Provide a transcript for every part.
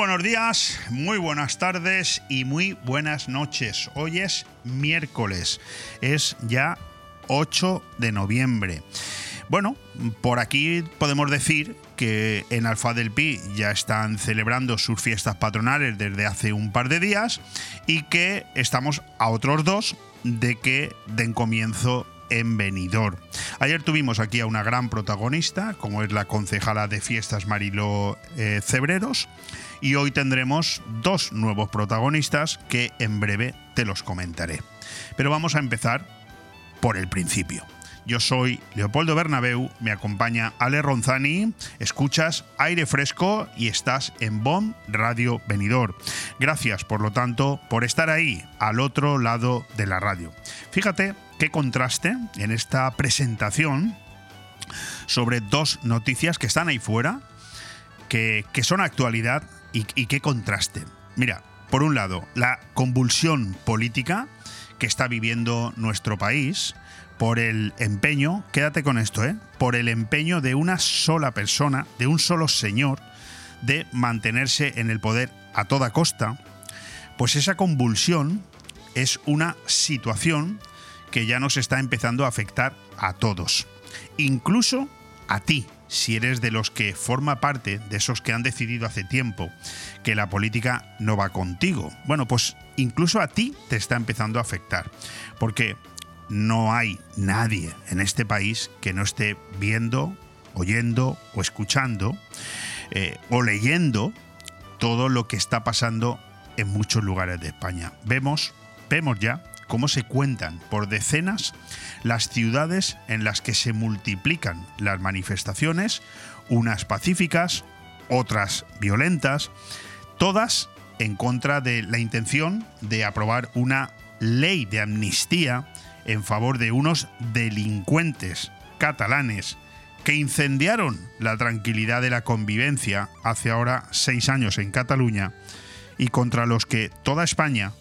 Buenos días, muy buenas tardes y muy buenas noches. Hoy es miércoles, es ya 8 de noviembre. Bueno, por aquí podemos decir que en Alfa del Pi ya están celebrando sus fiestas patronales desde hace un par de días y que estamos a otros dos de que den comienzo en Benidorm. Ayer tuvimos aquí a una gran protagonista, como es la concejala de fiestas Marilo eh, Cebreros, y hoy tendremos dos nuevos protagonistas que en breve te los comentaré. Pero vamos a empezar por el principio. Yo soy Leopoldo Bernabeu, me acompaña Ale Ronzani, escuchas aire fresco y estás en BOM Radio Venidor. Gracias, por lo tanto, por estar ahí, al otro lado de la radio. Fíjate qué contraste en esta presentación sobre dos noticias que están ahí fuera, que, son actualidad y, qué contraste. Mira, por un lado, la convulsión política que está viviendo nuestro país, por el empeño, quédate con esto, ¿eh? por el empeño de una sola persona, de un solo señor, de mantenerse en el poder a toda costa, pues esa convulsión es una situación que ya nos está empezando a afectar a todos, incluso a ti, si eres de los que forma parte de esos que han decidido hace tiempo que la política no va contigo. Bueno, pues incluso a ti te está empezando a afectar, porque no hay nadie en este país que no esté viendo, oyendo o escuchando eh, o leyendo todo lo que está pasando en muchos lugares de España. Vemos, vemos ya cómo se cuentan por decenas las ciudades en las que se multiplican las manifestaciones, unas pacíficas, otras violentas, todas en contra de la intención de aprobar una ley de amnistía en favor de unos delincuentes catalanes que incendiaron la tranquilidad de la convivencia hace ahora seis años en Cataluña y contra los que toda España,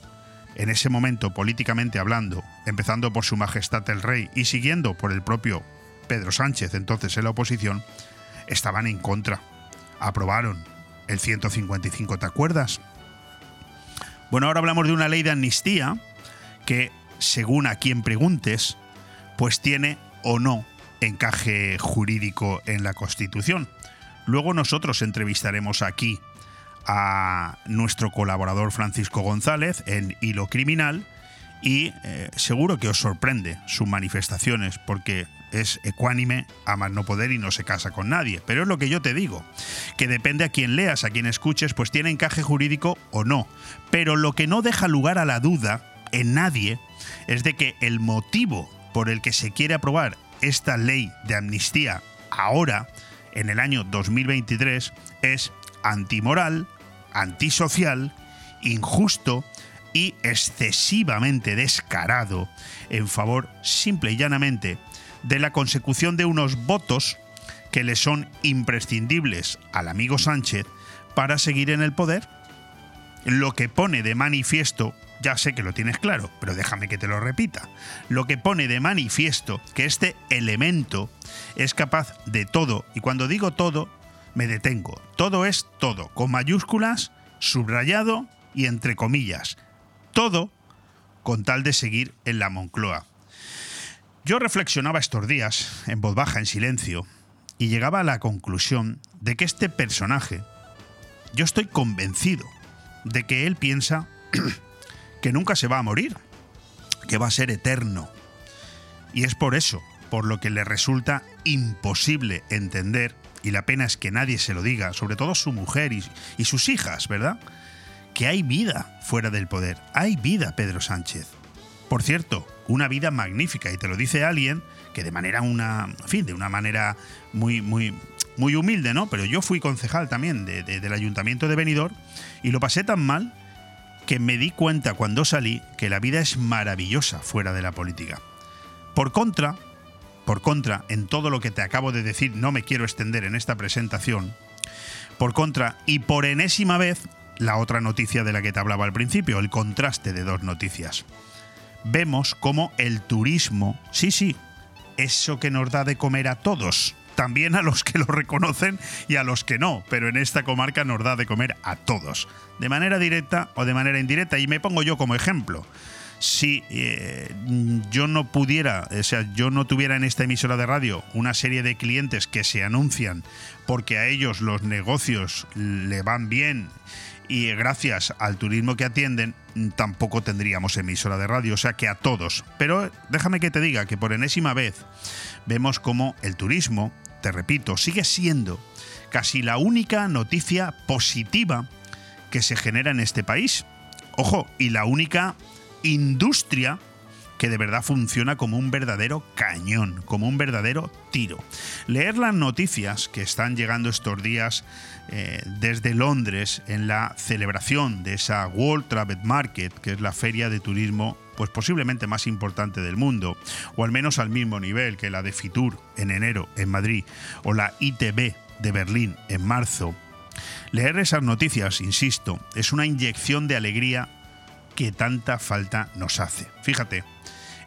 en ese momento políticamente hablando, empezando por Su Majestad el Rey y siguiendo por el propio Pedro Sánchez, entonces en la oposición, estaban en contra. Aprobaron el 155, ¿te acuerdas? Bueno, ahora hablamos de una ley de amnistía que según a quien preguntes, pues tiene o no encaje jurídico en la Constitución. Luego nosotros entrevistaremos aquí a nuestro colaborador Francisco González en Hilo Criminal y eh, seguro que os sorprende sus manifestaciones porque es ecuánime, a más no poder y no se casa con nadie. Pero es lo que yo te digo, que depende a quien leas, a quien escuches, pues tiene encaje jurídico o no. Pero lo que no deja lugar a la duda en nadie es de que el motivo por el que se quiere aprobar esta ley de amnistía ahora, en el año 2023, es antimoral, antisocial, injusto y excesivamente descarado en favor simple y llanamente de la consecución de unos votos que le son imprescindibles al amigo Sánchez para seguir en el poder, lo que pone de manifiesto ya sé que lo tienes claro, pero déjame que te lo repita. Lo que pone de manifiesto que este elemento es capaz de todo, y cuando digo todo, me detengo. Todo es todo, con mayúsculas, subrayado y entre comillas. Todo con tal de seguir en la Moncloa. Yo reflexionaba estos días, en voz baja, en silencio, y llegaba a la conclusión de que este personaje, yo estoy convencido de que él piensa que nunca se va a morir, que va a ser eterno. Y es por eso, por lo que le resulta imposible entender, y la pena es que nadie se lo diga, sobre todo su mujer y, sus hijas, ¿verdad? Que hay vida fuera del poder, hay vida, Pedro Sánchez. Por cierto, una vida magnífica, y te lo dice alguien que de manera una, en fin, de una manera muy, muy, muy humilde, ¿no? Pero yo fui concejal también del ayuntamiento de Benidorm y lo pasé tan mal que me di cuenta cuando salí que la vida es maravillosa fuera de la política. Por contra, por contra, en todo lo que te acabo de decir, no me quiero extender en esta presentación, por contra, y por enésima vez, la otra noticia de la que te hablaba al principio, el contraste de dos noticias. Vemos cómo el turismo, sí, sí, eso que nos da de comer a todos, también a los que lo reconocen y a los que no, pero en esta comarca nos da de comer a todos, de manera directa o de manera indirecta. Y me pongo yo como ejemplo. Si eh, yo no pudiera, o sea, yo no tuviera en esta emisora de radio una serie de clientes que se anuncian porque a ellos los negocios le van bien y gracias al turismo que atienden tampoco tendríamos emisora de radio, o sea que a todos. Pero déjame que te diga que por enésima vez vemos como el turismo, te repito, sigue siendo casi la única noticia positiva que se genera en este país. Ojo, y la única industria que de verdad funciona como un verdadero cañón, como un verdadero tiro. Leer las noticias que están llegando estos días eh, desde Londres en la celebración de esa World Travel Market, que es la feria de turismo pues posiblemente más importante del mundo, o al menos al mismo nivel que la de Fitur en enero en Madrid o la ITB de Berlín en marzo. Leer esas noticias, insisto, es una inyección de alegría que tanta falta nos hace. Fíjate,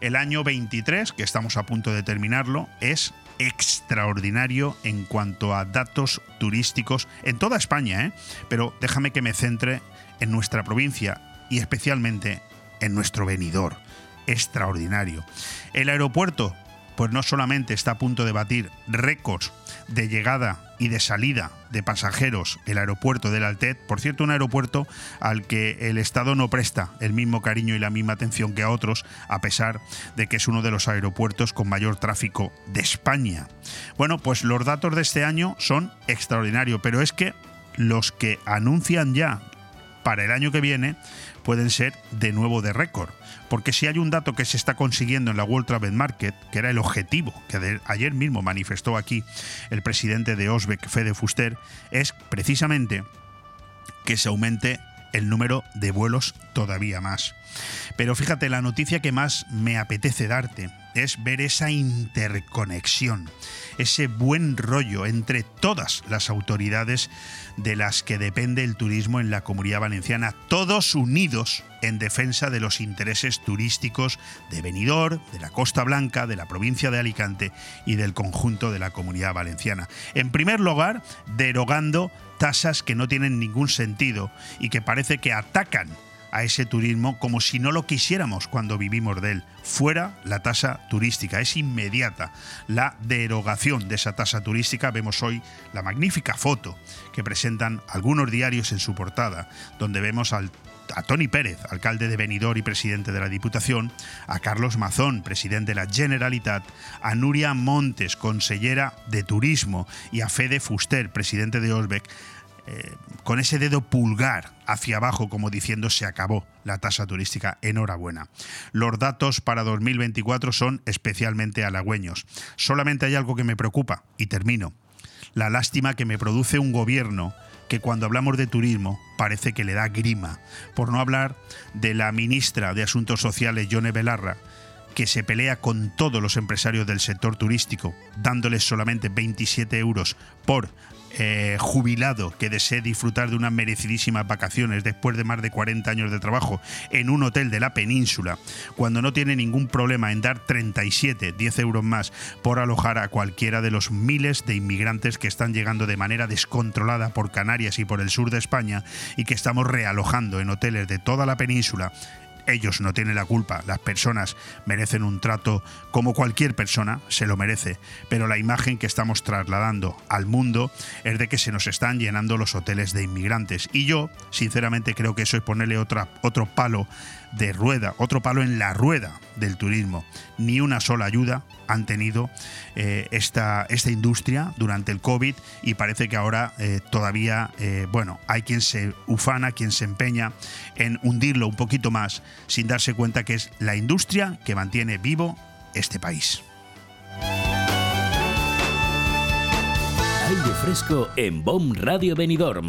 el año 23, que estamos a punto de terminarlo, es extraordinario en cuanto a datos turísticos en toda España, ¿eh? pero déjame que me centre en nuestra provincia y especialmente en nuestro venidor. Extraordinario. El aeropuerto, pues no solamente está a punto de batir récords de llegada y de salida de pasajeros el aeropuerto del Altet, por cierto, un aeropuerto al que el Estado no presta el mismo cariño y la misma atención que a otros, a pesar de que es uno de los aeropuertos con mayor tráfico de España. Bueno, pues los datos de este año son extraordinarios, pero es que los que anuncian ya para el año que viene pueden ser de nuevo de récord. Porque si hay un dato que se está consiguiendo en la World Travel Market, que era el objetivo que ayer mismo manifestó aquí el presidente de Osbeck, Fede Fuster, es precisamente que se aumente el número de vuelos todavía más. Pero fíjate, la noticia que más me apetece darte es ver esa interconexión, ese buen rollo entre todas las autoridades de las que depende el turismo en la comunidad valenciana, todos unidos en defensa de los intereses turísticos de Benidorm, de la Costa Blanca, de la provincia de Alicante y del conjunto de la comunidad valenciana. En primer lugar, derogando tasas que no tienen ningún sentido y que parece que atacan a ese turismo como si no lo quisiéramos cuando vivimos de él. Fuera la tasa turística, es inmediata la derogación de esa tasa turística. Vemos hoy la magnífica foto que presentan algunos diarios en su portada, donde vemos a Tony Pérez, alcalde de Benidorm y presidente de la Diputación, a Carlos Mazón, presidente de la Generalitat, a Nuria Montes, consellera de Turismo, y a Fede Fuster, presidente de Osbeck, eh, con ese dedo pulgar hacia abajo como diciendo se acabó la tasa turística. Enhorabuena. Los datos para 2024 son especialmente halagüeños. Solamente hay algo que me preocupa y termino. La lástima que me produce un gobierno que cuando hablamos de turismo parece que le da grima, por no hablar de la ministra de Asuntos Sociales, Yone Belarra, que se pelea con todos los empresarios del sector turístico, dándoles solamente 27 euros por eh, jubilado que desee disfrutar de unas merecidísimas vacaciones después de más de 40 años de trabajo en un hotel de la península, cuando no tiene ningún problema en dar 37, 10 euros más por alojar a cualquiera de los miles de inmigrantes que están llegando de manera descontrolada por Canarias y por el sur de España y que estamos realojando en hoteles de toda la península ellos no tienen la culpa, las personas merecen un trato como cualquier persona, se lo merece, pero la imagen que estamos trasladando al mundo es de que se nos están llenando los hoteles de inmigrantes. Y yo, sinceramente, creo que eso es ponerle otra, otro palo de rueda, otro palo en la rueda del turismo. Ni una sola ayuda han tenido eh, esta, esta industria durante el COVID y parece que ahora eh, todavía, eh, bueno, hay quien se ufana, quien se empeña en hundirlo un poquito más sin darse cuenta que es la industria que mantiene vivo este país. Aire fresco en BOM Radio Benidorm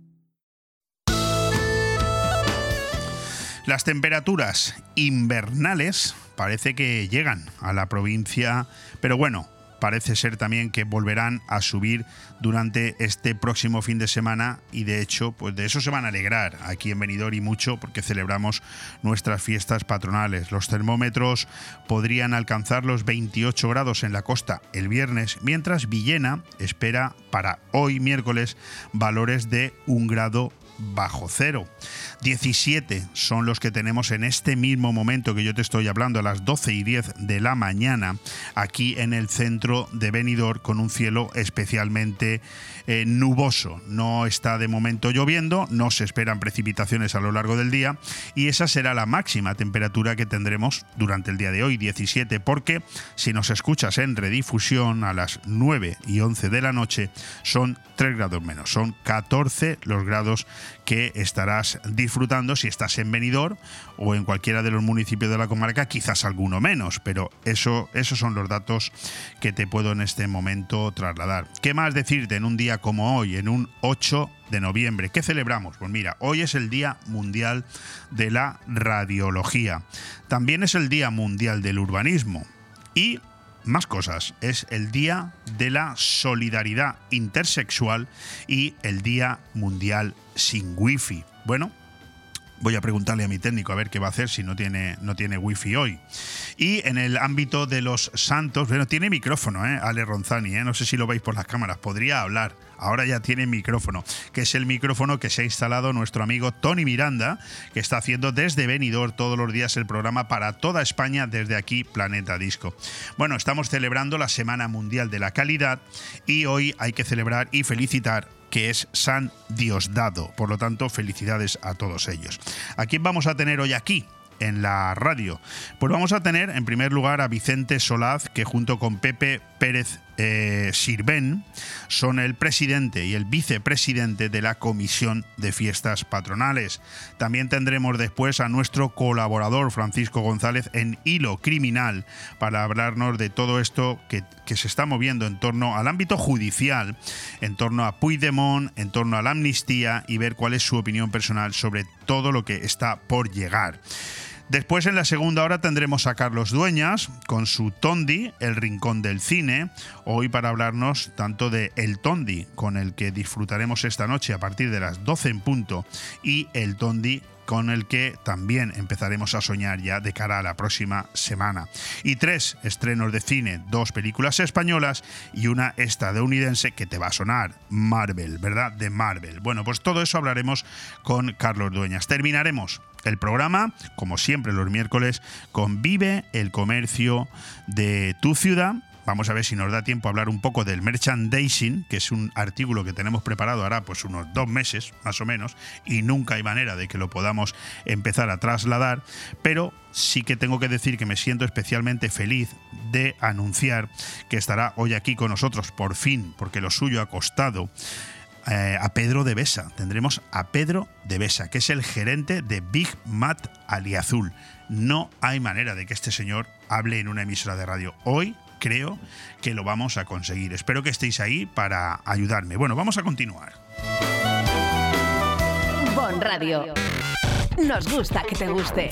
Las temperaturas invernales parece que llegan a la provincia, pero bueno, parece ser también que volverán a subir durante este próximo fin de semana y de hecho, pues de eso se van a alegrar aquí en Benidorm y mucho porque celebramos nuestras fiestas patronales. Los termómetros podrían alcanzar los 28 grados en la costa el viernes, mientras Villena espera para hoy miércoles valores de un grado bajo cero. 17 son los que tenemos en este mismo momento que yo te estoy hablando, a las 12 y 10 de la mañana, aquí en el centro de Benidorm, con un cielo especialmente eh, nuboso. No está de momento lloviendo, no se esperan precipitaciones a lo largo del día y esa será la máxima temperatura que tendremos durante el día de hoy, 17, porque si nos escuchas en redifusión a las 9 y 11 de la noche, son 3 grados menos, son 14 los grados que estarás disfrutando si estás en Benidorm o en cualquiera de los municipios de la comarca, quizás alguno menos, pero eso, esos son los datos que te puedo en este momento trasladar. ¿Qué más decirte en un día como hoy, en un 8 de noviembre? ¿Qué celebramos? Pues mira, hoy es el Día Mundial de la Radiología. También es el Día Mundial del Urbanismo. Y más cosas. Es el Día de la Solidaridad Intersexual y el Día Mundial sin Wi-Fi. Bueno, Voy a preguntarle a mi técnico a ver qué va a hacer si no tiene, no tiene wifi hoy. Y en el ámbito de los santos, bueno, tiene micrófono, ¿eh? Ale Ronzani, ¿eh? no sé si lo veis por las cámaras, podría hablar. Ahora ya tiene micrófono, que es el micrófono que se ha instalado nuestro amigo Tony Miranda, que está haciendo desde Benidorm todos los días el programa para toda España desde aquí, Planeta Disco. Bueno, estamos celebrando la Semana Mundial de la Calidad y hoy hay que celebrar y felicitar que es San Diosdado. Por lo tanto, felicidades a todos ellos. ¿A quién vamos a tener hoy aquí? en la radio. Pues vamos a tener en primer lugar a Vicente Solaz, que junto con Pepe Pérez eh, Sirven son el presidente y el vicepresidente de la Comisión de Fiestas Patronales. También tendremos después a nuestro colaborador Francisco González en Hilo Criminal para hablarnos de todo esto que, que se está moviendo en torno al ámbito judicial, en torno a Puigdemont, en torno a la amnistía y ver cuál es su opinión personal sobre todo lo que está por llegar. Después en la segunda hora tendremos a Carlos Dueñas con su Tondi, el rincón del cine, hoy para hablarnos tanto de El Tondi, con el que disfrutaremos esta noche a partir de las 12 en punto, y El Tondi con el que también empezaremos a soñar ya de cara a la próxima semana. Y tres estrenos de cine, dos películas españolas y una estadounidense que te va a sonar, Marvel, ¿verdad? De Marvel. Bueno, pues todo eso hablaremos con Carlos Dueñas. Terminaremos el programa, como siempre los miércoles, con Vive el Comercio de tu ciudad. Vamos a ver si nos da tiempo a hablar un poco del merchandising, que es un artículo que tenemos preparado ahora pues unos dos meses más o menos, y nunca hay manera de que lo podamos empezar a trasladar, pero sí que tengo que decir que me siento especialmente feliz de anunciar que estará hoy aquí con nosotros por fin, porque lo suyo ha costado eh, a Pedro de Besa. Tendremos a Pedro de Besa, que es el gerente de Big Mat Aliazul. No hay manera de que este señor hable en una emisora de radio. Hoy creo que lo vamos a conseguir. Espero que estéis ahí para ayudarme. Bueno, vamos a continuar. Bon Radio. Nos gusta que te guste.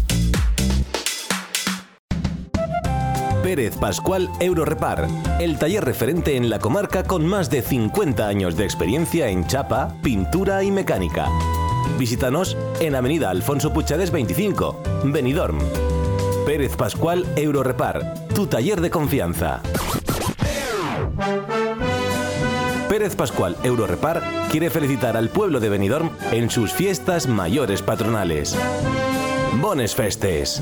Pérez Pascual Eurorepar, el taller referente en la comarca con más de 50 años de experiencia en chapa, pintura y mecánica. Visítanos en Avenida Alfonso Puchades 25, Benidorm. Pérez Pascual Eurorepar, tu taller de confianza. Pérez Pascual Eurorepar quiere felicitar al pueblo de Benidorm en sus fiestas mayores patronales. Bones Festes.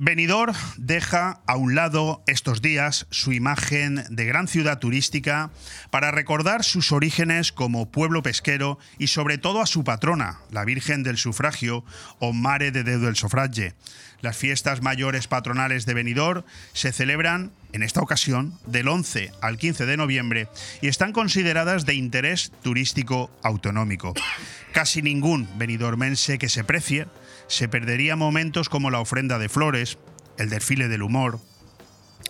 Benidorm deja a un lado estos días su imagen de gran ciudad turística para recordar sus orígenes como pueblo pesquero y sobre todo a su patrona, la Virgen del Sufragio o Mare de Déu del Sofragge. Las fiestas mayores patronales de Benidorm se celebran en esta ocasión del 11 al 15 de noviembre y están consideradas de interés turístico autonómico. Casi ningún benidormense que se precie se perdería momentos como la ofrenda de flores, el desfile del humor,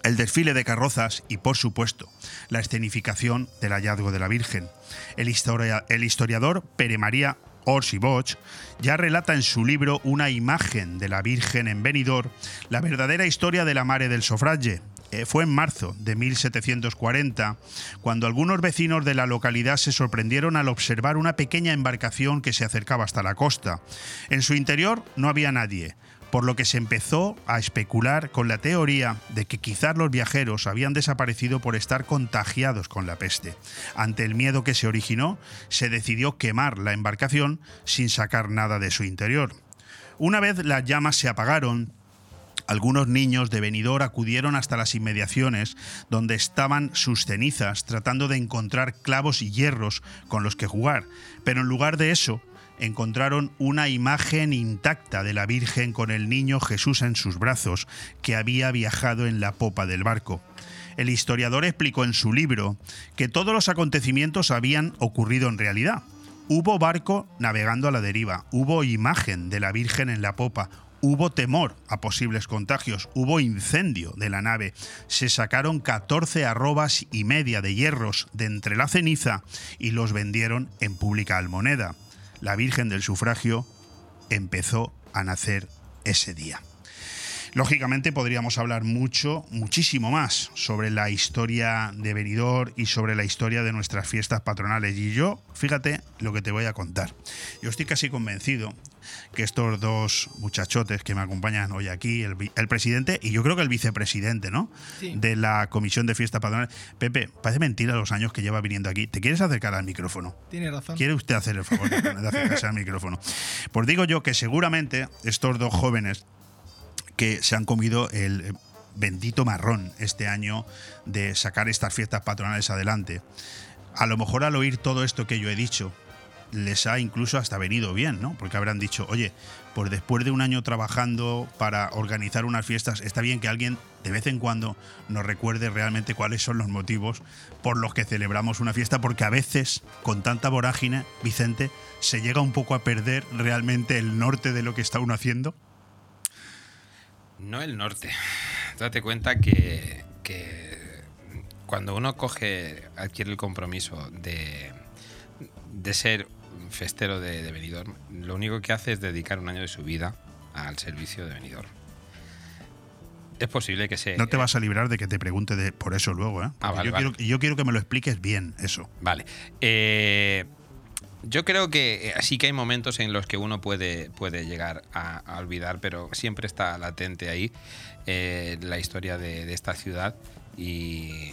el desfile de carrozas y, por supuesto, la escenificación del hallazgo de la Virgen. El, historia- historiador Pere María Orsi Bosch ya relata en su libro Una imagen de la Virgen en Benidorm la verdadera historia de la Mare del Sofragge. Eh, fue en marzo de 1740 cuando algunos vecinos de la localidad se sorprendieron al observar una pequeña embarcación que se acercaba hasta la costa. En su interior no había nadie, por lo que se empezó a especular con la teoría de que quizás los viajeros habían desaparecido por estar contagiados con la peste. Ante el miedo que se originó, se decidió quemar la embarcación sin sacar nada de su interior. Una vez las llamas se apagaron, algunos niños de Benidorm acudieron hasta las inmediaciones donde estaban sus cenizas tratando de encontrar clavos y hierros con los que jugar, pero en lugar de eso encontraron una imagen intacta de la Virgen con el niño Jesús en sus brazos que había viajado en la popa del barco. El historiador explicó en su libro que todos los acontecimientos habían ocurrido en realidad. Hubo barco navegando a la deriva, hubo imagen de la Virgen en la popa, hubo temor a posibles contagios, hubo incendio de la nave, se sacaron 14 arrobas y media de hierros de entre la ceniza y los vendieron en pública almoneda. La Virgen del Sufragio empezó a nacer ese día. Lógicamente podríamos hablar mucho, muchísimo más sobre la historia de Benidorm y sobre la historia de nuestras fiestas patronales. Y yo, fíjate lo que te voy a contar. Yo estoy casi convencido que estos dos muchachotes que me acompañan hoy aquí, el, presidente y yo creo que el vicepresidente, ¿no? De la Comisión de Fiestas Patronales. Pepe, parece mentira los años que lleva viniendo aquí. ¿Te quieres acercar al micrófono? Tiene razón. ¿Quiere usted hacer el favor de de acercarse al micrófono? Pues digo yo que seguramente estos dos jóvenes que se han comido el eh, bendito marrón este año de sacar estas fiestas patronales adelante, a lo mejor al oír todo esto que yo he dicho, les ha incluso hasta venido bien, ¿no? Porque habrán dicho, oye, pues después de un año trabajando para organizar unas fiestas, está bien que alguien de vez en cuando nos recuerde realmente cuáles son los motivos por los que celebramos una fiesta, porque a veces, con tanta vorágine, Vicente, se llega un poco a perder realmente el norte de lo que está uno haciendo. No el norte. Date cuenta que, que cuando uno coge, adquiere el compromiso de, de ser festero de, de Benidorm, lo único que hace es dedicar un año de su vida al servicio de Benidorm. Es posible que se. No te vas a librar de que te pregunte de, por eso luego, ¿eh? Ah, vale, yo, vale. Quiero, yo quiero que me lo expliques bien, eso. Vale. Eh, yo creo que sí que hay momentos en los que uno puede, puede llegar a, a olvidar, pero siempre está latente ahí eh, la historia de, de esta ciudad y,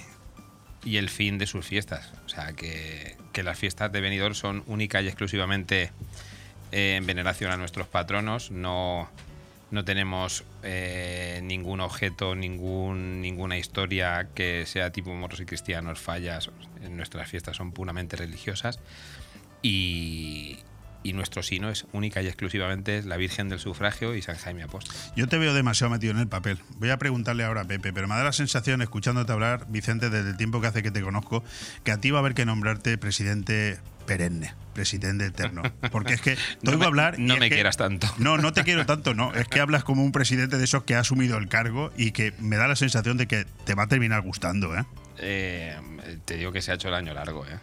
y el fin de sus fiestas. O sea, que, que las fiestas de Benidorm son únicas y exclusivamente eh, en veneración a nuestros patronos. No, no tenemos eh, ningún objeto, ningún, ninguna historia que sea tipo moros y cristianos, fallas. Nuestras fiestas son puramente religiosas. Y, y nuestro sino es única y exclusivamente la Virgen del Sufragio y San Jaime Apóstol. Yo te veo demasiado metido en el papel. Voy a preguntarle ahora a Pepe, pero me da la sensación, escuchándote hablar, Vicente, desde el tiempo que hace que te conozco, que a ti va a haber que nombrarte presidente perenne, presidente eterno. Porque es que te No oigo me- hablar. no me que- quieras tanto. No, no te quiero tanto, no. Es que hablas como un presidente de esos que ha asumido el cargo y que me da la sensación de que te va a terminar gustando, ¿eh? Eh, te digo que se ha hecho el año largo, ¿eh?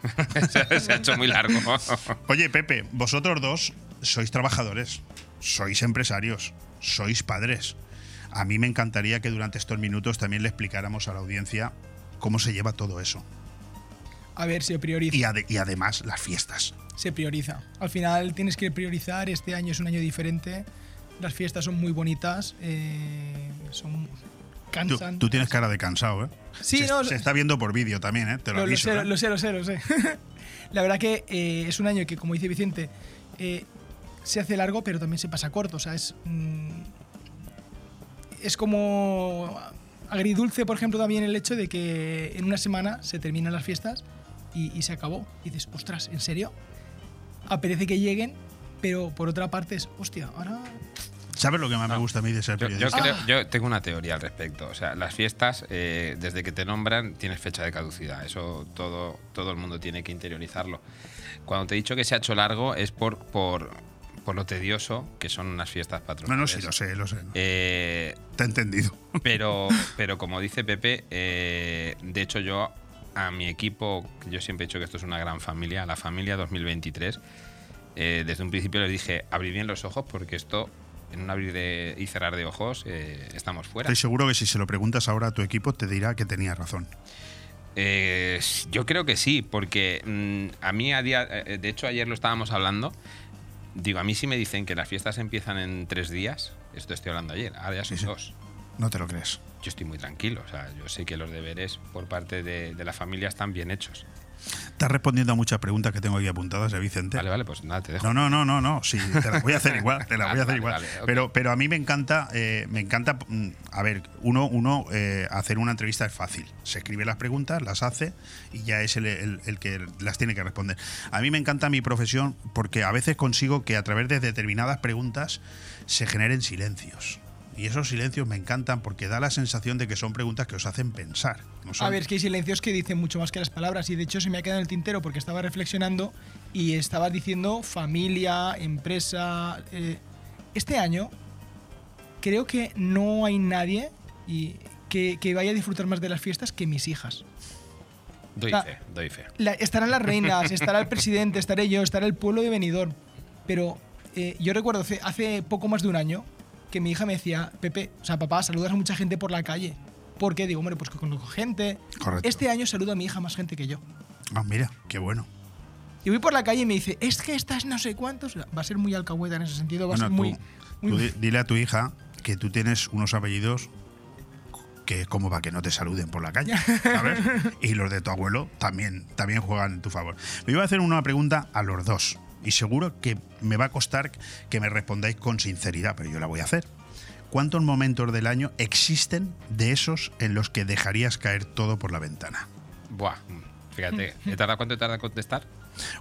se, se ha hecho muy largo. Oye, Pepe, vosotros dos sois trabajadores, sois empresarios, sois padres. A mí me encantaría que durante estos minutos también le explicáramos a la audiencia cómo se lleva todo eso. A ver, se prioriza. Y, ade- y además las fiestas. Se prioriza. Al final tienes que priorizar. Este año es un año diferente. Las fiestas son muy bonitas. eh, son cansan. tú tienes cara de cansado, ¿eh? Sí, se, no, se está viendo por vídeo también, ¿eh? Te lo, lo, lo aviso, sé, ¿eh? lo sé, lo sé, lo sé. La verdad que eh, es un año que, como dice Vicente, eh, se hace largo, pero también se pasa corto. O sea, es. mm, es como agridulce, por ejemplo, también el hecho de que en una semana se terminan las fiestas y, y se acabó. Y dices, ostras, ¿en serio? Apetece que lleguen, pero por otra parte es, hostia, ahora. ¿Sabes lo que más me gusta a mí de ser Yo, yo creo- yo tengo una teoría al respecto. O sea, las fiestas, eh, desde que te nombran, tienes fecha de caducidad. Eso todo, todo el mundo tiene que interiorizarlo. Cuando te he dicho que se ha hecho largo es por, por, por lo tedioso que son unas fiestas No, patronales. no, sí, lo sé, lo sé. Eh, Te he entendido. pero, pero como dice Pepe, eh, de hecho yo a mi equipo, yo siempre he dicho que esto es una gran familia, la familia 2023, eh, desde un principio les dije, abrid bien los ojos porque esto, en un abrir de- y cerrar de ojos, eh, estamos fuera. Estoy seguro que si se lo preguntas ahora a tu equipo te dirá que tenía razón. Eh, yo creo que sí, porque mm, a mí a día, eh, de hecho ayer lo estábamos hablando, digo, a mí si me dicen que las fiestas empiezan en tres días, esto estoy hablando ayer, ahora ya son Sí, sí. dos. No te lo crees. Yo estoy muy tranquilo, o sea, yo sé que los deberes por parte de, de la familia están bien hechos. Estás respondiendo a muchas preguntas que tengo aquí apuntadas, ¿eh, Vicente? Vale, vale, pues nada, te dejo. No, no, no, no, no. Sí, te las voy a hacer igual, te las voy a hacer Vale, igual. vale. Pero, pero a mí me encanta, eh, me encanta, mm, a ver, uno, uno eh, hacer una entrevista es fácil. Se escribe las preguntas, las hace y ya es el, el- el que las tiene que responder. A mí me encanta mi profesión porque a veces consigo que a través de determinadas preguntas se generen silencios. Y esos silencios me encantan porque da la sensación de que son preguntas que os hacen pensar. No son- A ver, es que hay silencios que dicen mucho más que las palabras y de hecho se me ha quedado en el tintero porque estaba reflexionando y estabas diciendo familia, empresa. eh, este año creo que no hay nadie y que, que vaya a disfrutar más de las fiestas que mis hijas. Doy fe, doy fe. La- estarán las reinas, estará el presidente, estaré yo, estará el pueblo de Benidorm. Pero eh, yo recuerdo hace, hace poco más de un año que mi hija me decía, Pepe, o sea, papá, saludas a mucha gente por la calle. ¿Por qué? Digo, hombre, pues que conozco gente. Correcto. Este año saludo a mi hija más gente que yo. Ah, mira, qué bueno. Y voy por la calle y me dice, es que estás no sé cuántos. Va a ser muy alcahueta en ese sentido, va a Bueno, ser muy. tú- muy- tú di- dile a tu hija que tú tienes unos apellidos que como para que no te saluden por la calle, ¿sabes? y los de tu abuelo también, también juegan en tu favor. Me iba a hacer una pregunta a los dos y seguro que me va a costar que me respondáis con sinceridad, pero yo la voy a hacer. ¿Cuántos momentos del año existen de esos en los que dejarías caer todo por la ventana? Buah, fíjate, ¿he tardado cuánto tarda en contestar?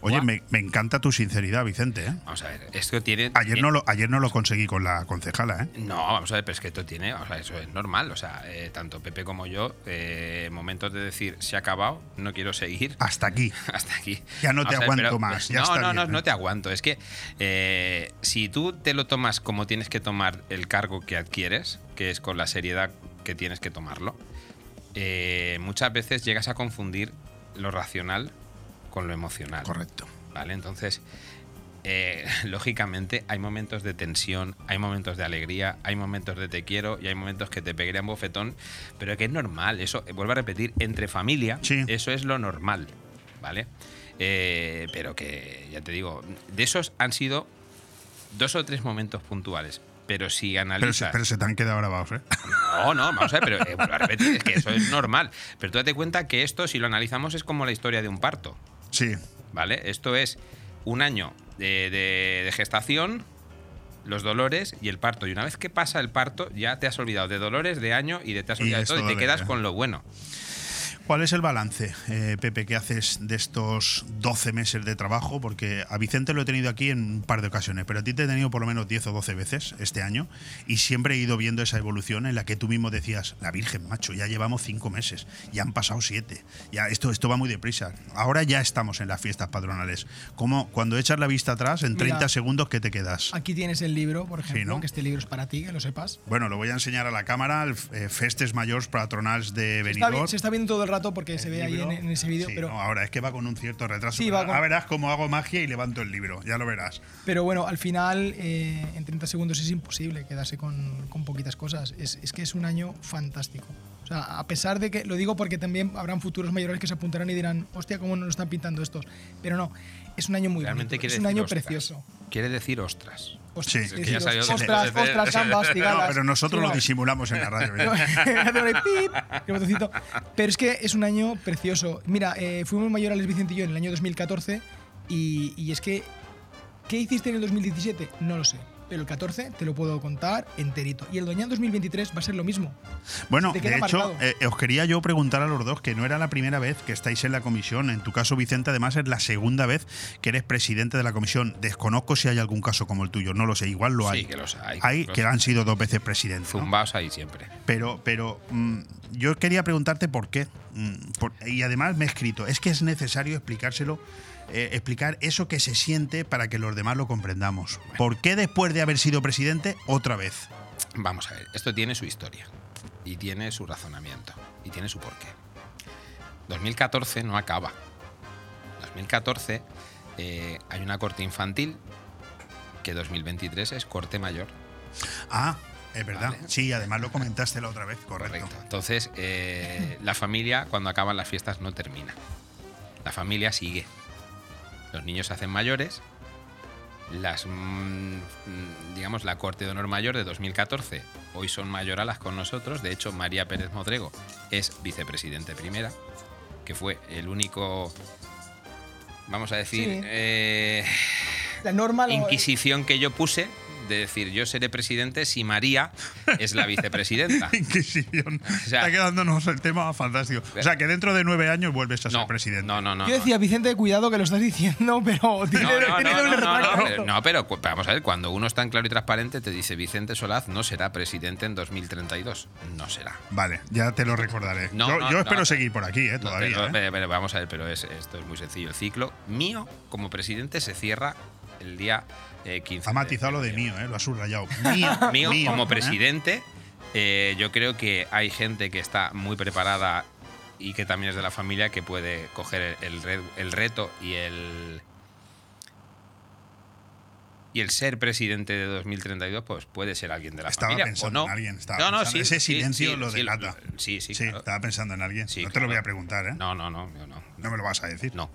Oye, me, me encanta tu sinceridad, Vicente. ¿eh? Vamos a ver, esto tiene. Ayer, no lo, ayer no lo conseguí con la concejala, ¿eh? No, vamos a ver, pero es que esto tiene, o sea, eso es normal. O sea, eh, tanto Pepe como yo, eh, momentos de decir, se ha acabado, no quiero seguir. Hasta aquí. Hasta aquí. Ya no te Vamos a ver, aguanto más, ya no, está no, bien, no, ¿eh? no te aguanto. Es que eh, si tú te lo tomas como tienes que tomar el cargo que adquieres, que es con la seriedad que tienes que tomarlo, eh, muchas veces llegas a confundir lo racional con lo emocional. Correcto. ¿Vale? Entonces, eh, lógicamente hay momentos de tensión, hay momentos de alegría, hay momentos de te quiero y hay momentos que te pegarían bofetón, pero que es normal, eso, vuelvo a repetir, entre familia, eso es lo normal, ¿vale? Eh, pero que, ya te digo, de esos han sido dos o tres momentos puntuales. Pero si analizas. Pero, se te han quedado grabados, ¿eh? No, no, vamos a ver, pero vuelvo a repetir, es que eso es normal. Pero tú date cuenta que esto, si lo analizamos, es como la historia de un parto. Sí. ¿Vale? Esto es un año de, gestación, los dolores y el parto. Y una vez que pasa el parto, ya te has olvidado de dolores, de año y de te has olvidado de todo y te quedas con lo bueno. ¿Cuál es el balance, eh, Pepe, que haces de estos 12 meses de trabajo? Porque a Vicente lo he tenido aquí en un par de ocasiones, pero a ti te he tenido por lo menos 10 o 12 veces este año y siempre he ido viendo esa evolución en la que tú mismo decías, la Virgen, macho, ya llevamos 5 meses, ya han pasado 7, ya esto, esto va muy deprisa. Ahora ya estamos en las fiestas patronales. ¿Cómo, cuando echas la vista atrás, en 30 segundos, ¿qué te quedas? Aquí tienes el libro, por ejemplo, que este libro es para ti, que lo sepas. Bueno, lo voy a enseñar a la cámara, el eh, Festes Mayores Patronales de Benidorm. Se está, viendo todo el rato porque se ve ahí en, ese vídeo. pero ahora es que va con un cierto retraso. Sí, va verás cómo hago magia y levanto el libro, ya lo verás. Pero bueno, al final, eh, en 30 segundos es imposible quedarse con, con poquitas cosas. Es, es, que es un año fantástico. O sea, a pesar de que, lo digo porque también habrán futuros mayores que se apuntarán y dirán, hostia, ¿cómo nos lo están pintando estos? Pero no, es un año muy Realmente bonito, es un año precioso. Quiere decir ostras. Ostras, sí. que ostras, ostras, ostras, gambas, No, pero nosotros lo disimulamos en la radio. pero es que es un año precioso. Mira, eh, fuimos mayores Vicente y yo en el año 2014 y, y es que ¿Qué hiciste en el 2017? No lo sé pero el 14 te lo puedo contar enterito. Y el Doña 2023 va a ser lo mismo. Bueno, de hecho, eh, os quería yo preguntar a los dos que no era la primera vez que estáis en la comisión. En tu caso, Vicente, además es la segunda vez que eres presidente de la comisión. Desconozco si hay algún caso como el tuyo, no lo sé, igual lo hay. Sí, que los hay. Hay que han sido dos veces presidentes. Zumbaos ahí siempre. Pero, pero mm, yo quería preguntarte por qué. Mm, y además me he escrito, es que es necesario explicárselo eh, explicar eso que se siente para que los demás lo comprendamos. ¿Por qué después de haber sido presidente otra vez? Vamos a ver, esto tiene su historia y tiene su razonamiento y tiene su porqué. 2014 no acaba. 2014 eh, hay una corte infantil que 2023 es corte mayor. Ah, es verdad. Sí, además lo comentaste la otra vez, correcto. Entonces, eh, la familia cuando acaban las fiestas no termina. La familia sigue. Los niños se hacen mayores. Las, mm, digamos, la Corte de Honor Mayor de 2014 hoy son mayoralas con nosotros. De hecho, María Pérez Modrego es vicepresidente primera, que fue el único, vamos a decir, eh, la norma inquisición que yo puse de decir yo seré presidente si María es la vicepresidenta. Inquisición. Está quedándonos el tema fantástico. O sea, que dentro de nueve años vuelves a ser presidente. No, no, no. Yo decía, Vicente, cuidado que lo estás diciendo, pero tiene, no, no, pero vamos a ver, cuando uno está en claro y transparente, te dice Vicente Solaz no será presidente en 2032. No será. Vale, ya te lo recordaré. yo, espero seguir por aquí, ¿eh? Todavía. ¿eh? vamos a ver, pero es, esto es muy sencillo. El ciclo mío como presidente se cierra el día 15. Eh, ha matizado lo de mío, eh, lo ha subrayado. Mío, como ¿eh? presidente, yo creo que hay gente que está muy preparada y que también es de la familia que puede coger el reto y el y el ser presidente de 2032 pues puede ser alguien de la estaba familia pensando o no. en alguien estaba no, no, ese silencio lo delata sí sí, sí estaba pensando en alguien no te lo voy a preguntar ¿eh? no no no no no me lo vas a decir no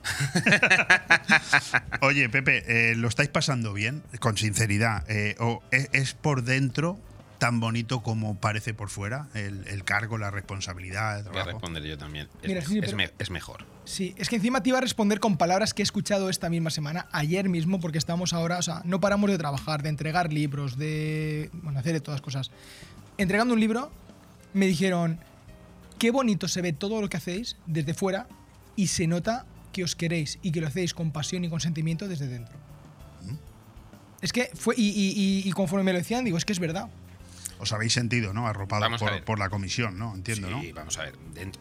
oye Pepe eh, lo estáis pasando bien con sinceridad eh, o es por dentro tan bonito como parece por fuera, el, cargo, la responsabilidad. Voy a responder yo también. Es, mejor. Sí, es que encima te iba a responder con palabras que he escuchado esta misma semana, ayer mismo, porque estamos ahora, o sea, no paramos de trabajar, de entregar libros, de bueno, hacer de todas cosas. Entregando un libro, me dijeron, qué bonito se ve todo lo que hacéis desde fuera y se nota que os queréis y que lo hacéis con pasión y con sentimiento desde dentro. Mm. Es que fue, y, y conforme me lo decían, digo, es que es verdad os habéis sentido, ¿no? Arropados por, la comisión, ¿no? Entiendo, sí, vamos a ver.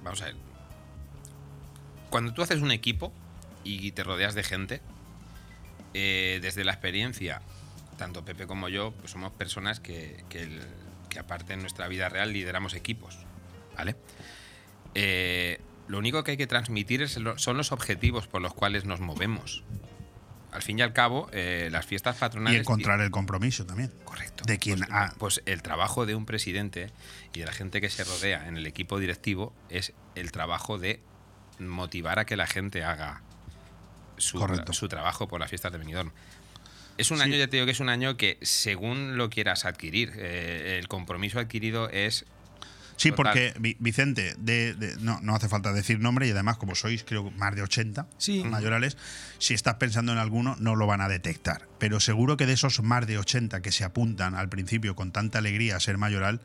vamos a ver. Cuando tú haces un equipo y te rodeas de gente, eh, desde la experiencia, tanto Pepe como yo, pues somos personas que, que, aparte en nuestra vida real lideramos equipos, ¿vale? Eh, lo único que hay que transmitir son los objetivos por los cuales nos movemos. al fin y al cabo, eh, las fiestas patronales. Y encontrar el compromiso también. Correcto. De quien pues, ha- pues el trabajo de un presidente y de la gente que se rodea en el equipo directivo es el trabajo de motivar a que la gente haga su, Correcto. su trabajo por las fiestas de Benidorm. Es un Sí. año, ya te digo que es un año que según lo quieras adquirir, eh, el compromiso adquirido es Sí, Total. porque Vi- Vicente, de, de- no, no hace falta decir nombre y además como sois creo más de 80 Sí. mayorales, si estás pensando en alguno no lo van a detectar. Pero seguro que de esos más de 80 que se apuntan al principio con tanta alegría a ser mayoral,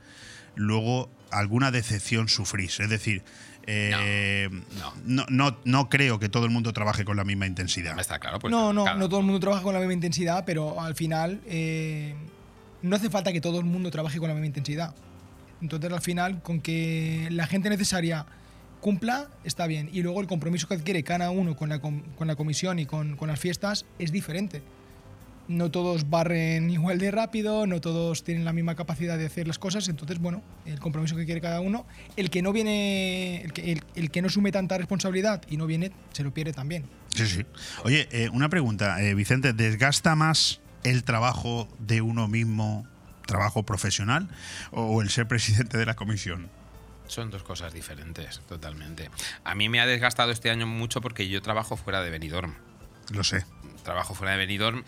luego alguna decepción sufrís. Es decir, eh, No, no, no, no creo que todo el mundo trabaje con la misma intensidad. está claro. Pues, no, no, cada- no todo el mundo trabaja con la misma intensidad, pero al final eh, no hace falta que todo el mundo trabaje con la misma intensidad. Entonces, al final, con que la gente necesaria cumpla, está bien. Y luego el compromiso que adquiere cada uno con la, com- con la comisión y con, con las fiestas es diferente. No todos barren igual de rápido, no todos tienen la misma capacidad de hacer las cosas, entonces, bueno, el compromiso que quiere cada uno, el que no viene, el que, el- el que no asume tanta responsabilidad y no viene, se lo pierde también. Sí, sí. Oye, eh, una pregunta, eh, Vicente, ¿desgasta más el trabajo de uno mismo, trabajo profesional, o el ser presidente de la comisión? Son dos cosas diferentes, totalmente. A mí me ha desgastado este año mucho porque yo trabajo fuera de Benidorm. Lo sé. Trabajo fuera de Benidorm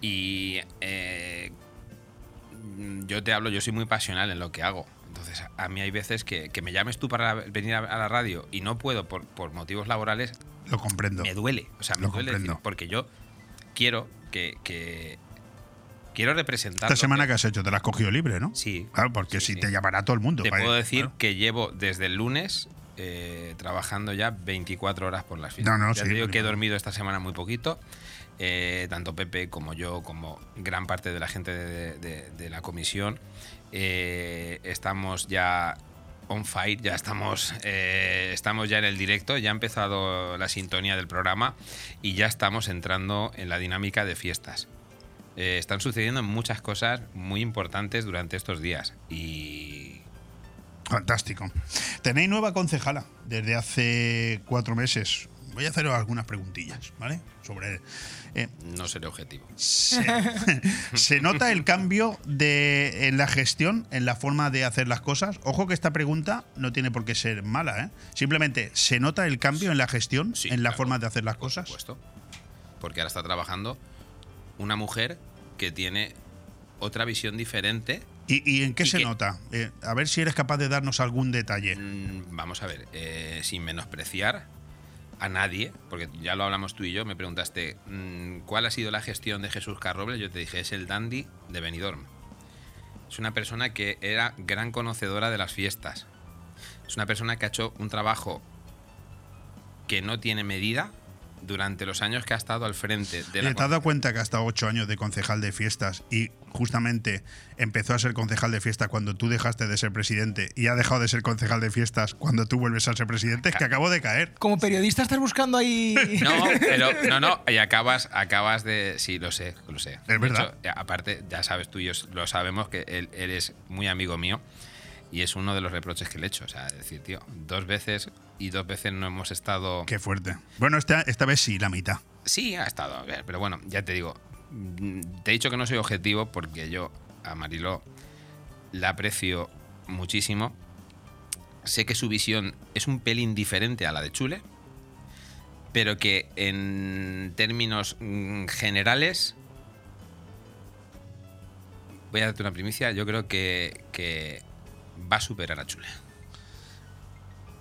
y eh, yo te hablo, yo soy muy pasional en lo que hago. Entonces, a mí hay veces que, que me llames tú para venir a, la radio y no puedo por, por motivos laborales, Lo comprendo. me duele. O sea, me Lo duele decir, porque yo quiero que, que- quiero representar. Esta semana que- has hecho, te la has cogido libre, ¿no? Sí. Claro, porque Sí, si sí. te llamará todo el mundo. Te vaya, puedo decir claro. que llevo desde el lunes eh, trabajando ya 24 horas por las fiestas. No, no, ya sí, te digo que he dormido esta semana muy poquito. eh, tanto Pepe como yo, como gran parte de la gente de, de- de la comisión, eh, estamos ya on fire, ya estamos, eh, estamos ya en el directo, ya ha empezado la sintonía del programa y ya estamos entrando en la dinámica de fiestas. Eh, están sucediendo muchas cosas muy importantes durante estos días y Fantástico. Tenéis nueva concejala desde hace cuatro meses. Voy a haceros algunas preguntillas, ¿vale? Sobre. eh, no seré objetivo. se, se nota el cambio de, en la gestión, en la forma de hacer las cosas. Ojo que esta pregunta no tiene por qué ser mala, ¿eh? Simplemente, ¿se nota el cambio en la gestión, Sí, en la claro, forma de hacer las Por cosas? supuesto. Porque ahora está trabajando una mujer que tiene otra visión diferente. ¿Y, y en qué ¿Y se nota? Eh, a ver si eres capaz de darnos algún detalle. Mm, Vamos a ver, eh, sin menospreciar a nadie, porque ya lo hablamos tú y yo, me preguntaste mm, cuál ha sido la gestión de Jesús Carroble, yo te dije, es el dandy de Benidorm. Es una persona que era gran conocedora de las fiestas. Es una persona que ha hecho un trabajo que no tiene medida durante los años que ha estado al frente de la ¿Te has dado cuenta que ha estado ocho años de concejal de fiestas y justamente empezó a ser concejal de fiestas cuando tú dejaste de ser presidente y ha dejado de ser concejal de fiestas cuando tú vuelves a ser presidente? Es que acabo de caer. Como periodista estás buscando ahí... No, pero no, no, y acabas, acabas de. Sí, lo sé, lo sé. De verdad. hecho, aparte, ya sabes tú y yo lo sabemos que él, eres muy amigo mío y es uno de los reproches que le he hecho. O sea, es decir, tío, dos veces y dos veces no hemos estado. Qué fuerte. Bueno, esta, esta vez sí, la mitad. Sí, ha estado, a ver, pero bueno, ya te digo. mm, Te he dicho que no soy objetivo porque yo a Mariló la aprecio muchísimo. Sé que su visión es un pelín diferente a la de Chule, pero que en términos mm, generales. Voy a darte una primicia, yo creo que, que va a superar a Chule.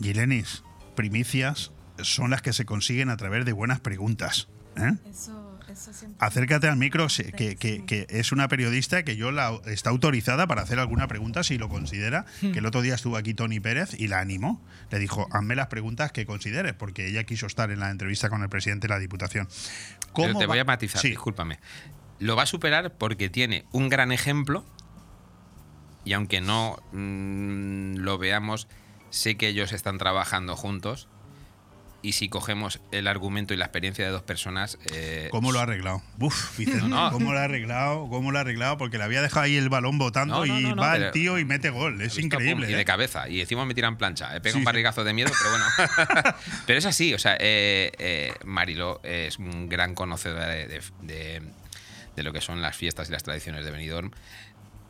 Gilenis, primicias son las que se consiguen a través de buenas preguntas. ¿eh? Eso, eso siempre. Acércate al micro, que, que- que es una periodista que yo la está autorizada para hacer alguna pregunta si lo considera. Que el otro día estuvo aquí Tony Pérez y la animó. Le dijo, hazme las preguntas que consideres, porque ella quiso estar en la entrevista con el presidente de la Diputación. Pero te va- voy a matizar, Sí, discúlpame. Lo va a superar porque tiene un gran ejemplo y aunque no mm, lo veamos, sé que ellos están trabajando juntos y si cogemos el argumento y la experiencia de dos personas. Eh, ¿Cómo lo ha arreglado? Uf, Vicente, ¿cómo lo ha arreglado? ¿Cómo lo ha arreglado? Porque le había dejado ahí el balón botando y va el tío y mete gol. Es increíble. y de ¿eh? cabeza. Y encima me tiran plancha. He pegado un barrigazo de miedo, pero bueno. pero es así. O sea, eh, Marilo es un gran conocedor de, de, lo que son las fiestas y las tradiciones de Benidorm.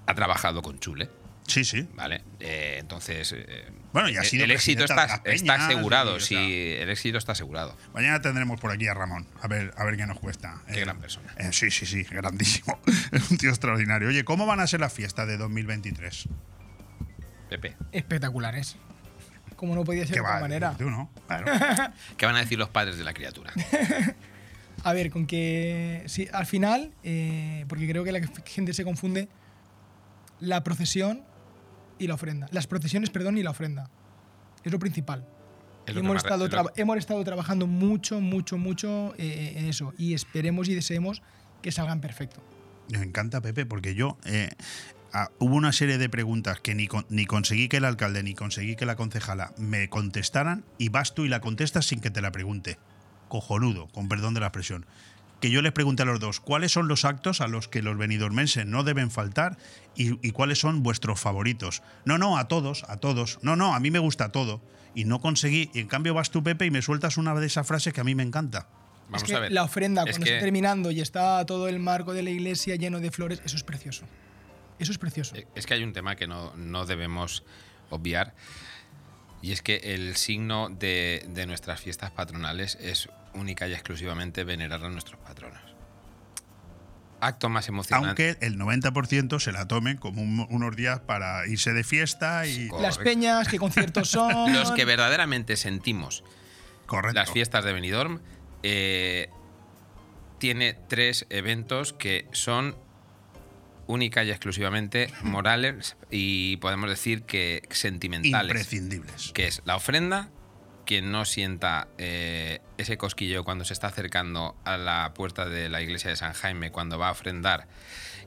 Ha trabajado con Chule. Sí, sí. Vale. entonces bueno, y ha sido el éxito está, está asegurado, sí, el éxito está asegurado. Mañana tendremos por aquí a Ramón, a ver, a ver qué nos cuesta. Qué eh, gran persona. Eh, sí, sí, sí, grandísimo. es un tío extraordinario. Oye, ¿cómo van a ser las fiestas de 2023? Pepe. Espectaculares. Como no podía ser de otra manera. Tú no, ¿Qué van a decir los padres de la criatura? a ver, con que sí, al final, eh, porque creo que la gente se confunde, la procesión y la ofrenda. Las procesiones, perdón, y la ofrenda. Es lo principal. hemos, estado hemos estado trabajando mucho, mucho, mucho eh, en eso y esperemos y deseemos que salgan perfecto. Me encanta, Pepe, porque yo eh, ah, hubo una serie de preguntas que ni, ni conseguí que el alcalde ni conseguí que la concejala me contestaran y vas tú y la contestas sin que te la pregunte. Cojonudo, con perdón de la expresión que yo les pregunté a los dos, ¿cuáles son los actos a los que los venidormenses no deben faltar y, cuáles son vuestros favoritos? No, no, a todos, a todos. No, no, a mí me gusta todo. Y no conseguí, y en cambio vas tú, Pepe, y me sueltas una de esas frases que a mí me encanta. Vamos es que a ver. La ofrenda, cuando está terminando y está todo el marco de la iglesia lleno de flores, eso es precioso. Eso es precioso. Eh, es que hay un tema que no, no debemos obviar. Y es que el signo de, de, nuestras fiestas patronales es única y exclusivamente venerar a nuestros patronos. Acto más emocionante. Aunque el 90% se la tomen como unos días para irse de fiesta y. Las peñas, qué conciertos son. Los que verdaderamente sentimos las fiestas de Benidorm. Eh, tiene tres eventos que son única y exclusivamente morales y podemos decir que sentimentales. Imprescindibles. Que es la ofrenda, quien no sienta eh, ese cosquillo cuando se está acercando a la puerta de la iglesia de San Jaime, cuando va a ofrendar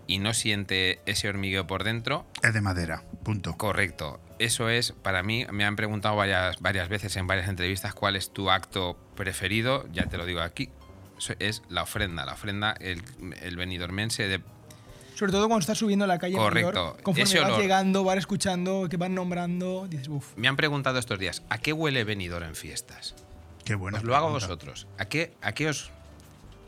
y no siente ese hormigueo por dentro. Es de madera, punto. Correcto. Eso es, para mí, me han preguntado varias, varias veces en varias entrevistas cuál es tu acto preferido, ya te lo digo aquí, es la ofrenda. La ofrenda, el, el venidormense de sobre todo cuando estás subiendo a la calle. Correcto. conforme vas llegando, vas escuchando, que van nombrando, dices, uff. Me han preguntado estos días, ¿a qué huele venidor en fiestas? Qué bueno. Os lo hago vosotros. ¿A qué, a qué os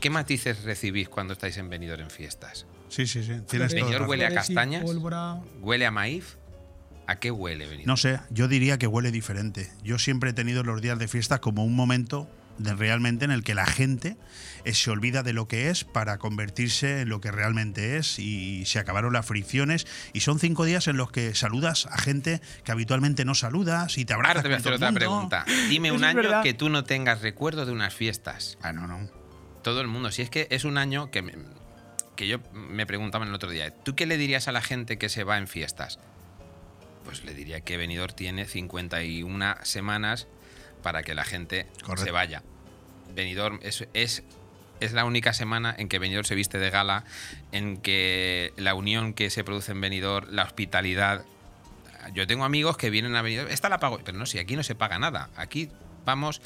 ¿Qué matices recibís cuando estáis en venidor en fiestas? Sí, sí, sí. ¿Venidor huele a castañas? ¿Huele a maíz? ¿A qué huele venidor? No sé, yo diría que huele diferente. Yo siempre he tenido los días de fiesta como un momento de realmente en el que la gente se olvida de lo que es para convertirse en lo que realmente es y se acabaron las fricciones y son cinco días en los que saludas a gente que habitualmente no saludas y te abrazas. Ahora te voy a hacer otra pregunta. Dime un año que tú no tengas recuerdo de unas fiestas. Ah, no, no. Todo el mundo. Si es que es un año que, que yo me preguntaba el otro día, ¿tú qué le dirías a la gente que se va en fiestas? Pues le diría que Benidorm tiene 51 semanas para que la gente se vaya. Benidorm es, es, es, la única semana en que Benidorm se viste de gala, en que la unión que se produce en Benidorm, la hospitalidad. Yo tengo amigos que vienen a Benidorm, esta la pago, pero no, si aquí no se paga nada. Aquí vamos,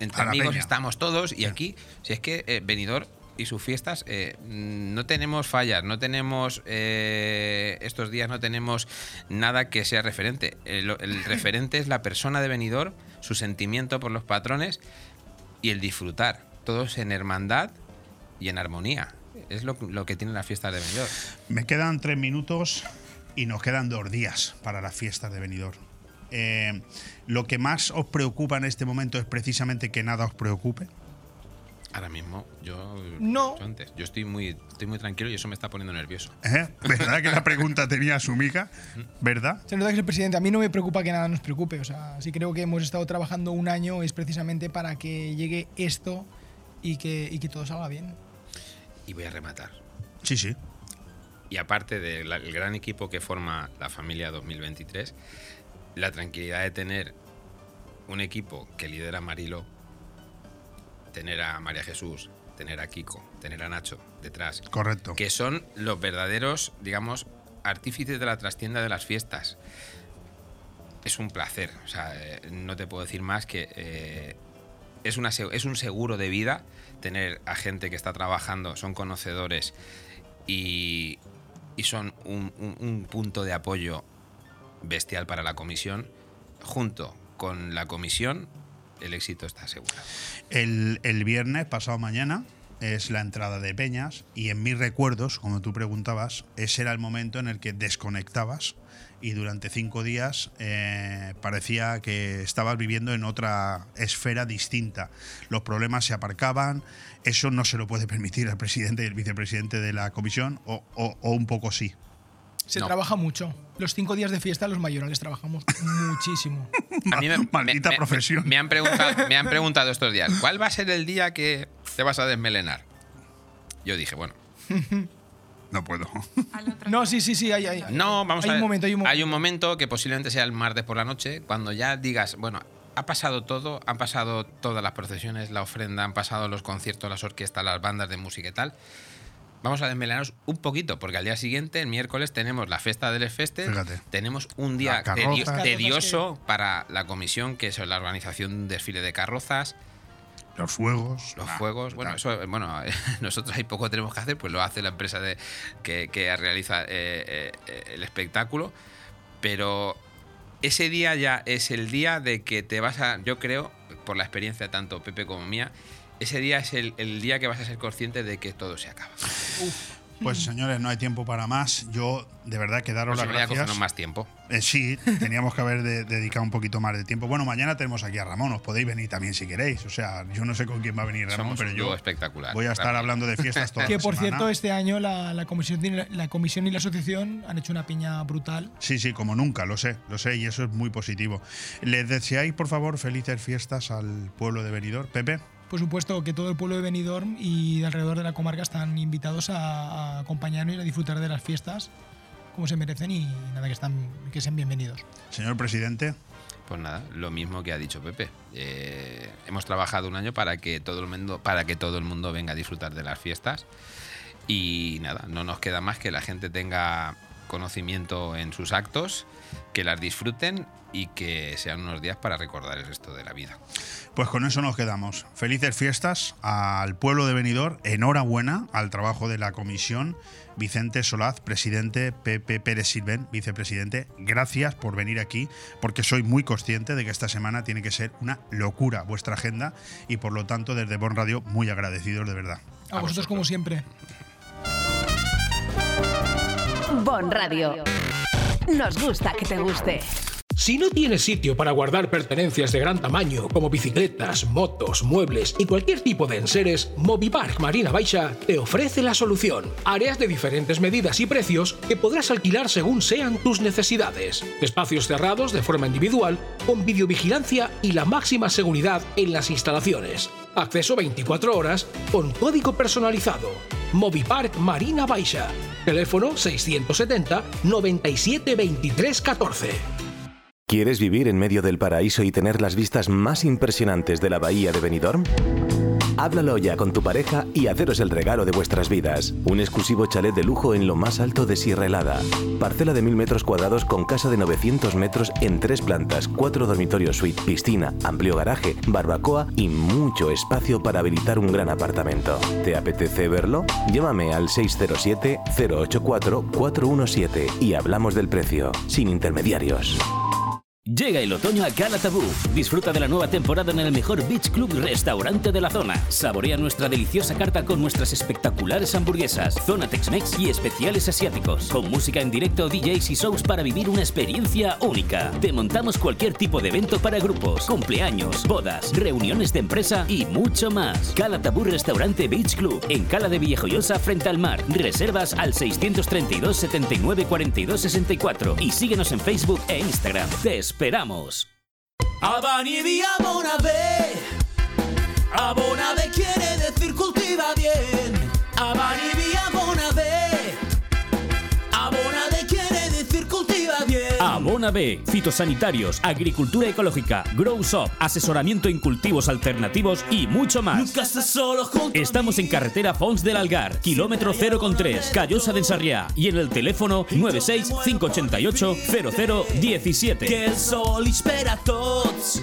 entre amigos estamos todos y aquí, si es que eh, Benidorm y sus fiestas eh, no tenemos fallas, no tenemos eh, estos días no tenemos nada que sea referente. El, el referente es la persona de Benidorm su sentimiento por los patrones y el disfrutar, todos en hermandad y en armonía. Es lo, que tiene la fiesta de Benidorm. Me quedan tres minutos y nos quedan dos días para las fiestas de Benidorm. Eh, lo que más os preocupa en este momento es precisamente que nada os preocupe. Ahora mismo, yo. No. antes, yo estoy muy, estoy muy tranquilo y eso me está poniendo nervioso. ¿Eh? ¿Verdad que la pregunta tenía su mica? ¿Verdad? Se nota que es el presidente. A mí no me preocupa que nada nos preocupe. O sea, sí creo que hemos estado trabajando un año es precisamente para que llegue esto y que, y que todo salga bien. Y voy a rematar. Sí, sí. Y aparte del gran equipo que forma la familia 2023, la tranquilidad de tener un equipo que lidera Marilo tener a María Jesús, tener a Kiko, tener a Nacho detrás. Correcto. Que son los verdaderos, digamos, artífices de la trastienda de las fiestas. Es un placer. O sea, eh, no te puedo decir más que eh, es, una, es un seguro de vida tener a gente que está trabajando, son conocedores y, son un, punto de apoyo bestial para la comisión. Junto con la comisión, el éxito está asegurado. El, el viernes, pasado mañana, es la entrada de Peñas y en mis recuerdos, como tú preguntabas, ese era el momento en el que desconectabas y durante cinco días eh, parecía que estabas viviendo en otra esfera distinta. Los problemas se aparcaban, eso no se lo puede permitir al presidente y el vicepresidente de la comisión, o, un poco sí. Se trabaja mucho. Los cinco días de fiesta los mayorales trabajamos muchísimo. Maldita profesión. Me, han preguntado, me han preguntado estos días, ¿cuál va a ser el día que te vas a desmelenar? Yo dije, bueno, no puedo. No, sí, sí, sí, hay, hay, no, vamos a ver. Un momento, hay, un hay un momento que posiblemente sea el martes por la noche, cuando ya digas, bueno, ha pasado todo, han pasado todas las procesiones, la ofrenda, han pasado los conciertos, las orquestas, las bandas de música y tal. Vamos a desmelenaros un poquito, porque al día siguiente, el miércoles, tenemos la fiesta del Feste. Tenemos un día tedioso para la comisión, que es la organización de un desfile de carrozas. Los fuegos. Los fuegos. Bueno, eso, bueno, nosotros hay poco tenemos que hacer, pues lo hace la empresa de, que, realiza eh, eh, el espectáculo. Pero ese día ya es el día de que te vas a, yo creo, por la experiencia tanto Pepe como mía, ese día es el, día que vas a ser consciente de que todo se acaba. Pues señores, no hay tiempo para más. Yo de verdad que daros pues las gracias. más tiempo. Eh, sí, teníamos que haber dedicado un poquito más de tiempo. Bueno, mañana tenemos aquí a Ramón, os podéis venir también si queréis. O sea, yo no sé con quién va a venir Ramón, pero yo espectacular, voy a estar hablando de fiestas toda Que por cierto, este año la, comisión, la comisión y la asociación han hecho una piña brutal. Sí, sí, como nunca, lo sé, lo sé, y eso es muy positivo. ¿Les deseáis, por favor, felices fiestas al pueblo de Benidorm? Pepe por supuesto que todo el pueblo de Benidorm y de alrededor de la comarca están invitados a, acompañarnos y a disfrutar de las fiestas como se merecen y nada, que, están, que sean bienvenidos. Señor presidente. Pues nada, lo mismo que ha dicho Pepe. Eh, hemos trabajado un año para que todo el mundo, para que todo el mundo venga a disfrutar de las fiestas. Y nada, no nos queda más que la gente tenga conocimiento en sus actos, que las disfruten y que sean unos días para recordar el resto de la vida. Pues con eso nos quedamos. Felices fiestas al pueblo de Benidorm. Enhorabuena al trabajo de la comisión. Vicente Solaz, presidente, Pepe Pérez Silven, vicepresidente, gracias por venir aquí, porque soy muy consciente de que esta semana tiene que ser una locura vuestra agenda y por lo tanto desde Bon Radio muy agradecidos de verdad. A, vosotros como siempre. Bon Radio. Nos gusta que te guste. Si no tienes sitio para guardar pertenencias de gran tamaño como bicicletas, motos, muebles y cualquier tipo de enseres, Movipark Marina Baixa te ofrece la solución. Áreas de diferentes medidas y precios que podrás alquilar según sean tus necesidades. Espacios cerrados de forma individual, con videovigilancia y la máxima seguridad en las instalaciones. Acceso 24 horas con código personalizado. Movipark Marina Baixa. Teléfono 670 97 23 14. ¿Quieres vivir en medio del paraíso y tener las vistas más impresionantes de la bahía de Benidorm? Háblalo ya con tu pareja y haceros el regalo de vuestras vidas. Un exclusivo chalet de lujo en lo más alto de Sierra Helada. Parcela de mil metros cuadrados con casa de 900 metros en tres plantas, cuatro dormitorios suite, piscina, amplio garaje, barbacoa y mucho espacio para habilitar un gran apartamento. ¿Te apetece verlo? Llámame al 607-084-417 y hablamos del precio, sin intermediarios. Llega el otoño a Calatabú. Disfruta de la nueva temporada en el mejor Beach Club restaurante de la zona. Saborea nuestra deliciosa carta con nuestras espectaculares hamburguesas, zona Tex-Mex y especiales asiáticos. Con música en directo, DJs y shows para vivir una experiencia única. Te montamos cualquier tipo de evento para grupos, cumpleaños, bodas, reuniones de empresa y mucho más. Calatabú Restaurante Beach Club en Cala de Villajoyosa frente al mar. Reservas al 632 79 42 64 y síguenos en Facebook e Instagram esperamos. Abonade. Quiere decir cultiva bien. Abona B, fitosanitarios, agricultura ecológica, Grow Shop, asesoramiento en cultivos alternativos y mucho más. Estamos en carretera Fons del Algar, kilómetro 0,3, Callosa de Sarriá y en el teléfono 96 588 0017. Que el sol espera todos.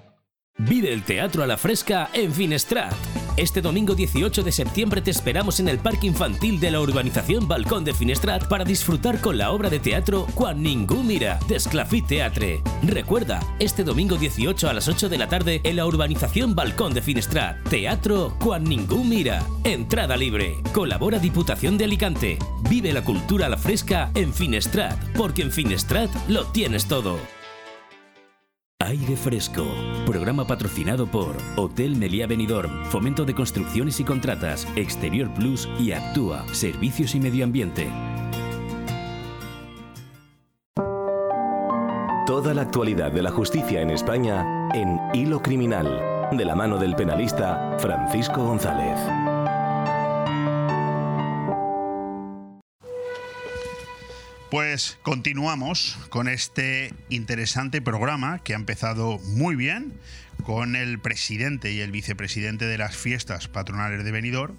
Vive el teatro a la fresca en Finestrat. Este domingo 18 de septiembre te esperamos en el Parque Infantil de la urbanización Balcón de Finestrat para disfrutar con la obra de teatro Quan ningú mira de Esclafit Teatre. Recuerda, este domingo 18 a las 8 de la tarde en la urbanización Balcón de Finestrat. Teatro Quan ningú mira. Entrada libre. Colabora Diputación de Alicante. Vive la cultura a la fresca en Finestrat, porque en Finestrat lo tienes todo. Aire Fresco, programa patrocinado por Hotel Meliá Benidorm, Fomento de Construcciones y Contratas, Exterior Plus y Actúa, Servicios y Medio Ambiente. Toda la actualidad de la justicia en España en Hilo Criminal, de la mano del penalista Francisco González. Pues continuamos con este interesante programa que ha empezado muy bien con el presidente y el vicepresidente de las fiestas patronales de Benidorm.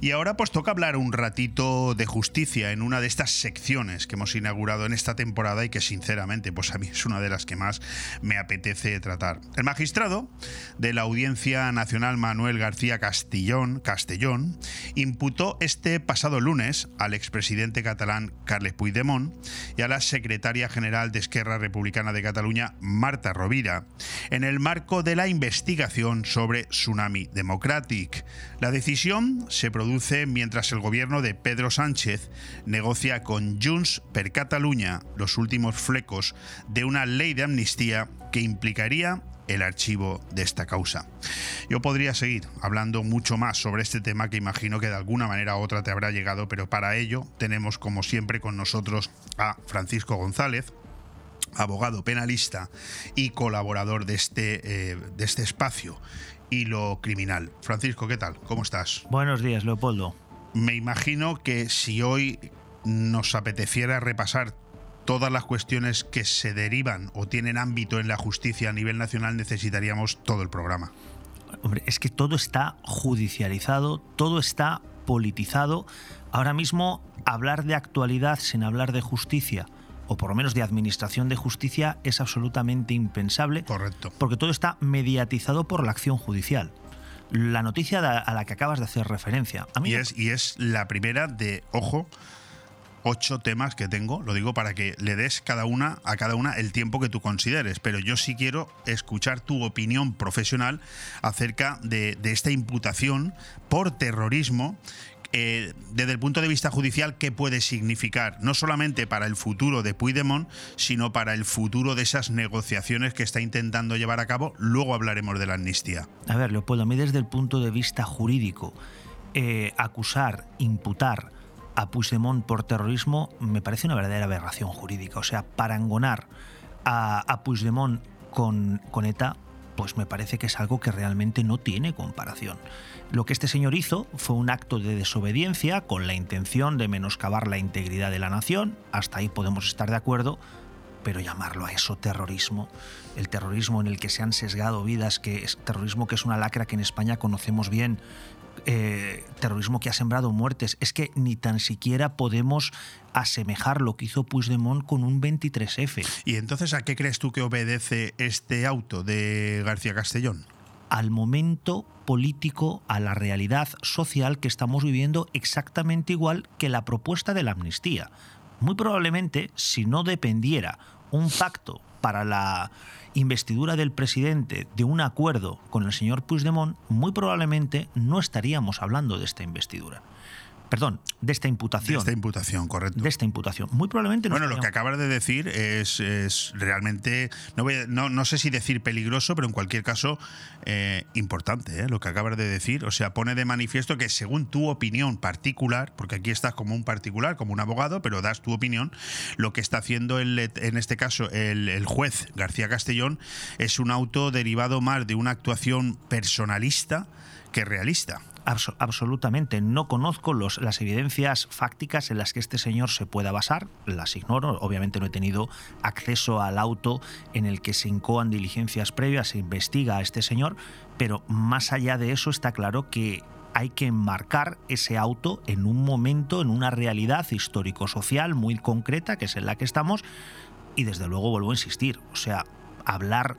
Y ahora pues toca hablar un ratito de justicia en una de estas secciones que hemos inaugurado en esta temporada y que sinceramente pues a mí es una de las que más me apetece tratar. El magistrado de la Audiencia Nacional Manuel García Castellón, Castellón imputó este pasado lunes al expresidente catalán Carles Puigdemont y a la secretaria general de Esquerra Republicana de Cataluña Marta Rovira en el marco de la investigación sobre Tsunami Democratic. La decisión se produce mientras el gobierno de Pedro Sánchez negocia con Junts per Catalunya los últimos flecos de una ley de amnistía que implicaría el archivo de esta causa. Yo podría seguir hablando mucho más sobre este tema que imagino que de alguna manera u otra te habrá llegado, pero para ello tenemos como siempre con nosotros a Francisco González, abogado penalista y colaborador de este, eh, de este espacio, Hilo Criminal. Francisco, ¿qué tal? ¿Cómo estás? Buenos días, Leopoldo. Me imagino que si hoy nos apeteciera repasar todas las cuestiones que se derivan o tienen ámbito en la justicia a nivel nacional, necesitaríamos todo el programa. Hombre, es que todo está judicializado, todo está politizado. Ahora mismo, hablar de actualidad sin hablar de justicia o por lo menos de administración de justicia, es absolutamente impensable. Correcto. Porque todo está mediatizado por la acción judicial. La noticia a la que acabas de hacer referencia. y, es, y es la primera de, ojo, ocho temas que tengo, lo digo para que le des cada una a cada una el tiempo que tú consideres, pero yo sí quiero escuchar tu opinión profesional acerca de, de esta imputación por terrorismo eh, desde el punto de vista judicial, ¿qué puede significar? No solamente para el futuro de Puigdemont, sino para el futuro de esas negociaciones que está intentando llevar a cabo. Luego hablaremos de la amnistía. A ver, Leopoldo, a mí desde el punto de vista jurídico, eh, acusar, imputar a Puigdemont por terrorismo me parece una verdadera aberración jurídica. O sea, parangonar a, a Puigdemont con, con ETA, pues me parece que es algo que realmente no tiene comparación. Lo que este señor hizo fue un acto de desobediencia con la intención de menoscabar la integridad de la nación, hasta ahí podemos estar de acuerdo, pero llamarlo a eso terrorismo, el terrorismo en el que se han sesgado vidas, que es terrorismo que es una lacra que en España conocemos bien, eh, terrorismo que ha sembrado muertes, es que ni tan siquiera podemos asemejar lo que hizo Puigdemont con un 23F. ¿Y entonces a qué crees tú que obedece este auto de García Castellón? Al momento político, a la realidad social que estamos viviendo exactamente igual que la propuesta de la amnistía. Muy probablemente, si no dependiera un pacto para la investidura del presidente de un acuerdo con el señor Puigdemont, muy probablemente no estaríamos hablando de esta investidura perdón, de esta imputación. De esta imputación, correcto. De esta imputación. Muy probablemente Bueno, lo que acabas de decir es, realmente, no, no, sé si decir peligroso, pero en cualquier caso eh, importante, ¿eh? lo que acabas de decir. O sea, pone de manifiesto que según tu opinión particular, porque aquí estás como un particular, como un abogado, pero das tu opinión, lo que está haciendo el, en este caso el, el juez García Castellón es un auto derivado más de una actuación personalista que realista absolutamente. No conozco las evidencias fácticas en las que este señor se pueda basar. Las ignoro. Obviamente no he tenido acceso al auto en el que se incoan diligencias previas, se investiga a este señor. Pero más allá de eso está claro que hay que enmarcar ese auto en un momento, en una realidad histórico-social muy concreta, que es en la que estamos. Y desde luego vuelvo a insistir. O sea, hablar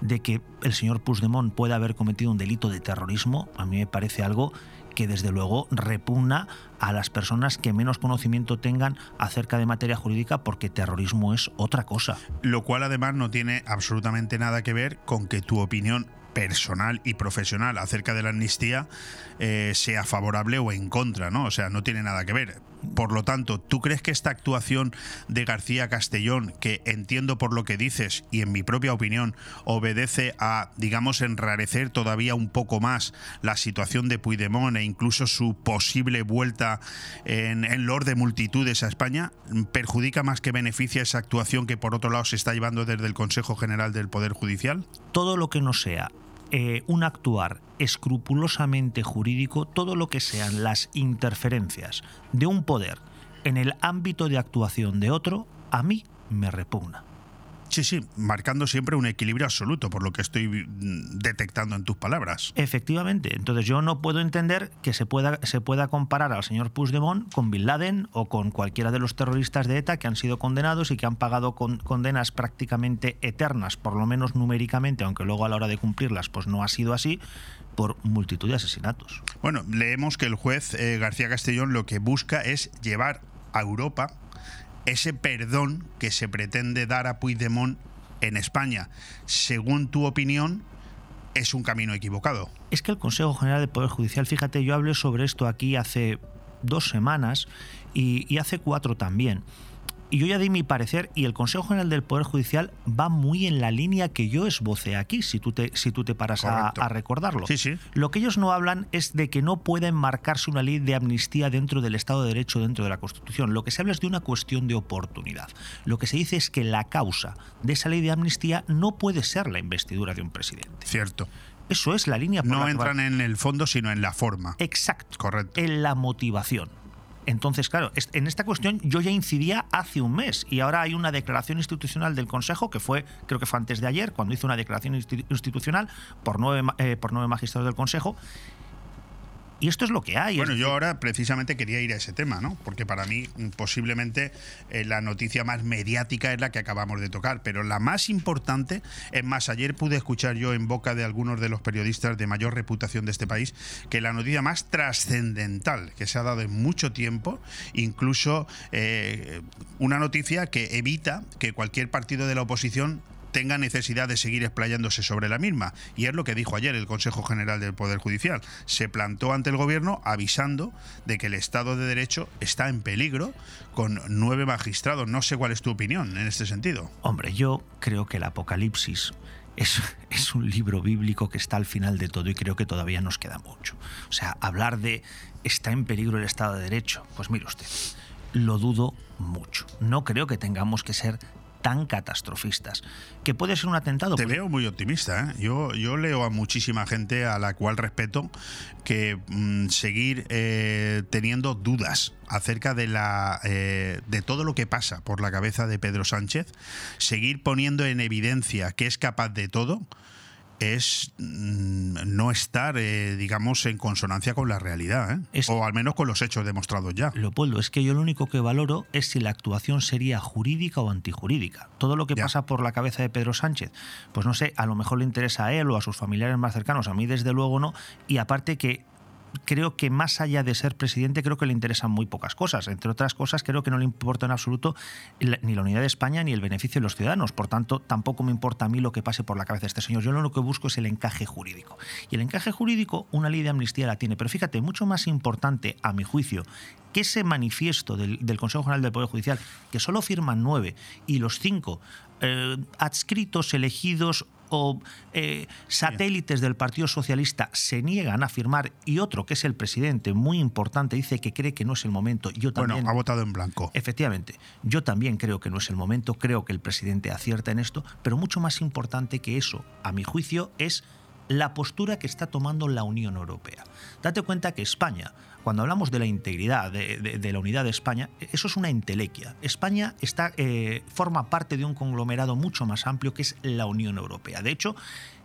de que el señor Puigdemont pueda haber cometido un delito de terrorismo, a mí me parece algo que desde luego repugna a las personas que menos conocimiento tengan acerca de materia jurídica porque terrorismo es otra cosa. Lo cual además no tiene absolutamente nada que ver con que tu opinión personal y profesional acerca de la amnistía eh, sea favorable o en contra, ¿no? O sea, no tiene nada que ver. Por lo tanto, ¿tú crees que esta actuación de García Castellón, que entiendo por lo que dices y en mi propia opinión, obedece a, digamos, enrarecer todavía un poco más la situación de Puigdemont e incluso su posible vuelta en, en Lord de multitudes a España, perjudica más que beneficia esa actuación que por otro lado se está llevando desde el Consejo General del Poder Judicial? Todo lo que no sea eh, un actuar escrupulosamente jurídico, todo lo que sean las interferencias de un poder en el ámbito de actuación de otro, a mí me repugna. Sí, sí, marcando siempre un equilibrio absoluto, por lo que estoy mm, detectando en tus palabras. Efectivamente. Entonces yo no puedo entender que se pueda, se pueda comparar al señor Puigdemont con Bin Laden o con cualquiera de los terroristas de ETA que han sido condenados y que han pagado condenas prácticamente eternas, por lo menos numéricamente, aunque luego a la hora de cumplirlas pues no ha sido así, por multitud de asesinatos. Bueno, leemos que el juez eh, García Castellón lo que busca es llevar a Europa ese perdón que se pretende dar a Puigdemont en España, según tu opinión, es un camino equivocado. Es que el Consejo General del Poder Judicial, fíjate, yo hablé sobre esto aquí hace dos semanas y, y hace cuatro también. Y yo ya di mi parecer y el Consejo General del Poder Judicial va muy en la línea que yo esbocé aquí, si tú te, si tú te paras a, recordarlo. Sí, sí. Lo que ellos no hablan es de que no pueda enmarcarse una ley de amnistía dentro del Estado de Derecho, dentro de la Constitución. Lo que se habla es de una cuestión de oportunidad. Lo que se dice es que la causa de esa ley de amnistía no puede ser la investidura de un presidente. Cierto. Eso es la línea. no entran en el fondo, sino en la forma. Exacto. Correcto. En la motivación. Entonces, claro, en esta cuestión yo ya incidía hace un mes y ahora hay una declaración institucional del Consejo que fue, creo que fue antes de ayer, cuando hizo una declaración institucional por nueve, eh, por nueve magistrados del Consejo y esto es lo que hay. Bueno, yo ahora precisamente quería ir a ese tema, ¿no? Porque para mí posiblemente eh, la noticia más mediática es la que acabamos de tocar, pero la más importante, es más, ayer pude escuchar yo en boca de algunos de los periodistas de mayor reputación de este país que la noticia más trascendental que se ha dado en mucho tiempo, incluso eh, una noticia que evita que cualquier partido de la oposición tenga necesidad de seguir explayándose sobre la misma. Y es lo que dijo ayer el Consejo General del Poder Judicial. Se plantó ante el Gobierno avisando de que el Estado de Derecho está en peligro con nueve magistrados. No sé cuál es tu opinión en este sentido. Hombre, yo creo que el Apocalipsis es, es, un libro bíblico que está al final de todo y creo que todavía nos queda mucho. O sea, hablar de está en peligro el Estado de Derecho, pues mire usted, lo dudo mucho. No creo que tengamos que ser tan catastrofistas. Que puede ser un atentado. Te veo muy optimista. ¿eh? Yo, yo leo a muchísima gente a la cual respeto que mm, seguir eh, teniendo dudas acerca de la eh, de todo lo que pasa por la cabeza de Pedro Sánchez, seguir poniendo en evidencia que es capaz de todo es mm, no estar, eh, digamos, en consonancia con la realidad, ¿eh? o al menos con los hechos demostrados ya. Leopoldo, es que yo lo único que valoro es si la actuación sería jurídica o antijurídica. Todo lo que pasa por la cabeza de Pedro Sánchez, pues no sé, a lo mejor le interesa a él o a sus familiares más cercanos, a mí desde luego no, y aparte que creo que más allá de ser presidente, creo que le interesan muy pocas cosas. Entre otras cosas, creo que no le importa en absoluto ni la unidad de España ni el beneficio de los ciudadanos. Por tanto, tampoco me importa a mí lo que pase por la cabeza de este señor. Yo lo que busco es el encaje jurídico. Y el encaje jurídico, una ley de amnistía la tiene. Pero fíjate, mucho más importante, a mi juicio, que ese manifiesto del, Consejo General del Poder Judicial, que solo firman nueve y los cinco eh, adscritos, elegidos o eh, satélites del Partido Socialista se niegan a firmar y otro, que es el presidente, muy importante, dice que cree que no es el momento. Yo también, bueno, ha votado en blanco. Efectivamente, yo también creo que no es el momento, creo que el presidente acierta en esto, pero mucho más importante que eso, a mi juicio, es la postura que está tomando la Unión Europea. Date cuenta que España cuando hablamos de la integridad, de, la unidad de España, eso es una entelequia. España eh, forma parte de un conglomerado mucho más amplio que es la Unión Europea. De hecho,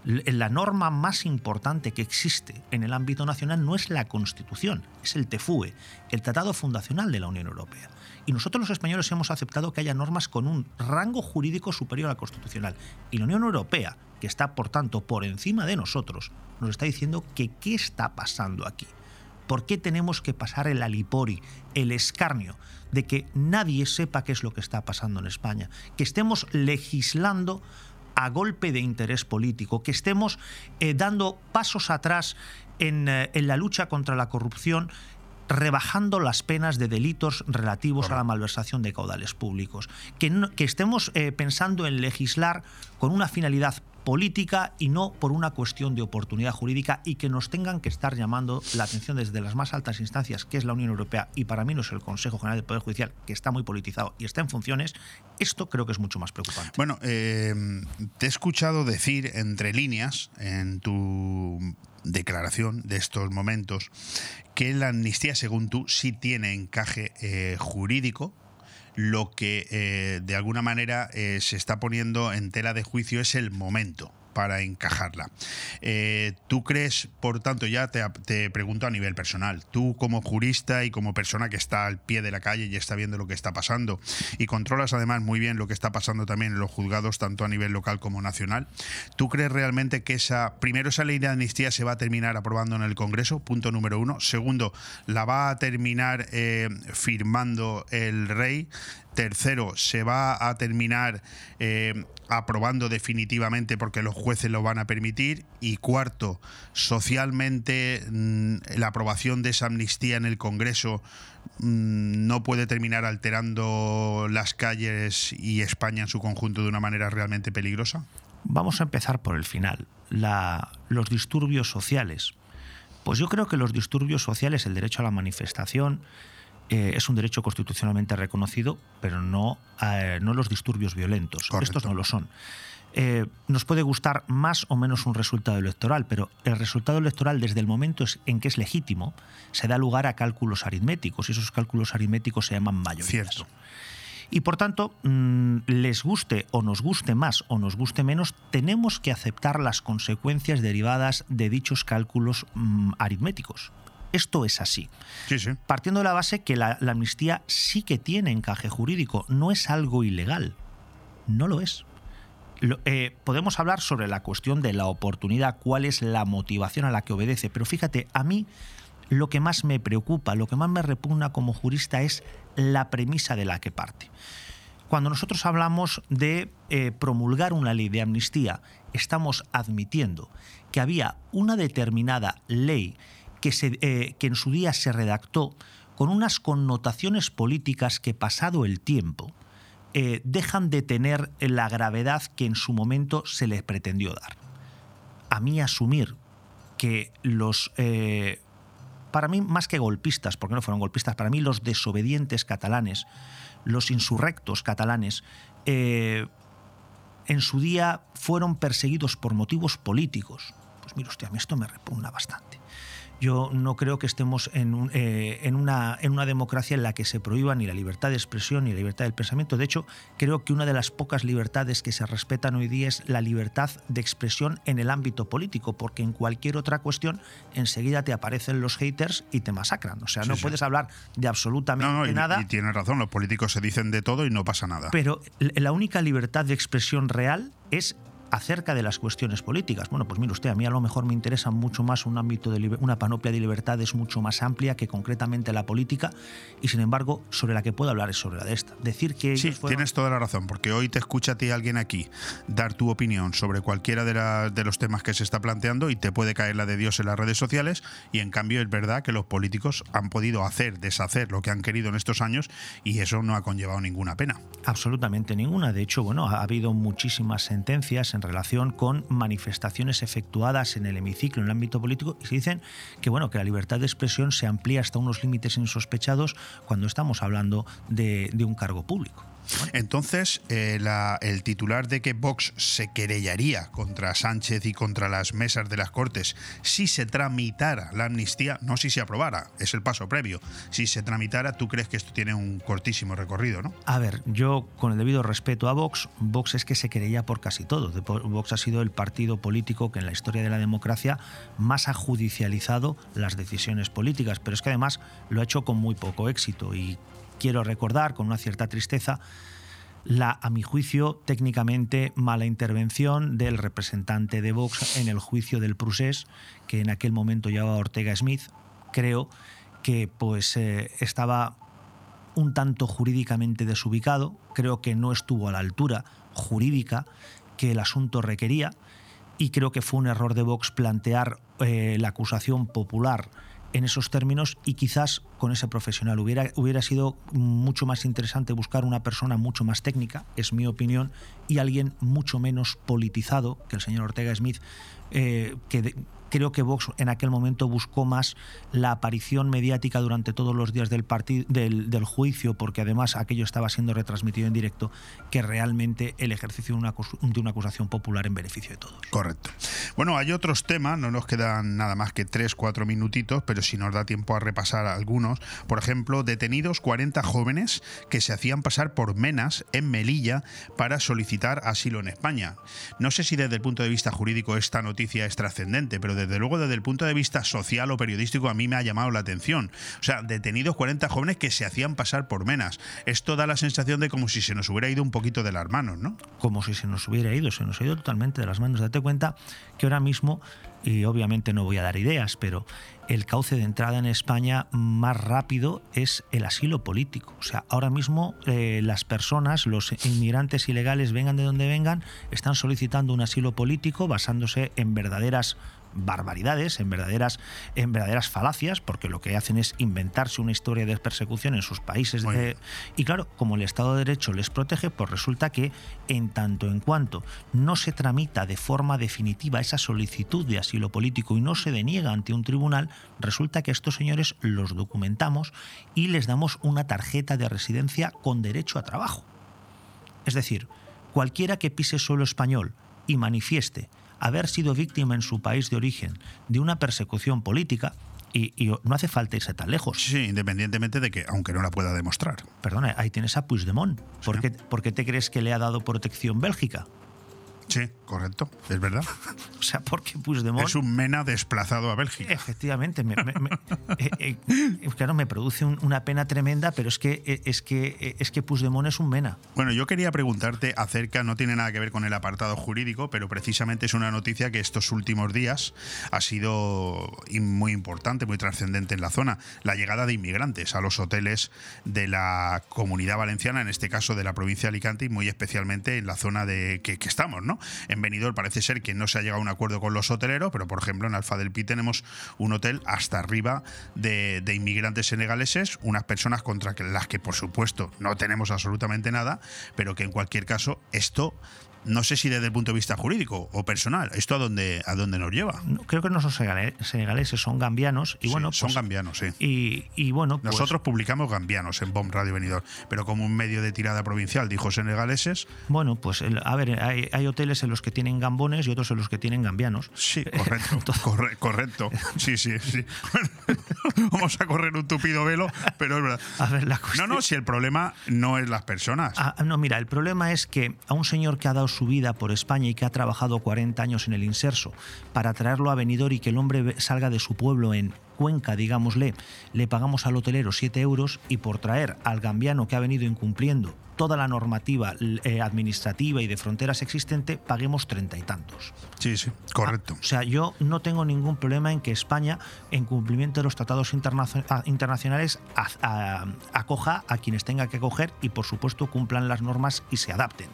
la norma más importante que existe en el ámbito nacional no es la Constitución, es el TFUE, el Tratado Fundacional de la Unión Europea. Y nosotros los españoles hemos aceptado que haya normas con un rango jurídico superior al constitucional. Y la Unión Europea, que está por tanto por encima de nosotros, nos está diciendo que qué está pasando aquí. ¿Por qué tenemos que pasar el alipori, el escarnio de que nadie sepa qué es lo que está pasando en España? Que estemos legislando a golpe de interés político, que estemos eh, dando pasos atrás eh, en, la lucha contra la corrupción rebajando las penas de delitos relativos a la malversación de caudales públicos, que, que estemos eh, pensando en legislar con una finalidad política y no por una cuestión de oportunidad jurídica y que nos tengan que estar llamando la atención desde las más altas instancias, que es la Unión Europea, y para mí no es el Consejo General del Poder Judicial, que está muy politizado y está en funciones, esto creo que es mucho más preocupante. Bueno, eh, te he escuchado decir entre líneas en tu declaración de estos momentos que la amnistía, según tú, sí tiene encaje eh, jurídico lo que eh, de alguna manera eh, se está poniendo en tela de juicio es el momento para encajarla. Eh, ¿Tú crees, por tanto, ya te, pregunto a nivel personal, tú como jurista y como persona que está al pie de la calle y está viendo lo que está pasando y controlas además muy bien lo que está pasando también en los juzgados, tanto a nivel local como nacional, ¿tú crees realmente que esa, primero, esa ley de amnistía se va a terminar aprobando en el Congreso? Punto número uno. Segundo, ¿la va a terminar eh, firmando el rey? Tercero, se va a terminar eh, aprobando definitivamente porque los jueces lo van a permitir. Y cuarto, socialmente mm, la aprobación de esa amnistía en el Congreso mm, no puede terminar alterando las calles y España en su conjunto de una manera realmente peligrosa. Vamos a empezar por el final. los disturbios sociales. Pues yo creo que los disturbios sociales, el derecho a la manifestación, eh, es un derecho constitucionalmente reconocido, pero no, eh, no los disturbios violentos. Estos no lo son. Eh, nos puede gustar más o menos un resultado electoral, pero el resultado electoral desde el momento en que es legítimo se da lugar a cálculos aritméticos y esos cálculos aritméticos se llaman mayorías. Y por tanto, mm, les guste o nos guste más o nos guste menos, tenemos que aceptar las consecuencias derivadas de dichos cálculos mm, aritméticos. Esto es así. Partiendo de la base que la, amnistía sí que tiene encaje jurídico, no es algo ilegal. No lo es. Eh, podemos hablar sobre la cuestión de la oportunidad, cuál es la motivación a la que obedece, pero fíjate, a mí lo que más me preocupa, lo que más me repugna como jurista es la premisa de la que parte. Cuando nosotros hablamos de eh, promulgar una ley de amnistía, estamos admitiendo que había una determinada ley eh, que, en su día se redactó con unas connotaciones políticas que pasado el tiempo eh, dejan de tener la gravedad que en su momento se les pretendió dar. A mí asumir que los, eh, para mí más que golpistas, porque no fueron golpistas, para mí los desobedientes catalanes, los insurrectos catalanes, en su día fueron perseguidos por motivos políticos. Pues mira, usted, a mí esto me repugna bastante yo no creo que estemos en, eh, en, una, en una democracia en la que se prohíba ni la libertad de expresión ni la libertad del pensamiento. De hecho, creo que una de las pocas libertades que se respetan hoy día es la libertad de expresión en el ámbito político, porque en cualquier otra cuestión enseguida te aparecen los haters y te masacran. O sea, no puedes hablar de absolutamente nada. Y tienes razón, los políticos se dicen de todo y no pasa nada. Pero la única libertad de expresión real es acerca de las cuestiones políticas. Bueno, pues mire usted, a mí a lo mejor me interesa mucho más un ámbito de una panoplia de libertades mucho más amplia que concretamente la política y sin embargo sobre la que puedo hablar es sobre la de esta. Decir que sí, tienes toda la razón, porque hoy te escucha a ti alguien aquí dar tu opinión sobre cualquiera de, de los temas que se está planteando y te puede caer la de Dios en las redes sociales y en cambio es verdad que los políticos han podido hacer, deshacer lo que han querido en estos años y eso no ha conllevado ninguna pena. Absolutamente ninguna. De hecho, bueno, ha habido muchísimas sentencias en relación con manifestaciones efectuadas en el hemiciclo, en el ámbito político, y se dicen que bueno, que la libertad de expresión se amplía hasta unos límites insospechados cuando estamos hablando de, de un cargo público. Entonces, eh, el titular de que Vox se querellaría contra Sánchez y contra las mesas de las Cortes si se tramitara la amnistía, no si se aprobara, es el paso previo. Si se tramitara, tú crees que esto tiene un cortísimo recorrido, ¿no? A ver, yo con el debido respeto a Vox, Vox es que se querella por casi todo. Vox ha sido el partido político que en la historia de la democracia más ha judicializado las decisiones políticas, pero es que además lo ha hecho con muy poco éxito y quiero recordar con una cierta tristeza la, a mi juicio, técnicamente mala intervención del representante de Vox en el juicio del Prusés, que en aquel momento llevaba Ortega Smith. Creo que pues eh, estaba un tanto jurídicamente desubicado, creo que no estuvo a la altura jurídica que el asunto requería y creo que fue un error de Vox plantear eh, la acusación popular en esos términos y quizás con ese profesional. Hubiera, hubiera sido mucho más interesante buscar una persona mucho más técnica, es mi opinión, y alguien mucho menos politizado que el señor Ortega Smith, eh, que creo que Vox en aquel momento buscó más la aparición mediática durante todos los días del, del, del, juicio, porque además aquello estaba siendo retransmitido en directo, que realmente el ejercicio de una, de acusación popular en beneficio de todos. Correcto. Bueno, hay otros temas, no nos quedan nada más que tres, cuatro minutitos, pero si nos da tiempo a repasar algunos. Por ejemplo, detenidos 40 jóvenes que se hacían pasar por menas en Melilla para solicitar asilo en España. No sé si desde el punto de vista jurídico esta noticia es trascendente, pero desde luego desde el punto de vista social o periodístico a mí me ha llamado la atención. O sea, detenidos 40 jóvenes que se hacían pasar por menas. Esto da la sensación de como si se nos hubiera ido un poquito de las manos, ¿no? Como si se nos hubiera ido, se nos ha ido totalmente de las manos. Date cuenta que ahora mismo, y obviamente no voy a dar ideas, pero el cauce de entrada en España más rápido es el asilo político. O sea, ahora mismo eh, las personas, los inmigrantes ilegales, vengan de donde vengan, están solicitando un asilo político basándose en verdaderas barbaridades, en verdaderas, en verdaderas falacias, porque lo que hacen es inventarse una historia de persecución en sus países. y claro, como el Estado de Derecho les protege, pues resulta que en tanto en cuanto no se tramita de forma definitiva esa solicitud de asilo político y no se deniega ante un tribunal, resulta que estos señores los documentamos y les damos una tarjeta de residencia con derecho a trabajo. Es decir, cualquiera que pise suelo español y manifieste haber sido víctima en su país de origen de una persecución política, y, no hace falta irse tan lejos. Sí, independientemente de que, aunque no la pueda demostrar. Perdona, ahí tienes a Puigdemont. ¿Por, ¿Por qué te crees que le ha dado protección Bélgica? Sí, correcto, es verdad. o sea, porque Puigdemont... Es un Mena desplazado a Bélgica. Efectivamente, me, eh, eh, claro, me produce una pena tremenda, pero es que, eh, es, que, es que Puigdemont es un Mena. Bueno, yo quería preguntarte acerca, no tiene nada que ver con el apartado jurídico, pero precisamente es una noticia que estos últimos días ha sido muy importante, muy trascendente en la zona, la llegada de inmigrantes a los hoteles de la comunidad valenciana, en este caso de la provincia de Alicante y muy especialmente en la zona de que, que estamos, ¿no? En Benidorm parece ser que no se ha llegado a un acuerdo con los hoteleros, pero por ejemplo en Alfa del Pi tenemos un hotel hasta arriba de, de inmigrantes senegaleses, unas personas contra las que por supuesto no tenemos absolutamente nada, pero que en cualquier caso esto no sé si desde el punto de vista jurídico o personal, ¿esto a dónde, a dónde nos lleva? creo que no son senegaleses, son gambianos. Y bueno, son pues, gambianos, sí. Y, bueno, pues Nosotros publicamos gambianos en Bomb Radio Venidor, pero como un medio de tirada provincial dijo senegaleses. Bueno, pues a ver, hay, hoteles en los que tienen gambones y otros en los que tienen gambianos. Sí, correcto. correcto. Sí, sí, sí. Vamos a correr un tupido velo, pero es verdad. A ver, la No, no, si el problema no es las personas. Ah, no, mira, el problema es que a un señor que ha dado su vida por España y que ha trabajado 40 años en el inserso para traerlo a Benidorm y que el hombre salga de su pueblo en Cuenca, digámosle, le pagamos al hotelero 7 euros y por traer al gambiano que ha venido incumpliendo toda la normativa eh, administrativa y de fronteras existente, paguemos treinta y tantos. Sí, sí, correcto. Ah, o sea, yo no tengo ningún problema en que España, en cumplimiento de los tratados ah, internacionales, acoja a quienes tenga que acoger y, por supuesto, cumplan las normas y se adapten.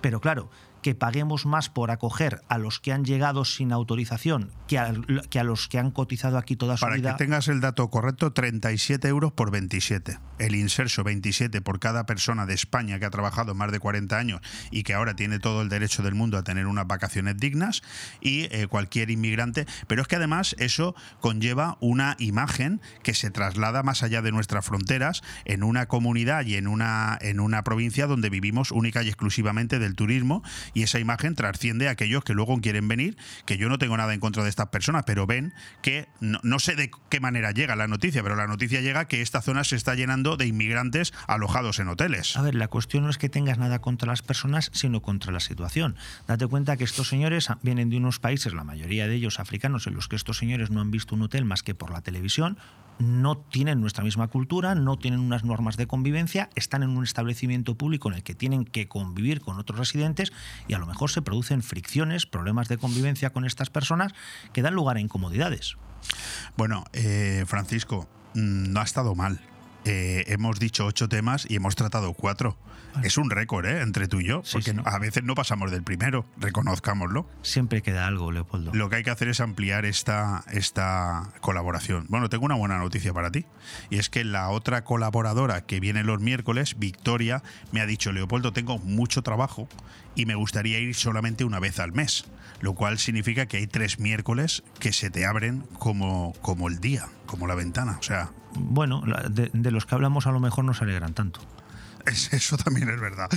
Pero claro, que paguemos más por acoger a los que han llegado sin autorización que a, que a los que han cotizado aquí toda su vida. Para que tengas el dato correcto, 37 euros por 27. El inserso 27 por cada persona de España que ha trabajado más de 40 años y que ahora tiene todo el derecho del mundo a tener unas vacaciones dignas y eh, cualquier inmigrante. Pero es que además eso conlleva una imagen que se traslada más allá de nuestras fronteras en una comunidad y en una, en una provincia donde vivimos única y exclusivamente del turismo y esa imagen trasciende a aquellos que luego quieren venir, que yo no tengo nada en contra de estas personas, pero ven que no, sé de qué manera llega la noticia, pero la noticia llega que esta zona se está llenando de inmigrantes alojados en hoteles. A ver, la cuestión no es que tengas nada contra las personas, sino contra la situación. Date cuenta que estos señores vienen de unos países, la mayoría de ellos africanos, en los que estos señores no han visto un hotel más que por la televisión, no tienen nuestra misma cultura, no tienen unas normas de convivencia, están en un establecimiento público en el que tienen que convivir con otros residentes y a lo mejor se producen fricciones, problemas de convivencia con estas personas que dan lugar a incomodidades. Bueno, eh, Francisco, mm, no ha estado mal. Eh, hemos dicho ocho temas y hemos tratado cuatro. Es un récord, ¿eh? Entre tú y yo, porque a veces no pasamos del primero, reconozcámoslo. Siempre queda algo, Leopoldo. Lo que hay que hacer es ampliar esta, esta colaboración. Bueno, tengo una buena noticia para ti, y es que la otra colaboradora que viene los miércoles, Victoria, me ha dicho, Leopoldo, tengo mucho trabajo y me gustaría ir solamente una vez al mes, lo cual significa que hay tres miércoles que se te abren como, como el día, como la ventana. O sea, bueno, de, los que hablamos a lo mejor no se alegran tanto. Eso también es verdad.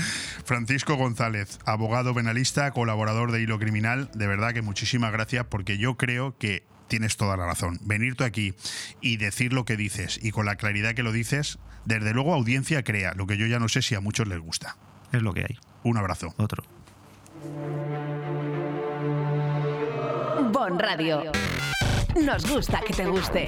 Francisco González, abogado penalista, colaborador de Hilo Criminal, de verdad que muchísimas gracias porque yo creo que tienes toda la razón. Venir tú aquí y decir lo que dices y con la claridad que lo dices, desde luego audiencia crea, lo que yo ya no sé si a muchos les gusta. Es lo que hay. Un abrazo. Otro. Bon Radio. Nos gusta que te guste.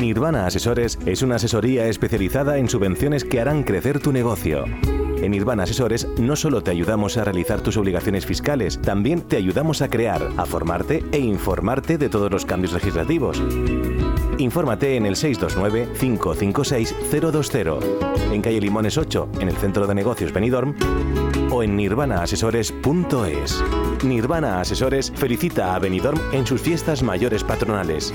Nirvana Asesores es una asesoría especializada en subvenciones que harán crecer tu negocio. En Nirvana Asesores no solo te ayudamos a realizar tus obligaciones fiscales, también te ayudamos a crear, a formarte e informarte de todos los cambios legislativos. Infórmate en el 629-556-020, en calle Limones 8, en el Centro de Negocios Benidorm, o en nirvanaasesores.es. Nirvana Asesores felicita a Benidorm en sus fiestas mayores patronales.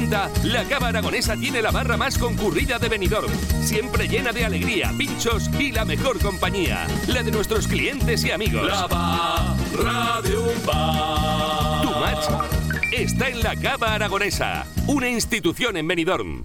1980, la Cava Aragonesa tiene la barra más concurrida de Benidorm. Siempre llena de alegría, pinchos y la mejor compañía. La de nuestros clientes y amigos. La barra de un bar. Tu match está en la Cava Aragonesa, una institución en Benidorm.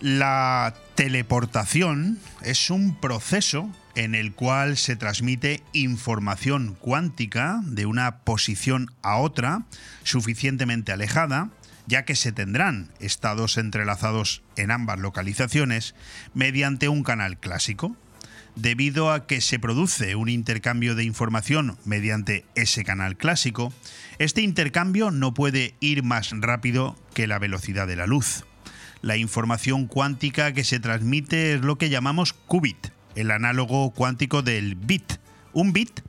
La teleportación es un proceso en el cual se transmite información cuántica de una posición a otra suficientemente alejada, ya que se tendrán estados entrelazados en ambas localizaciones mediante un canal clásico. Debido a que se produce un intercambio de información mediante ese canal clásico, este intercambio no puede ir más rápido que la velocidad de la luz. La información cuántica que se transmite es lo que llamamos qubit, el análogo cuántico del bit. Un bit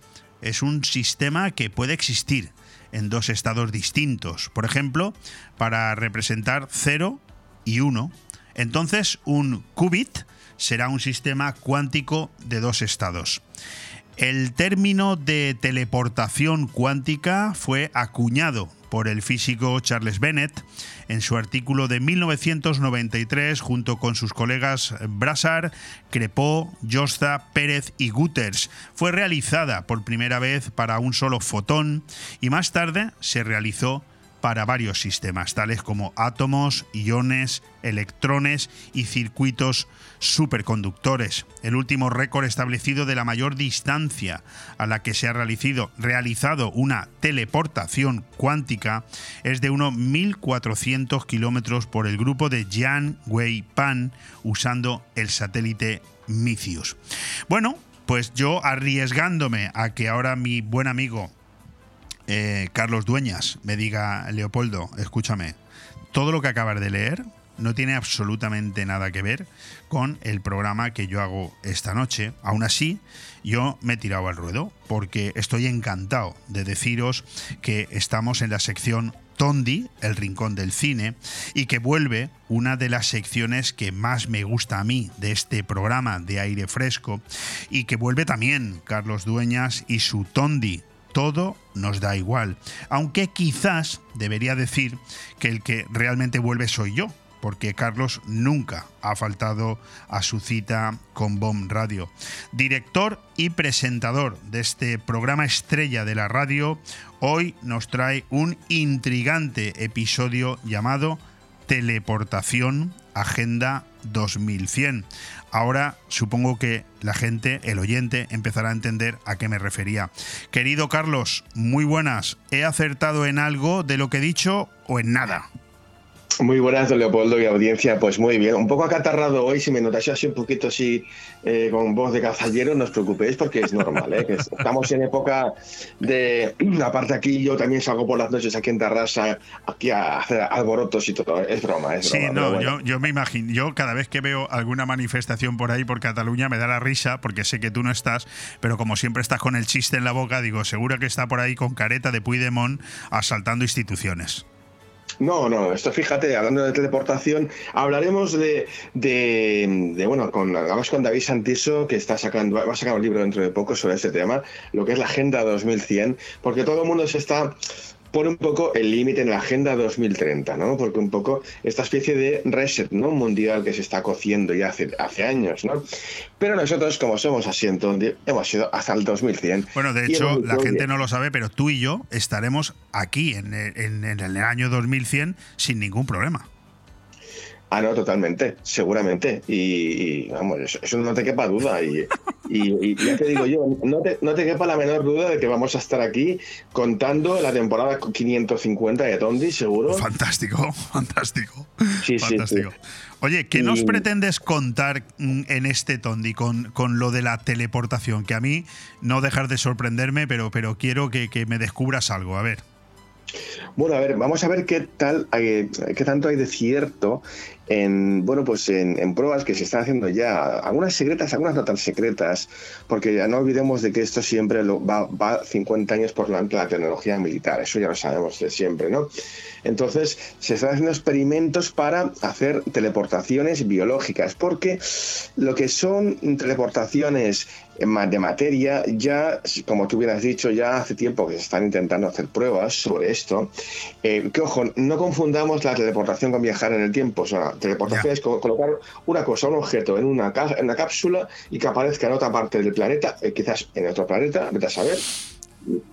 es un sistema que puede existir en dos estados distintos, por ejemplo, para representar 0 y 1. Entonces, un qubit será un sistema cuántico de dos estados. El término de teleportación cuántica fue acuñado por el físico Charles Bennett en su artículo de 1993 junto con sus colegas Brassard, Crepó, Josta, Pérez y Gutters. Fue realizada por primera vez para un solo fotón y más tarde se realizó para varios sistemas, tales como átomos, iones, electrones y circuitos superconductores. El último récord establecido de la mayor distancia a la que se ha realizado, una teleportación cuántica es de unos 1.400 kilómetros por el grupo de Jian Wei Pan usando el satélite Micius. Bueno, pues yo arriesgándome a que ahora mi buen amigo eh, Carlos Dueñas me diga, Leopoldo, escúchame, todo lo que acabas de leer no tiene absolutamente nada que ver con el programa que yo hago esta noche. Aún así, yo me he tirado al ruedo porque estoy encantado de deciros que estamos en la sección Tondi, el rincón del cine, y que vuelve una de las secciones que más me gusta a mí de este programa de aire fresco, y que vuelve también Carlos Dueñas y su Tondi, todo nos da igual. Aunque quizás debería decir que el que realmente vuelve soy yo, porque Carlos nunca ha faltado a su cita con BOM Radio. Director y presentador de este programa estrella de la radio, hoy nos trae un intrigante episodio llamado Teleportación Agenda 2100. Ahora supongo que la gente, el oyente, empezará a entender a qué me refería. Querido Carlos, muy buenas. ¿He acertado en algo de lo que he dicho o en nada? Muy buenas, Leopoldo y audiencia. Pues muy bien. Un poco acatarrado hoy, si me notáis así un poquito así eh, con voz de cazallero, no os preocupéis porque es normal. ¿eh? estamos en época de. Aparte, aquí yo también salgo por las noches aquí en Tarrasa, aquí a hacer alborotos y todo. Es broma, es broma. Sí, no, yo, yo me imagino. Yo cada vez que veo alguna manifestación por ahí por Cataluña me da la risa porque sé que tú no estás, pero como siempre estás con el chiste en la boca, digo, seguro que está por ahí con careta de Puigdemont asaltando instituciones. No, no, esto fíjate, hablando de teleportación, hablaremos de, de, bueno, con, vamos con David Santiso, que está sacando, va a sacar un libro dentro de poco sobre este tema, lo que es la Agenda 2100, porque todo el mundo se está pone un poco el límite en la Agenda 2030, ¿no? Porque un poco esta especie de reset, ¿no? Mundial que se está cociendo ya hace, hace años, ¿no? Pero nosotros, como somos así entonces, hemos ido hasta el 2100. Bueno, de hecho, la gente no lo sabe, pero tú y yo estaremos aquí en, en el año 2100 sin ningún problema. Ah, no, totalmente, seguramente. Y, vamos, eso, no te quepa duda. Y, y, ya te digo yo, no te, no te quepa la menor duda de que vamos a estar aquí contando la temporada 550 de Tondi, seguro. Fantástico, fantástico. Sí, fantástico. Sí, Oye, ¿qué nos pretendes contar en este Tondi con, con, lo de la teleportación? Que a mí no dejar de sorprenderme, pero, pero quiero que, que me descubras algo. A ver. Bueno, a ver, vamos a ver qué tal, qué tanto hay de cierto en, bueno, pues en, pruebas que se están haciendo ya, algunas secretas, algunas no tan secretas, porque ya no olvidemos de que esto siempre va, va 50 años por delante de la tecnología militar, eso ya lo sabemos de siempre, ¿no? Entonces, se están haciendo experimentos para hacer teleportaciones biológicas, porque lo que son teleportaciones de materia, ya, como tú hubieras dicho, ya hace tiempo que se están intentando hacer pruebas sobre esto. Eh, que ojo, no confundamos la teleportación con viajar en el tiempo. O sea, teleportación es colocar una cosa, un objeto en una, en una cápsula y que aparezca en otra parte del planeta, eh, quizás en otro planeta, vete a saber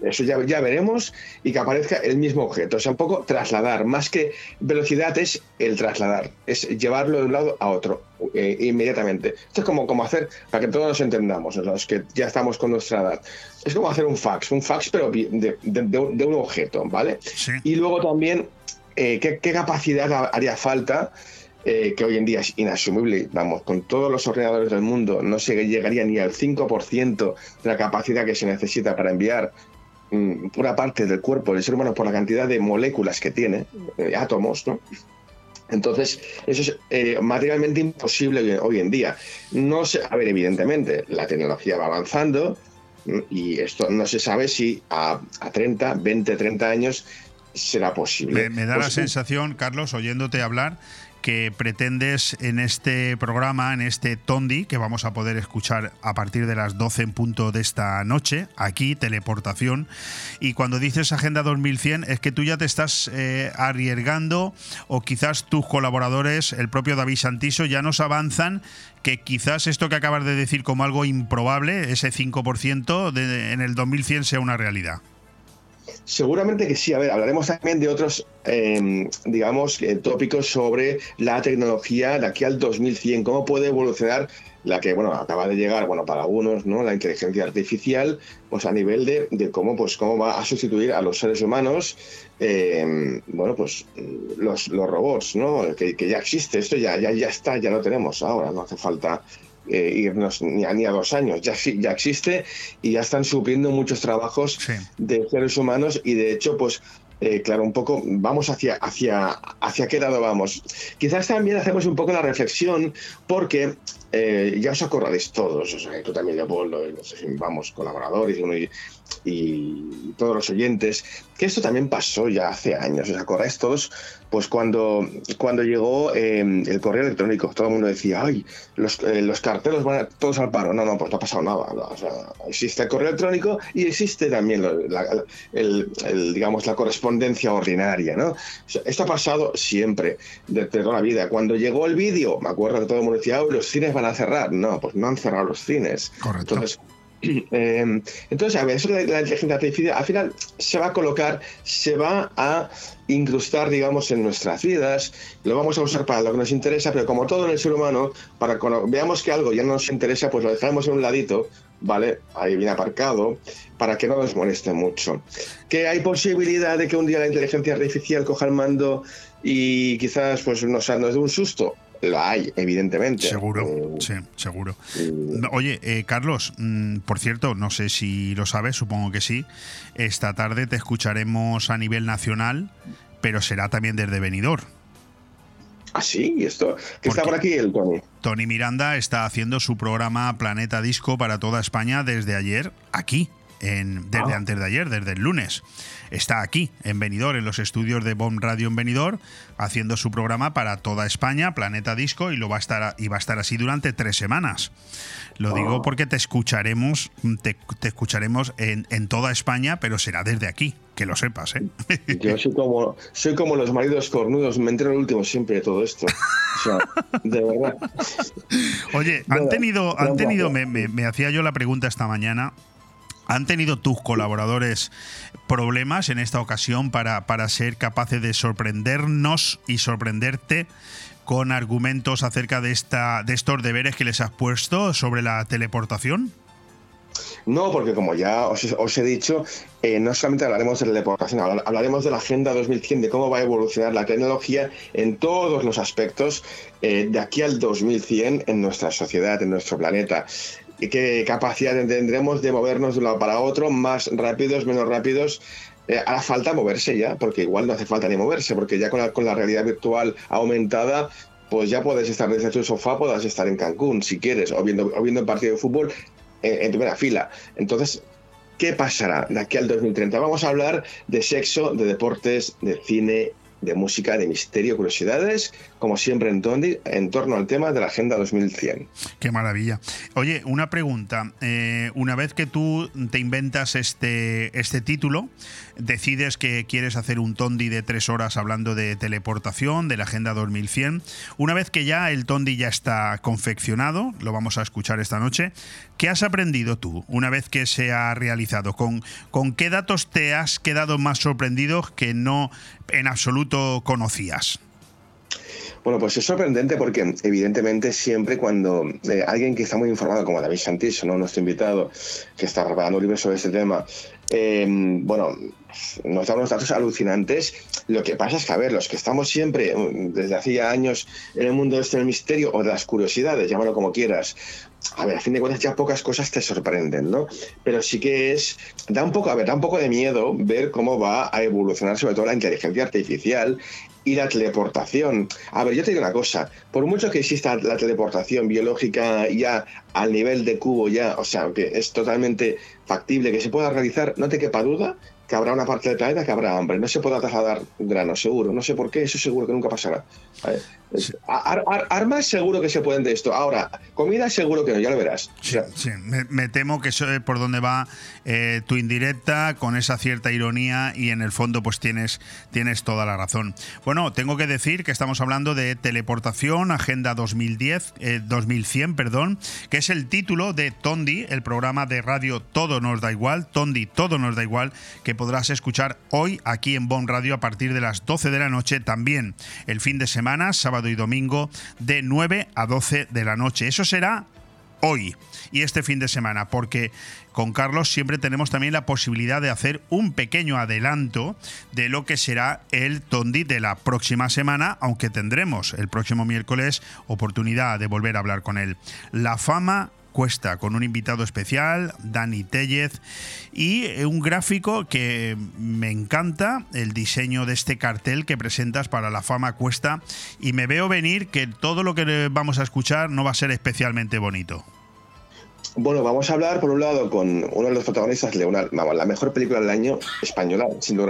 eso ya, ya veremos, y que aparezca el mismo objeto. O sea, un poco trasladar, más que velocidad es el trasladar, es llevarlo de un lado a otro eh, inmediatamente. Esto es como, como hacer, para que todos nos entendamos, los que ya estamos con nuestra edad, es como hacer un fax, un fax pero de, de, un objeto, ¿vale? Y luego también, eh, ¿qué, ¿qué capacidad haría falta? Eh, que hoy en día es inasumible, vamos, con todos los ordenadores del mundo no se llegaría ni al 5% de la capacidad que se necesita para enviar mm, una parte del cuerpo del ser humano por la cantidad de moléculas que tiene, eh, átomos, ¿no? Entonces, eso es eh, materialmente imposible hoy en día. No sé, a ver, evidentemente, la tecnología va avanzando mm, y esto no se sabe si a, a 30, 20, 30 años será posible. Me, da la pues sensación, Carlos, oyéndote hablar, que pretendes en este programa, en este Tondi, que vamos a poder escuchar a partir de las 12 en punto de esta noche, aquí, teleportación. Y cuando dices Agenda 2100, es que tú ya te estás eh, arriesgando, o quizás tus colaboradores, el propio David Santiso, ya nos avanzan que quizás esto que acabas de decir como algo improbable, ese 5% de, en el 2100 sea una realidad. Seguramente que sí. A ver, hablaremos también de otros, em, digamos, eh, tópicos sobre la tecnología de aquí al 2100, cómo puede evolucionar la que, bueno, acaba de llegar, bueno, para algunos, ¿no? La inteligencia artificial, pues a nivel de, de cómo, pues, cómo va a sustituir a los seres humanos, em, bueno, pues los, los robots, ¿no? Que, que, ya existe, esto ya, ya, ya está, ya lo tenemos ahora, no hace falta eh, irnos ni a, ni a, dos años, ya, ya existe y ya están supliendo muchos trabajos de seres humanos y de hecho, pues eh, claro, un poco vamos hacia, hacia, hacia qué lado vamos. Quizás también hacemos un poco la reflexión porque eh, ya os acordaréis todos, o sea, tú también, Leopoldo, no sé si vamos, colaboradores y, todos los oyentes, que esto también pasó ya hace años, ¿os acordáis todos? Pues cuando, cuando llegó em, el correo electrónico, todo el mundo decía, ay, los, eh, los carteles van todos al paro. No, no, pues no ha pasado nada. O sea, existe el correo electrónico y existe también la, el, digamos, la correspondencia ordinaria, ¿no? esto ha pasado siempre, desde toda la vida. Cuando llegó el vídeo, me acuerdo que todo el mundo decía, los cines van a cerrar. No, pues no han cerrado los cines. Correcto. Entonces, eh, entonces, a ver, eso de la inteligencia artificial al final se va a colocar, se va a incrustar, digamos, en nuestras vidas, lo vamos a usar para lo que nos interesa, pero como todo en el ser humano, para cuando veamos que algo ya no nos interesa, pues lo dejamos en un ladito, ¿vale? Ahí bien aparcado, para que no nos moleste mucho. Que hay posibilidad de que un día la inteligencia artificial coja el mando y quizás pues nos, nos dé un susto. Lo hay, evidentemente. Seguro, eh, sí, seguro. Oye, eh, Carlos, mm, por cierto, no sé si lo sabes, supongo que sí. Esta tarde te escucharemos a nivel nacional, pero será también desde Benidorm. Ah, sí, esto. Está por aquí el Tony. Tony Miranda está haciendo su programa Planeta Disco para toda España desde ayer, aquí, en, desde ah. antes de ayer, desde el lunes está aquí, en Benidorm, en los estudios de Bomb Radio en Benidorm, haciendo su programa para toda España, Planeta Disco, y lo va a estar y va a estar así durante tres semanas. Lo digo porque te escucharemos, te, escucharemos en, toda España, pero será desde aquí, que lo sepas, ¿eh? Yo soy como, soy como los maridos cornudos, me entero el último siempre de todo esto. O sea, de verdad. Oye, han tenido, han tenido, me hacía yo la pregunta esta mañana ¿Han tenido tus colaboradores problemas en esta ocasión para, para ser capaces de sorprendernos y sorprenderte con argumentos acerca de, esta, de estos deberes que les has puesto sobre la teleportación? No, porque como ya os, he dicho, eh, no solamente hablaremos de la teleportación, hablaremos de la Agenda 2100, de cómo va a evolucionar la tecnología en todos los aspectos eh, de aquí al 2100 en nuestra sociedad, en nuestro planeta qué capacidad tendremos de movernos de un lado para otro, más rápidos, menos rápidos. Eh, hará falta moverse ya, porque igual no hace falta ni moverse, porque ya con la, con la realidad virtual aumentada, pues ya puedes estar desde tu sofá, puedes estar en Cancún si quieres, o viendo, o viendo un partido de fútbol en, en primera fila. Entonces, ¿qué pasará de aquí al 2030? Vamos a hablar de sexo, de deportes, de cine, de música, de misterio, curiosidades, como siempre en Tondi, en torno al tema de la Agenda 2100. Qué maravilla. Oye, una pregunta. Eh, una vez que tú te inventas este, este título, decides que quieres hacer un Tondi de tres horas hablando de teleportación, de la Agenda 2100. Una vez que ya el Tondi ya está confeccionado, lo vamos a escuchar esta noche, ¿qué has aprendido tú una vez que se ha realizado? ¿Con, con qué datos te has quedado más sorprendido que no en absoluto conocías? Bueno, pues es sorprendente porque evidentemente siempre cuando eh, alguien que está muy informado, como David Santis, ¿no? nuestro invitado, que está preparando libros sobre este tema, eh, bueno, nos da unos datos alucinantes. Lo que pasa es que, a ver, los que estamos siempre, desde hacía años, en el mundo este del misterio o de las curiosidades, llámalo como quieras, a ver, a fin de cuentas ya pocas cosas te sorprenden, ¿no? Pero sí que es, da un poco, a ver, da un poco de miedo ver cómo va a evolucionar sobre todo la inteligencia artificial y la teleportación. A ver, yo te digo una cosa, por mucho que exista la teleportación biológica ya al nivel de cubo ya, o sea, que es totalmente factible que se pueda realizar, no te quepa duda que habrá una parte del planeta que habrá hambre. No se podrá trasladar grano, seguro. No sé por qué, eso seguro que nunca pasará. Armas seguro que se pueden de esto. Ahora, comida seguro que no, ya lo verás. Sí, Me, temo que eso es por donde va eh, tu indirecta, con esa cierta ironía y en el fondo pues tienes, tienes toda la razón. Bueno, tengo que decir que estamos hablando de teleportación, Agenda 2010, 2100, eh, perdón, que es el título de Tondi, el programa de radio Todo nos da igual, Tondi Todo nos da igual, que podrás escuchar hoy aquí en Bon Radio a partir de las 12 de la noche, también el fin de semana, sábado y domingo, de 9 a 12 de la noche. Eso será hoy y este fin de semana, porque con Carlos siempre tenemos también la posibilidad de hacer un pequeño adelanto de lo que será el Tondi de la próxima semana, aunque tendremos el próximo miércoles oportunidad de volver a hablar con él. La fama Cuesta, con un invitado especial, Dani Tellez, y un gráfico que me encanta, el diseño de este cartel que presentas para la fama Cuesta, y me veo venir que todo lo que vamos a escuchar no va a ser especialmente bonito. Bueno, vamos a hablar por un lado con uno de los protagonistas de una, la mejor película del año española, sin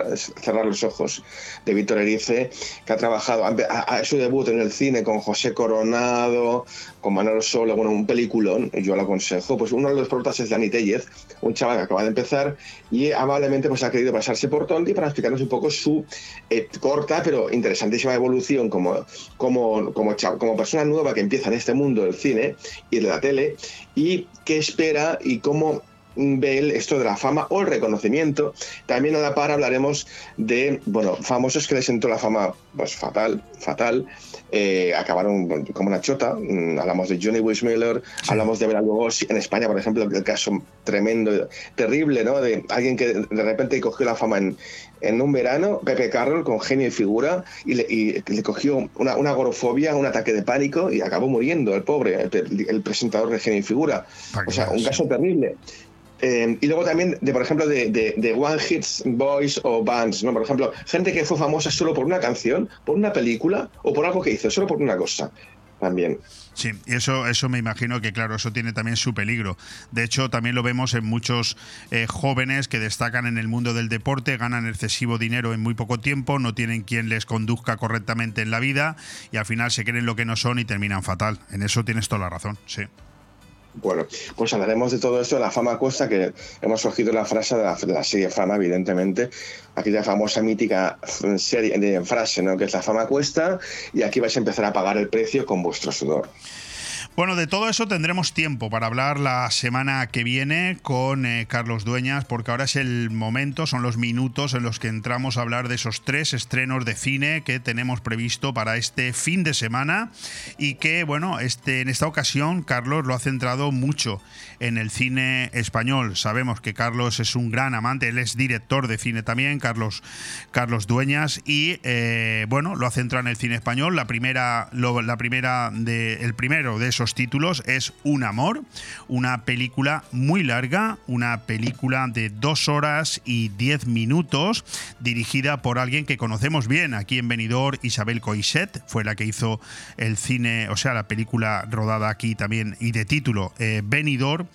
cerrar los ojos, de Víctor Erice, que ha trabajado, a, su debut en el cine con José Coronado, con Manuel Solo, bueno, un peliculón, yo lo aconsejo. Pues uno de los protagonistas es Dani Tellez, un chaval que acaba de empezar y amablemente pues ha querido pasarse por Tondi para explicarnos un poco su eh, corta pero interesantísima evolución como, como, como, como persona nueva que empieza en este mundo del cine y de la tele y qué espera y cómo ve esto de la fama o el reconocimiento. También a la par hablaremos de, bueno, famosos que les sentó la fama pues fatal, fatal, eh, acabaron como una chota. Mm, hablamos de Johnny Weissmuller, hablamos de Bela Lugosi en España, por ejemplo, el caso tremendo, terrible, ¿no? De alguien que de repente cogió la fama en, en un verano, Pepe Carroll, con genio y figura, y le, cogió una, una, agorofobia, un ataque de pánico y acabó muriendo el pobre, el, presentador de genio y figura. O sea, un caso terrible. Eh, y luego también, de, por ejemplo, de, de, One Hits Boys o Bands, ¿no? Por ejemplo, gente que fue famosa solo por una canción, por una película o por algo que hizo, solo por una cosa también. Sí, y eso, eso me imagino que, claro, eso tiene también su peligro. De hecho, también lo vemos en muchos eh, jóvenes que destacan en el mundo del deporte, ganan excesivo dinero en muy poco tiempo, no tienen quien les conduzca correctamente en la vida y al final se creen lo que no son y terminan fatal. En eso tienes toda la razón, sí. Bueno, pues hablaremos de todo esto de la fama cuesta, que hemos cogido la frase de la, serie Fama, evidentemente, aquella famosa mítica serie de frase, ¿no? que es la fama cuesta, y aquí vais a empezar a pagar el precio con vuestro sudor. Bueno, de todo eso tendremos tiempo para hablar la semana que viene con eh, Carlos Dueñas, porque ahora es el momento, son los minutos en los que entramos a hablar de esos tres estrenos de cine que tenemos previsto para este fin de semana y que, bueno, este, en esta ocasión Carlos lo ha centrado mucho en el cine español. Sabemos que Carlos es un gran amante, él es director de cine también, Carlos, Carlos Dueñas, y eh, bueno, lo ha centrado en el cine español. La primera, la primera de, el primero de esos títulos es Un Amor, una película muy larga, una película de dos horas y diez minutos, dirigida por alguien que conocemos bien aquí en Benidorm, Isabel Coixet, fue la que hizo el cine, o sea, la película rodada aquí también y de título eh, Benidorm.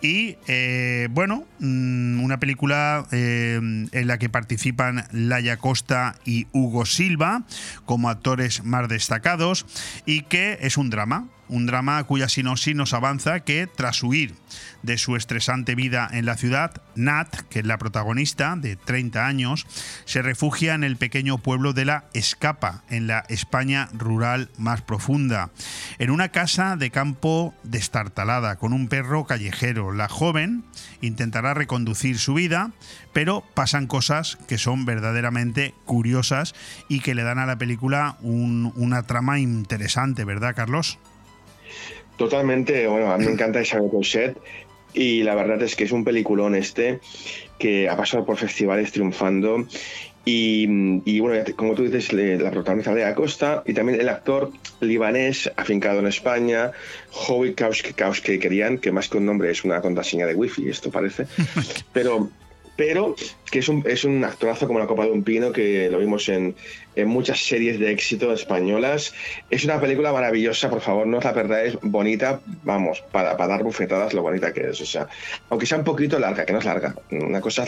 Y eh, bueno, mm, una película eh, en la que participan Laia Costa y Hugo Silva como actores más destacados y que es un drama, un drama cuya sinopsis nos avanza que tras huir de su estresante vida en la ciudad, Nat, que es la protagonista de 30 años, se refugia en el pequeño pueblo de la Escapa, en la España rural más profunda, en una casa de campo destartalada con un perro callejero. La joven intentará reconducir su vida, pero pasan cosas que son verdaderamente curiosas y que le dan a la película un- una trama interesante, ¿verdad, Carlos? Totalmente, bueno, a mí me encanta Isabel Coixet y la verdad es que es un peliculón este que ha pasado por festivales triunfando y, y, bueno, como tú dices, la protagonista de Acosta y también el actor libanés afincado en España, Howie Kauskekerian, que más que un nombre es una contraseña de wifi, esto parece, pero pero que es un, es un actorazo como la copa de un pino que lo vimos en, en muchas series de éxito españolas. Es una película maravillosa, por favor, no os la perdáis, bonita, vamos, para, para dar bufetadas lo bonita que es. O sea, aunque sea un poquito larga, que no es larga, una cosa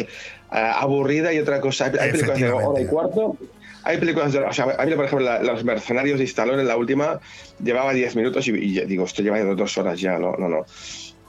ah, aburrida y otra cosa. Hay, hay películas de hora y cuarto. Hay películas, de, o sea, a mí, por ejemplo, la- Los Mercenarios de Stallone, en la última, llevaba 10 minutos y, digo, esto lleva dos horas ya, no, no, no.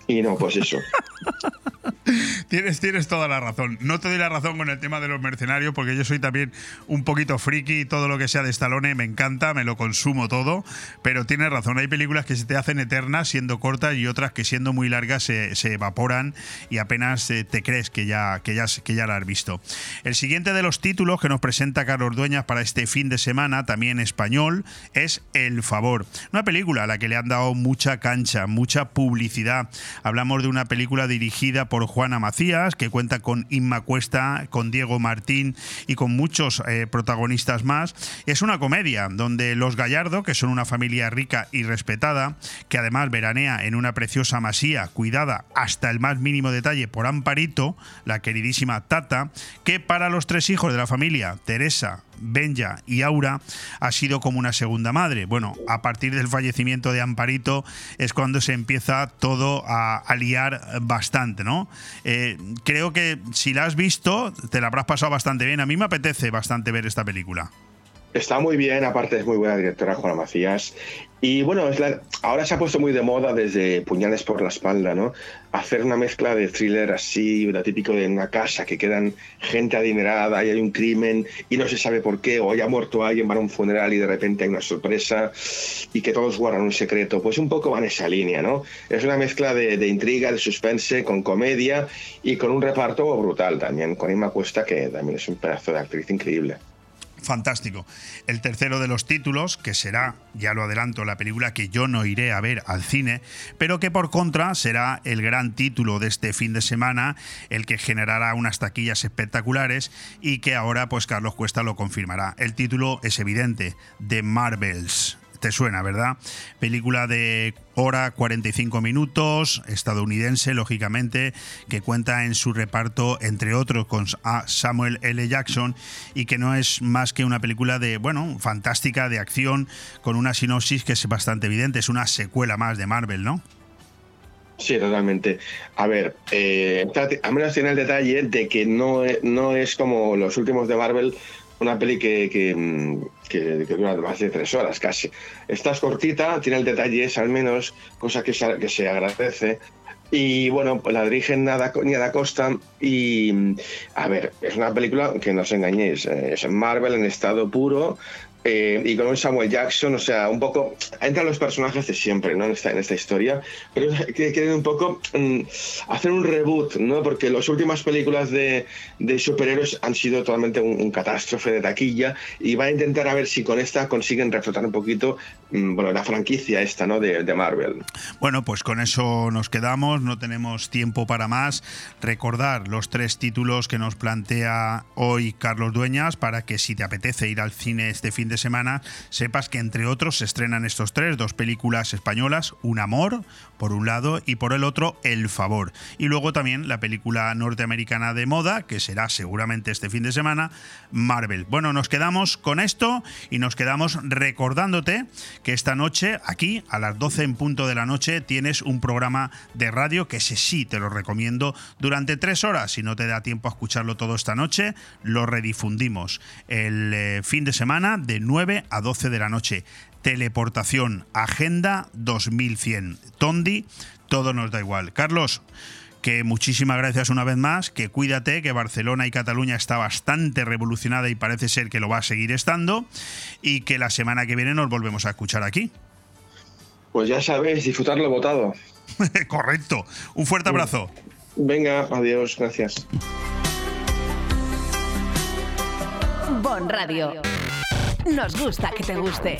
Y no, pues eso. Tienes, tienes toda la razón. No te doy la razón con el tema de los mercenarios, porque yo soy también un poquito friki todo lo que sea de Stallone me encanta, me lo consumo todo. Pero tienes razón, hay películas que se te hacen eternas siendo cortas y otras que siendo muy largas se, se evaporan y apenas eh, te crees que ya, que, ya, que ya la has visto. El siguiente de los títulos que nos presenta Carlos Dueñas para este fin de semana, también español, es El Favor. Una película a la que le han dado mucha cancha, mucha publicidad. Hablamos de una película dirigida por Juana Macías, que cuenta con Inma Cuesta, con Diego Martín y con muchos eh, protagonistas más. Es una comedia donde los Gallardo, que son una familia rica y respetada, que además veranea en una preciosa masía, cuidada hasta el más mínimo detalle por Amparito, la queridísima Tata, que para los tres hijos de la familia, Teresa, Benja y Aura ha sido como una segunda madre. Bueno, a partir del fallecimiento de Amparito es cuando se empieza todo a, liar bastante, ¿no? Eh, creo que si la has visto, te la habrás pasado bastante bien. A mí me apetece bastante ver esta película. Está muy bien, aparte es muy buena directora Juana Macías. Y bueno, ahora se ha puesto muy de moda desde Puñales por la espalda, ¿no? Hacer una mezcla de thriller así, lo típico de una casa que quedan gente adinerada y hay un crimen y no se sabe por qué, o haya muerto alguien, van a un funeral y de repente hay una sorpresa y que todos guardan un secreto. Pues un poco va en esa línea, ¿no? Es una mezcla de, de intriga, de suspense, con comedia y con un reparto brutal también, con Inma Cuesta, que también es un pedazo de actriz increíble. Fantástico. El tercero de los títulos, que será, ya lo adelanto, la película que yo no iré a ver al cine, pero que por contra será el gran título de este fin de semana, el que generará unas taquillas espectaculares y que ahora pues Carlos Cuesta lo confirmará. El título es evidente, The Marvels. Te suena, ¿verdad? Película de hora 45 minutos, estadounidense, lógicamente, que cuenta en su reparto, entre otros, con Samuel L. Jackson y que no es más que una película de, bueno, fantástica, de acción, con una sinopsis que es bastante evidente. Es una secuela más de Marvel, ¿no? Sí, totalmente. A ver, eh, menos tiene el detalle de que no es, no es como los últimos de Marvel, una peli que, que, mm, que- dura más de tres horas casi. Esta es cortita, tiene el detalle es al menos, cosa que se, que se agradece. Y bueno, pues la dirigen Nada, Niada Costa y, a ver, es una película que no os engañéis, eh, es Marvel en estado puro, eh, y con Samuel Jackson, o sea, un poco, entran los personajes de siempre, ¿no? En esta, en esta historia, pero quieren un poco mm, hacer un reboot, ¿no? Porque las últimas películas de, de superhéroes han sido totalmente un, catástrofe de taquilla y va a intentar a ver si con esta consiguen reflotar un poquito, mm, bueno, la franquicia esta, ¿no? De, de Marvel. Bueno, pues con eso nos quedamos, no tenemos tiempo para más. Recordar los tres títulos que nos plantea hoy Carlos Dueñas para que si te apetece ir al cine este fin de semana, sepas que entre otros se estrenan estos tres, dos películas españolas, Un amor, por un lado, y por el otro, El favor. Y luego también la película norteamericana de moda, que será seguramente este fin de semana, Marvel. Bueno, nos quedamos con esto y nos quedamos recordándote que esta noche, aquí, a las 12 en punto de la noche, tienes un programa de radio que ese sí te lo recomiendo durante tres horas. Si no te da tiempo a escucharlo todo esta noche, lo redifundimos el eh, fin de semana de 9 a 12 de la noche. Teleportación, Agenda 2100. Tondi, todo nos da igual. Carlos, que muchísimas gracias una vez más, que cuídate, que Barcelona y Cataluña está bastante revolucionada y parece ser que lo va a seguir estando, y que la semana que viene nos volvemos a escuchar aquí. Pues ya sabéis, disfrutarlo votado. Correcto. Un fuerte abrazo. Venga, adiós, gracias. Bon Radio. Nos gusta que te guste.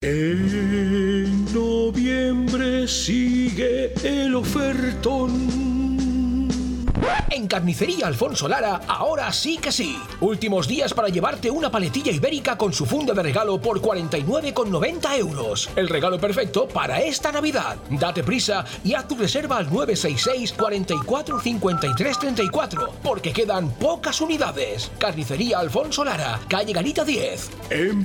En noviembre sigue el ofertón. En Carnicería Alfonso Lara, ahora sí que sí. Últimos días para llevarte una paletilla ibérica con su funda de regalo por 49,90 euros. El regalo perfecto para esta Navidad. Date prisa y haz tu reserva al 966 44 53 34, porque quedan pocas unidades. Carnicería Alfonso Lara, calle Garita 10. En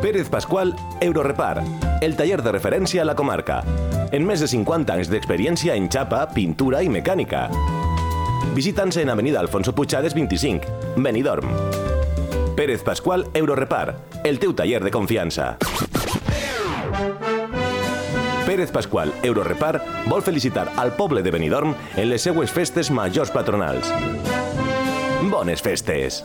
Pérez Pascual, Eurorepar, el taller de referència a la comarca. En més de 50 anys d'experiència en xapa, pintura i mecànica. Visita'ns en Avenida Alfonso Puigades 25, Benidorm. Pérez Pascual, Eurorepar, el teu taller de confiança. Pérez Pascual, Eurorepar, vol felicitar al poble de Benidorm en les seues festes majors patronals. Bones festes!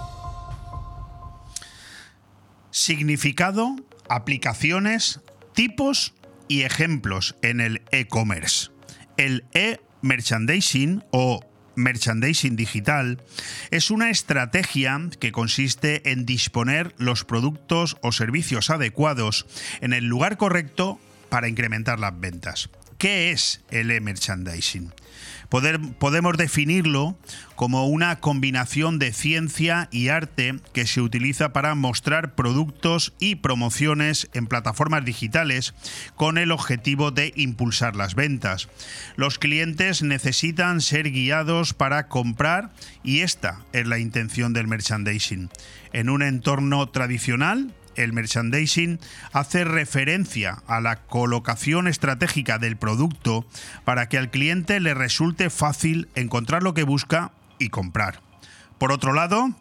Significado, aplicaciones, tipos y ejemplos en el e-commerce. El e-merchandising o merchandising digital es una estrategia que consiste en disponer los productos o servicios adecuados en el lugar correcto para incrementar las ventas. ¿Qué es el e-merchandising? Podemos definirlo como una combinación de ciencia y arte que se utiliza para mostrar productos y promociones en plataformas digitales con el objetivo de impulsar las ventas. Los clientes necesitan ser guiados para comprar y esta es la intención del merchandising. En un entorno tradicional, el merchandising hace referencia a la colocación estratégica del producto para que al cliente le resulte fácil encontrar lo que busca y comprar. Por otro lado,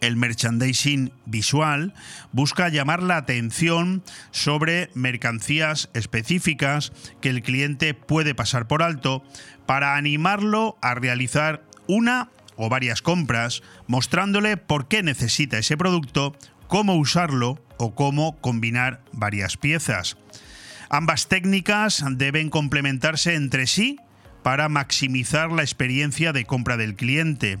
el merchandising visual busca llamar la atención sobre mercancías específicas que el cliente puede pasar por alto para animarlo a realizar una o varias compras, mostrándole por qué necesita ese producto cómo usarlo o cómo combinar varias piezas. Ambas técnicas deben complementarse entre sí para maximizar la experiencia de compra del cliente.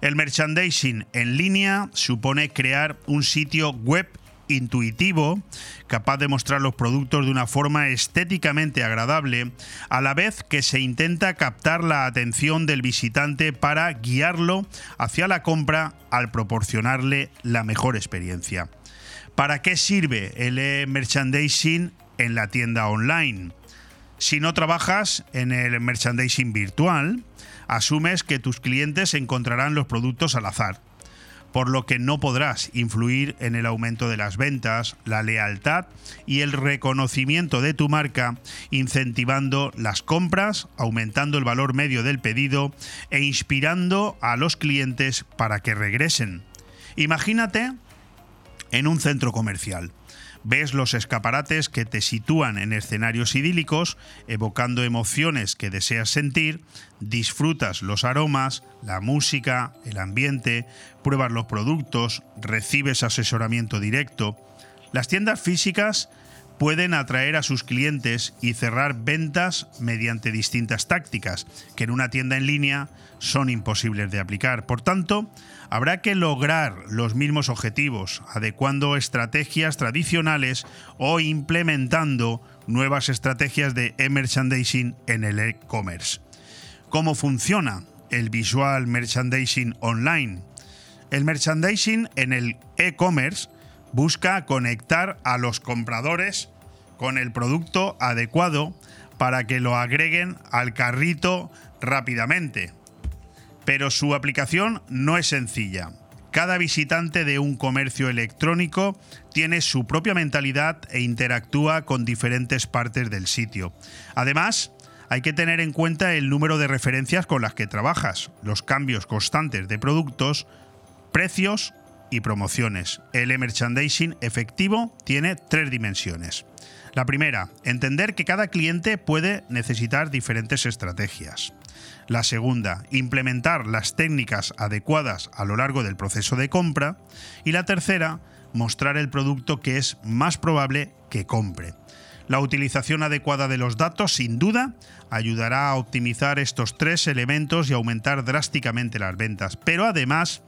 El merchandising en línea supone crear un sitio web intuitivo, capaz de mostrar los productos de una forma estéticamente agradable, a la vez que se intenta captar la atención del visitante para guiarlo hacia la compra al proporcionarle la mejor experiencia. ¿Para qué sirve el merchandising en la tienda online? Si no trabajas en el merchandising virtual, asumes que tus clientes encontrarán los productos al azar por lo que no podrás influir en el aumento de las ventas, la lealtad y el reconocimiento de tu marca, incentivando las compras, aumentando el valor medio del pedido e inspirando a los clientes para que regresen. Imagínate en un centro comercial ves los escaparates que te sitúan en escenarios idílicos, evocando emociones que deseas sentir, disfrutas los aromas, la música, el ambiente, pruebas los productos, recibes asesoramiento directo. Las tiendas físicas pueden atraer a sus clientes y cerrar ventas mediante distintas tácticas que en una tienda en línea son imposibles de aplicar. Por tanto, habrá que lograr los mismos objetivos, adecuando estrategias tradicionales o implementando nuevas estrategias de e-merchandising en el e-commerce. ¿Cómo funciona el visual merchandising online? El merchandising en el e-commerce busca conectar a los compradores con el producto adecuado para que lo agreguen al carrito rápidamente pero su aplicación no es sencilla. Cada visitante de un comercio electrónico tiene su propia mentalidad e interactúa con diferentes partes del sitio. Además, hay que tener en cuenta el número de referencias con las que trabajas, los cambios constantes de productos, precios y promociones. El merchandising efectivo tiene tres dimensiones. La primera, entender que cada cliente puede necesitar diferentes estrategias. La segunda, implementar las técnicas adecuadas a lo largo del proceso de compra. Y la tercera, mostrar el producto que es más probable que compre. La utilización adecuada de los datos, sin duda, ayudará a optimizar estos tres elementos y aumentar drásticamente las ventas. Pero además,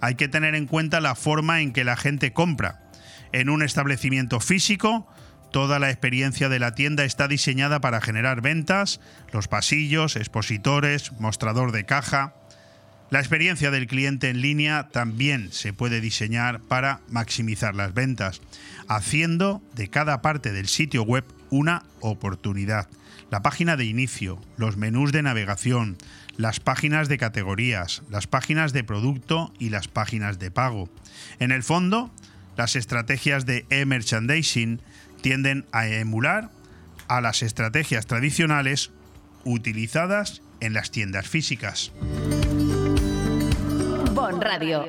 hay que tener en cuenta la forma en que la gente compra. En un establecimiento físico, Toda la experiencia de la tienda está diseñada para generar ventas, los pasillos, expositores, mostrador de caja. La experiencia del cliente en línea también se puede diseñar para maximizar las ventas, haciendo de cada parte del sitio web una oportunidad. La página de inicio, los menús de navegación, las páginas de categorías, las páginas de producto y las páginas de pago. En el fondo, las estrategias de e-merchandising tienden a emular a las estrategias tradicionales utilizadas en las tiendas físicas. Bon Radio.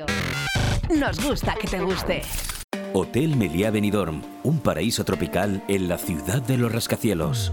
Nos gusta que te guste. Hotel Meliá Benidorm, un paraíso tropical en la ciudad de los rascacielos.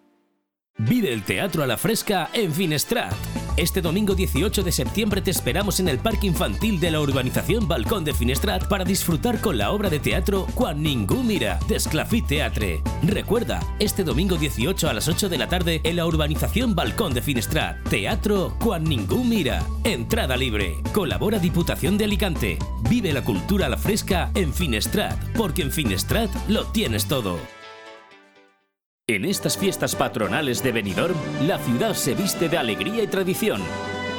Vive el teatro a la fresca en Finestrat. Este domingo 18 de septiembre te esperamos en el Parque Infantil de la urbanización Balcón de Finestrat para disfrutar con la obra de teatro Quan ningú mira, de Esclafit Teatre. Recuerda, este domingo 18 a las 8 de la tarde en la urbanización Balcón de Finestrat. Teatro Quan ningú mira. Entrada libre. Colabora Diputación de Alicante. Vive la cultura a la fresca en Finestrat, porque en Finestrat lo tienes todo. En estas fiestas patronales de Benidorm, la ciudad se viste de alegría y tradición.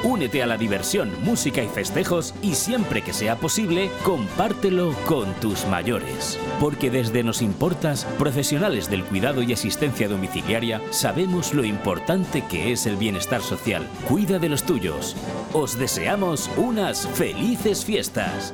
Únete a la diversión, música y festejos y siempre que sea posible, compártelo con tus mayores. Porque desde Nos Importas, profesionales del cuidado y asistencia domiciliaria, sabemos lo importante que es el bienestar social. Cuida de los tuyos. Os deseamos unas felices fiestas.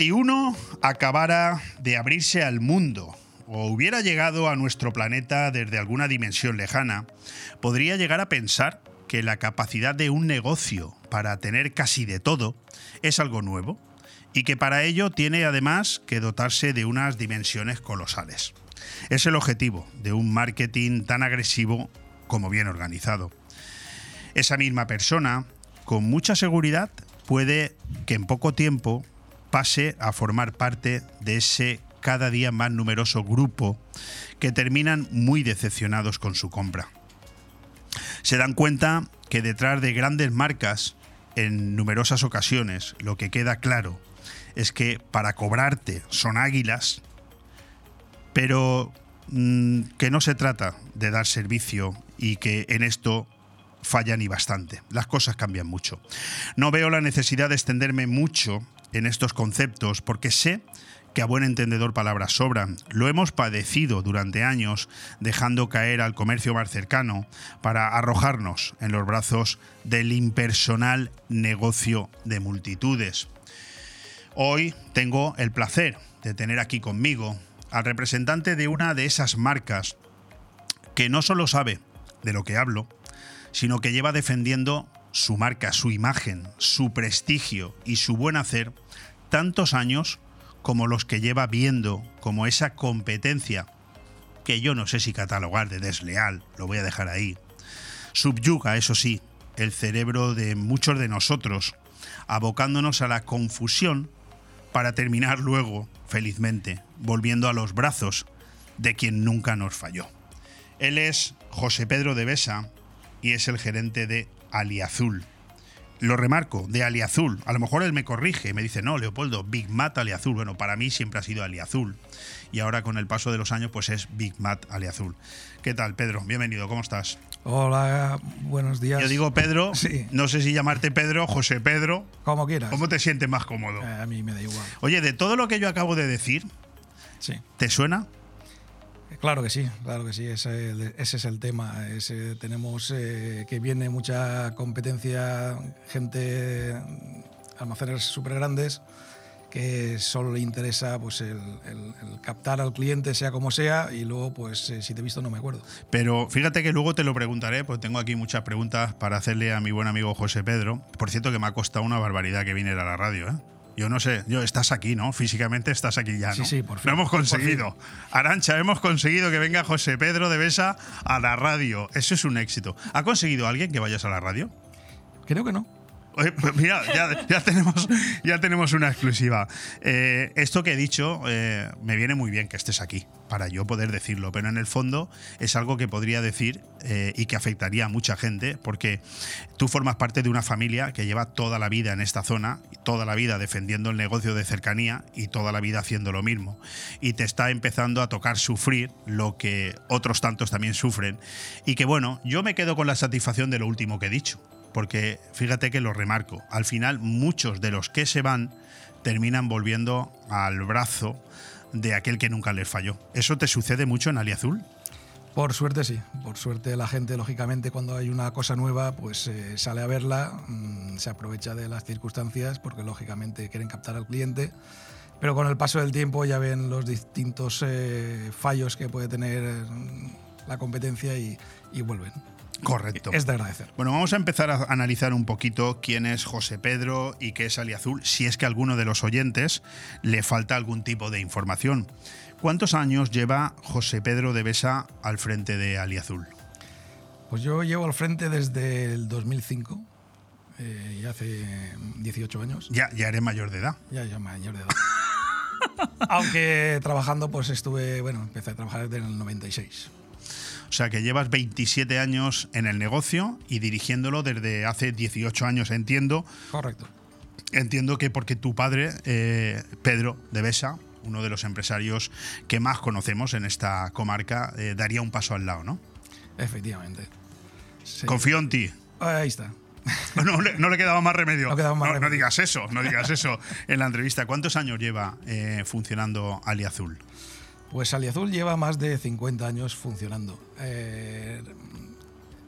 Si uno acabara de abrirse al mundo o hubiera llegado a nuestro planeta desde alguna dimensión lejana, podría llegar a pensar que la capacidad de un negocio para tener casi de todo es algo nuevo y que para ello tiene además que dotarse de unas dimensiones colosales. Es el objetivo de un marketing tan agresivo como bien organizado. Esa misma persona, con mucha seguridad, puede que en poco tiempo pase a formar parte de ese cada día más numeroso grupo que terminan muy decepcionados con su compra. Se dan cuenta que detrás de grandes marcas, en numerosas ocasiones, lo que queda claro es que para cobrarte son águilas, pero mm, que no se trata de dar servicio y que en esto fallan y bastante. Las cosas cambian mucho. No veo la necesidad de extenderme mucho en estos conceptos porque sé que a buen entendedor palabras sobran. Lo hemos padecido durante años dejando caer al comercio más cercano para arrojarnos en los brazos del impersonal negocio de multitudes. Hoy tengo el placer de tener aquí conmigo al representante de una de esas marcas que no solo sabe de lo que hablo, sino que lleva defendiendo su marca, su imagen, su prestigio y su buen hacer tantos años como los que lleva viendo como esa competencia, que yo no sé si catalogar de desleal, lo voy a dejar ahí, subyuga, eso sí, el cerebro de muchos de nosotros, abocándonos a la confusión para terminar luego, felizmente, volviendo a los brazos de quien nunca nos falló. Él es José Pedro de Besa y es el gerente de Aliazul. Lo remarco, de Aliazul. A lo mejor él me corrige, me dice, no, Leopoldo, Big Mat Aliazul. Bueno, para mí siempre ha sido Aliazul. Y ahora con el paso de los años, pues es Big Mat Aliazul. ¿Qué tal, Pedro? Bienvenido, ¿cómo estás? Hola, buenos días. Yo digo Pedro, Sí. no sé si llamarte Pedro, José Pedro. Como quieras. ¿Cómo te sientes más cómodo? Eh, a mí me da igual. Oye, de todo lo que yo acabo de decir, Sí. ¿te suena? Claro que sí, claro que sí, ese, es el tema. Tenemos eh, que viene mucha competencia, gente, almacenes súper grandes, que solo le interesa pues, el, captar al cliente, sea como sea, y luego, pues eh, si te he visto, no me acuerdo. Pero fíjate que luego te lo preguntaré, porque tengo aquí muchas preguntas para hacerle a mi buen amigo José Pedro. Por cierto, que me ha costado una barbaridad que viniera a la radio, ¿eh? Yo no sé, yo estás aquí, ¿no? Físicamente estás aquí ya, ¿no? Sí, sí, por fin, Lo hemos conseguido. Arancha, hemos conseguido que venga José Pedro de Besa a la radio. Eso es un éxito. ¿Ha conseguido alguien que vayas a la radio? Creo que no. Oye, pues mira, ya, ya tenemos, ya tenemos una exclusiva. Eh, esto que he dicho eh, me viene muy bien que estés aquí para yo poder decirlo, pero en el fondo es algo que podría decir eh, y que afectaría a mucha gente porque tú formas parte de una familia que lleva toda la vida en esta zona, toda la vida defendiendo el negocio de cercanía y toda la vida haciendo lo mismo. Y te está empezando a tocar sufrir lo que otros tantos también sufren. Y que bueno, yo me quedo con la satisfacción de lo último que he dicho porque fíjate que lo remarco, al final muchos de los que se van terminan volviendo al brazo de aquel que nunca les falló. ¿Eso te sucede mucho en Aliazul? Por suerte sí, por suerte la gente lógicamente cuando hay una cosa nueva pues eh, sale a verla, mm, se aprovecha de las circunstancias porque lógicamente quieren captar al cliente, pero con el paso del tiempo ya ven los distintos eh, fallos que puede tener mm, la competencia y, y vuelven. Correcto. Es de agradecer. Bueno, vamos a empezar a analizar un poquito quién es José Pedro y qué es Aliazul, si es que a alguno de los oyentes le falta algún tipo de información. ¿Cuántos años lleva José Pedro de Besa al frente de Aliazul? Pues yo llevo al frente desde el 2005, eh, ya hace 18 años. Ya, ya eres mayor de edad. Ya, ya mayor de edad. Aunque trabajando, pues estuve, bueno, empecé a trabajar desde el 96. O sea que llevas 27 años en el negocio y dirigiéndolo desde hace 18 años, entiendo. Correcto. Entiendo que porque tu padre, eh, Pedro de Besa, uno de los empresarios que más conocemos en esta comarca, eh, daría un paso al lado, ¿no? Efectivamente. Sí. Confío en ti. Ahí está. No le, no le quedaba más remedio. No quedaba más no, no remedio. digas eso, no digas eso en la entrevista. ¿Cuántos años lleva eh, funcionando Aliazul? Pues Aliazul lleva más de 50 años funcionando. Eh,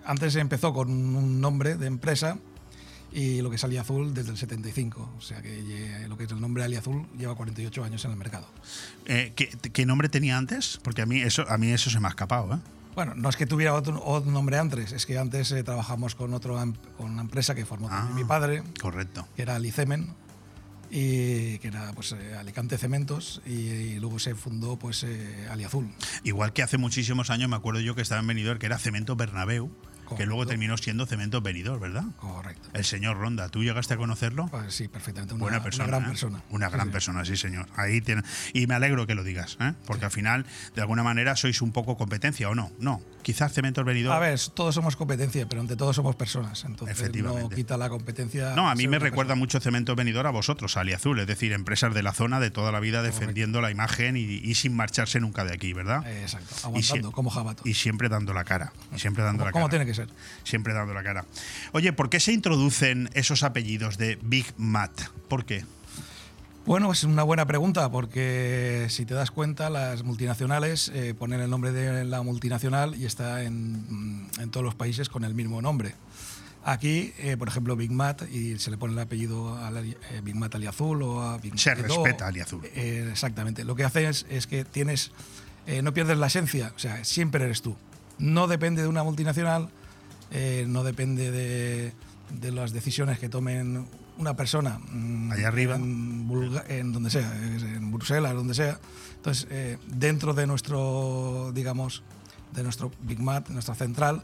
antes empezó con un nombre de empresa y lo que es Aliazul desde el 75. O sea que lo que es el nombre Aliazul lleva 48 años en el mercado. Eh, ¿qué, qué nombre tenía antes? Porque a mí eso, a mí eso se me ha escapado, ¿eh? Bueno, no es que tuviera otro, otro nombre antes, es que antes eh, trabajamos con, otro, con una empresa que formó también mi padre, Correcto. que era Alicemen, y que era pues, eh, Alicante Cementos, y, luego se fundó pues, eh, Aliazul. Igual que hace muchísimos años me acuerdo yo que estaba en Benidorm, que era Cemento Bernabéu, que luego terminó siendo Cemento Benidorm, ¿verdad? Correcto. El señor Ronda, ¿tú llegaste a conocerlo? Pues sí, perfectamente. Una, Buena una persona. gran ¿eh? persona. Una gran sí. persona, sí, señor. Ahí tiene. Y me alegro que lo digas, ¿eh? porque al final, de alguna manera, sois un poco competencia, ¿o no? No. Quizás Cemento Benidorm. A ver, todos somos competencia, pero ante todo somos personas. Entonces no Efectivamente. quita la competencia. No, a mí me recuerda mucho Cemento Benidorm a vosotros, a Aliazul, es decir, empresas de la zona de toda la vida defendiendo la imagen y, y sin marcharse nunca de aquí, ¿verdad? Exacto, Y aguantando, como jabato. Y siempre dando la cara. Y siempre dando la cara. tiene que ser. Siempre dando la cara. Oye, ¿por qué se introducen esos apellidos de Big Mat? ¿Por qué? Bueno, es una buena pregunta porque si te das cuenta, las multinacionales eh, ponen el nombre de la multinacional y está en, en todos los países con el mismo nombre. Aquí, eh, por ejemplo, Big Mat y se le pone el apellido a la- eh, Big Mat Aliazul o a Big Se Edo. respeta Aliazul. Eh, exactamente. Lo que hace es, es que tienes, no pierdes la esencia, o sea, siempre eres tú. no depende de una multinacional, eh, no depende de, de las decisiones que tomen una persona mm, Allá arriba. en, Bulga- en donde sea, en Bruselas, donde sea. Entonces, eh, dentro de nuestro, digamos, de nuestro Big Mat, nuestra central,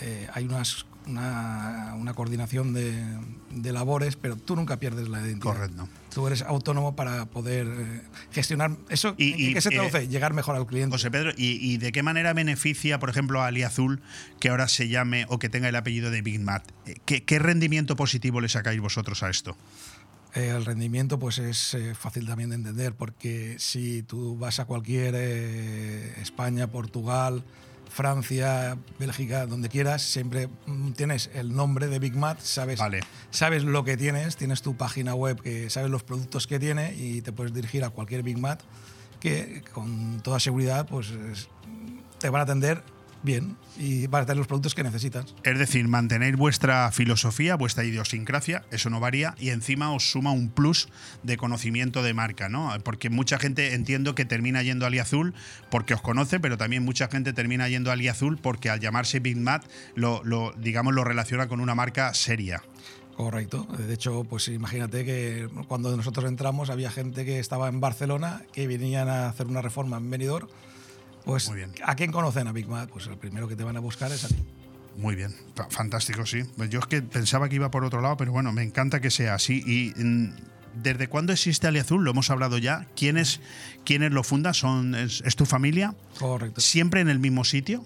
eh, hay unas, una, una coordinación de, de labores, pero tú nunca pierdes la identidad. Correcto. Tú eres autónomo para poder eh, gestionar eso. Y- ¿En y, qué se eh, traduce? Llegar mejor al cliente. José Pedro, ¿y, y de qué manera beneficia, por ejemplo, a Aliazul que ahora se llame o que tenga el apellido de Big Mat? Eh, ¿Qué, qué rendimiento positivo le sacáis vosotros a esto? Eh, el rendimiento pues es eh, fácil también de entender porque si tú vas a cualquier eh, España, Portugal, Francia, Bélgica, donde quieras, siempre mm, tienes el nombre de Big Mat, sabes, sabes lo que tienes, tienes tu página web que sabes los productos que tiene y te puedes dirigir a cualquier Big Mat que con toda seguridad pues es- te van a atender bien y van a tener los productos que necesitas. Es decir, mantenéis vuestra filosofía, vuestra idiosincrasia, eso no varía, y encima os suma un plus de conocimiento de marca, ¿no? Porque mucha gente entiendo que termina yendo a Aliazul porque os conoce, pero también mucha gente termina yendo a Aliazul porque al llamarse Big Mat lo, lo, digamos, lo relaciona con una marca seria. Correcto. De hecho, pues imagínate que cuando nosotros entramos había gente que estaba en Barcelona que venían a hacer una reforma en Benidorm. Pues, ¿a quién conocen a Big Mac? Pues el primero que te van a buscar es a ti. Muy bien, fa- fantástico, sí. Pues yo es que pensaba que iba por otro lado, pero bueno, me encanta que sea así. ¿Y mm, desde cuándo existe Aliazul? Lo hemos hablado ya. ¿Quiénes, quiénes lo fundan? ¿Son, es, es tu familia? Correcto. ¿Siempre en el mismo sitio?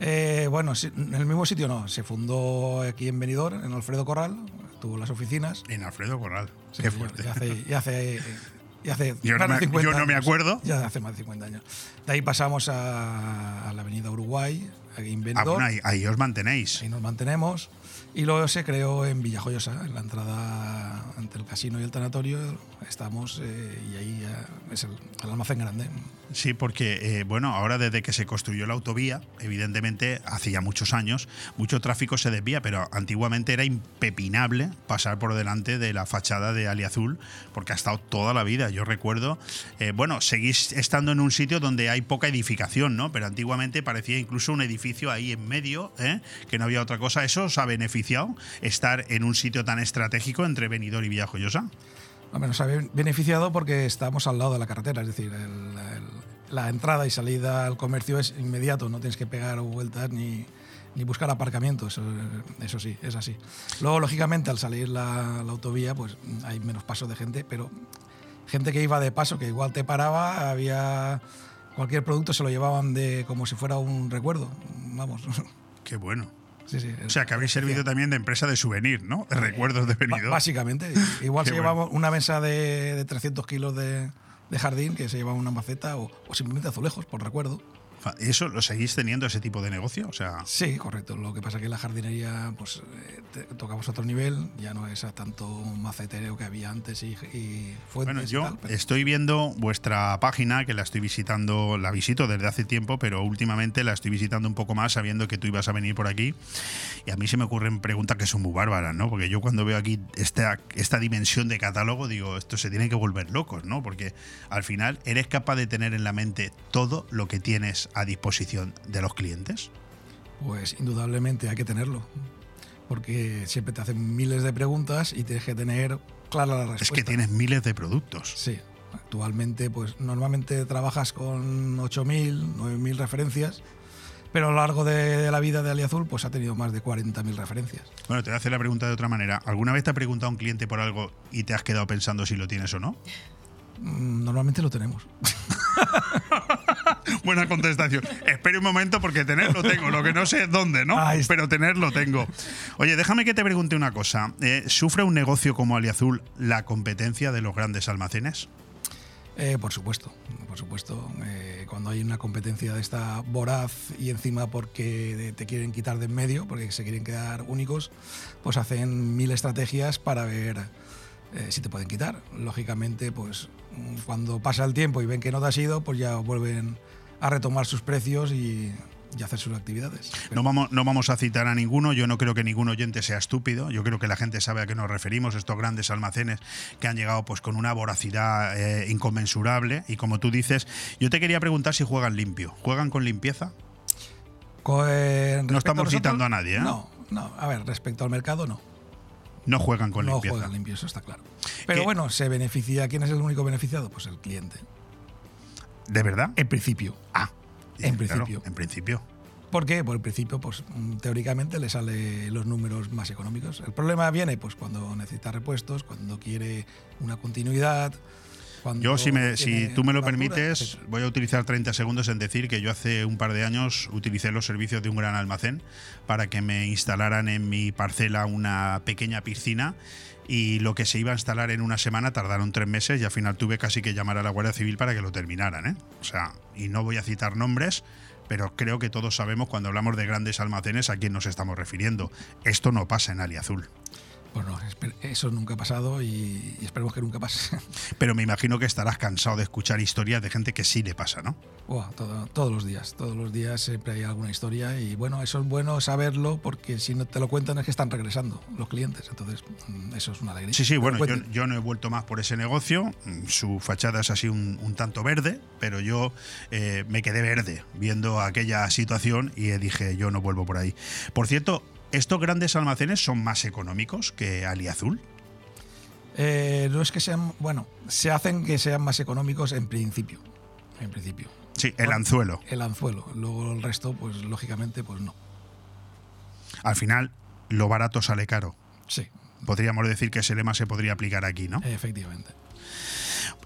Eh, bueno, en el mismo sitio no. Se fundó aquí en Benidorm, en Alfredo Corral. Tuvo las oficinas. En Alfredo Corral. Sí, Qué fuerte. Hace, ya hace, ya hace Yo no me- 50 yo no me años. acuerdo. Ya hace más de 50 años. De ahí pasamos a, a la avenida Uruguay, aquí en Ah, Benidorm. bueno, ahí, ahí os mantenéis. Ahí nos mantenemos. Y luego se creó en Villajoyosa, en la entrada entre el casino y el tanatorio. Estamos eh, y ahí es el, almacén grande. Sí, porque, eh, bueno, ahora desde que se construyó la autovía, evidentemente, hace ya muchos años, mucho tráfico se desvía, pero antiguamente era impepinable pasar por delante de la fachada de Aliazul, porque ha estado toda la vida. Yo recuerdo, eh, bueno, seguís estando en un sitio donde hay poca edificación, ¿no? Pero antiguamente parecía incluso un edificio ahí en medio, que no había otra cosa. ¿Eso os ha beneficiado estar en un sitio tan estratégico entre Benidorm y Villajoyosa? Hombre, nos ha ben- beneficiado porque estamos al lado de la carretera, es decir, el- el- la entrada y salida al comercio es inmediato, no tienes que pegar vueltas ni, ni buscar aparcamiento, eso, eso sí, es así. Luego, lógicamente, al salir la, la autovía, pues hay menos paso de gente, pero gente que iba de paso, que igual te paraba, había cualquier producto se lo llevaban de como si fuera un recuerdo, vamos. Qué bueno. Sí, sí, O sea, que habréis servido también de empresa de souvenir, ¿no? De recuerdos de Benidorm. Básicamente. Igual Qué se bueno. llevaba una mesa de, de 300 kilos de, de jardín que se llevaba una maceta o, o simplemente azulejos, por recuerdo. ¿Eso lo seguís teniendo ese tipo de negocio? O sea, Sí, correcto. Lo que pasa es que la jardinería, pues eh, tocamos otro nivel, ya no es a tanto macetero que había antes y, y fuentes bueno, y yo tal, pero- estoy viendo vuestra página, que la estoy visitando, la visito desde hace tiempo, pero últimamente la estoy visitando un poco más sabiendo que tú ibas a venir por aquí. Y a mí se me ocurren preguntas que son muy bárbaras, ¿no? Porque yo cuando veo aquí esta, esta dimensión de catálogo, digo, esto se tiene que volver locos, ¿no? Porque al final eres capaz de tener en la mente todo lo que tienes a disposición de los clientes. Pues indudablemente hay que tenerlo. Porque siempre te hacen miles de preguntas y tienes que tener clara la respuesta. Es que tienes miles de productos. Sí. Actualmente, pues normalmente trabajas con 8.000, 9.000 referencias, pero a lo largo de, de la vida de Aliazul, pues ha tenido más de 40.000 referencias. Bueno, te voy a hacer la pregunta de otra manera. ¿Alguna vez te ha preguntado un cliente por algo y te has quedado pensando si lo tienes o no? Mm, Normalmente lo tenemos. Buena contestación. Espere un momento porque tenerlo tengo. Lo que no sé es dónde, ¿no? Pero tenerlo tengo. Oye, déjame que te pregunte una cosa. Eh, ¿Sufre un negocio como Aliazul la competencia de los grandes almacenes? Eh, por supuesto, por supuesto. Eh, cuando hay una competencia de esta voraz y encima porque te quieren quitar de en medio, porque se quieren quedar únicos, pues hacen mil estrategias para ver eh, si te pueden quitar. Lógicamente, pues cuando pasa el tiempo y ven que no te has ido, pues ya vuelven a retomar sus precios y, y hacer sus actividades. No vamos, no vamos a citar a ninguno. Yo no creo que ningún oyente sea estúpido. Yo creo que la gente sabe a qué nos referimos. Estos grandes almacenes que han llegado pues con una voracidad eh, inconmensurable. Y como tú dices, yo te quería preguntar si juegan limpio. ¿Juegan con limpieza? Eh, respecto estamos nosotros, citando a nadie, ¿eh? No, no. A ver, respecto al mercado, no. No juegan con no limpieza. juegan limpio, eso está claro. Pero ¿Qué? bueno, se beneficia. ¿Quién es el único beneficiado? Pues el cliente. ¿De verdad? En principio. Ah, en claro, principio. en principio. ¿Por qué? Por el principio, pues mm, teóricamente le sale los números más económicos. El problema viene pues cuando necesita repuestos, cuando quiere una continuidad. Cuando Yo, si, me, si tú me lo permites, voy a utilizar 30 segundos en decir que yo hace un par de años utilicé los servicios de un gran almacén para que me instalaran en mi parcela una pequeña piscina y lo que se iba a instalar en una semana tardaron tres meses y al final tuve casi que llamar a la Guardia Civil para que lo terminaran. ¿eh? O sea, y no voy a citar nombres, pero creo que todos sabemos cuando hablamos de grandes almacenes a quién nos estamos refiriendo. Esto no pasa en Aliazul. Pues no, espe- eso nunca ha pasado y, y esperemos que nunca pase. Pero me imagino que estarás cansado de escuchar historias de gente que sí le pasa, ¿no? Todo- todos los días, todos los días siempre hay alguna historia y bueno, eso es bueno saberlo porque si no te lo cuentan es que están regresando los clientes, entonces mm, eso es una alegría. Sí, sí, bueno, yo, no he vuelto más por ese negocio. Mm, Su fachada es así un, un tanto verde, pero yo eh, me quedé verde viendo aquella situación y dije, yo no vuelvo por ahí. Por cierto, ¿estos grandes almacenes son más económicos que Aliazul? Eh, no es que sean, bueno, se hacen que sean más económicos en principio, en principio. Sí, el Bueno, anzuelo. El anzuelo, luego el resto, pues lógicamente, pues no. Al final, lo barato sale caro. Sí. Podríamos decir que ese lema se podría aplicar aquí, ¿no? Efectivamente.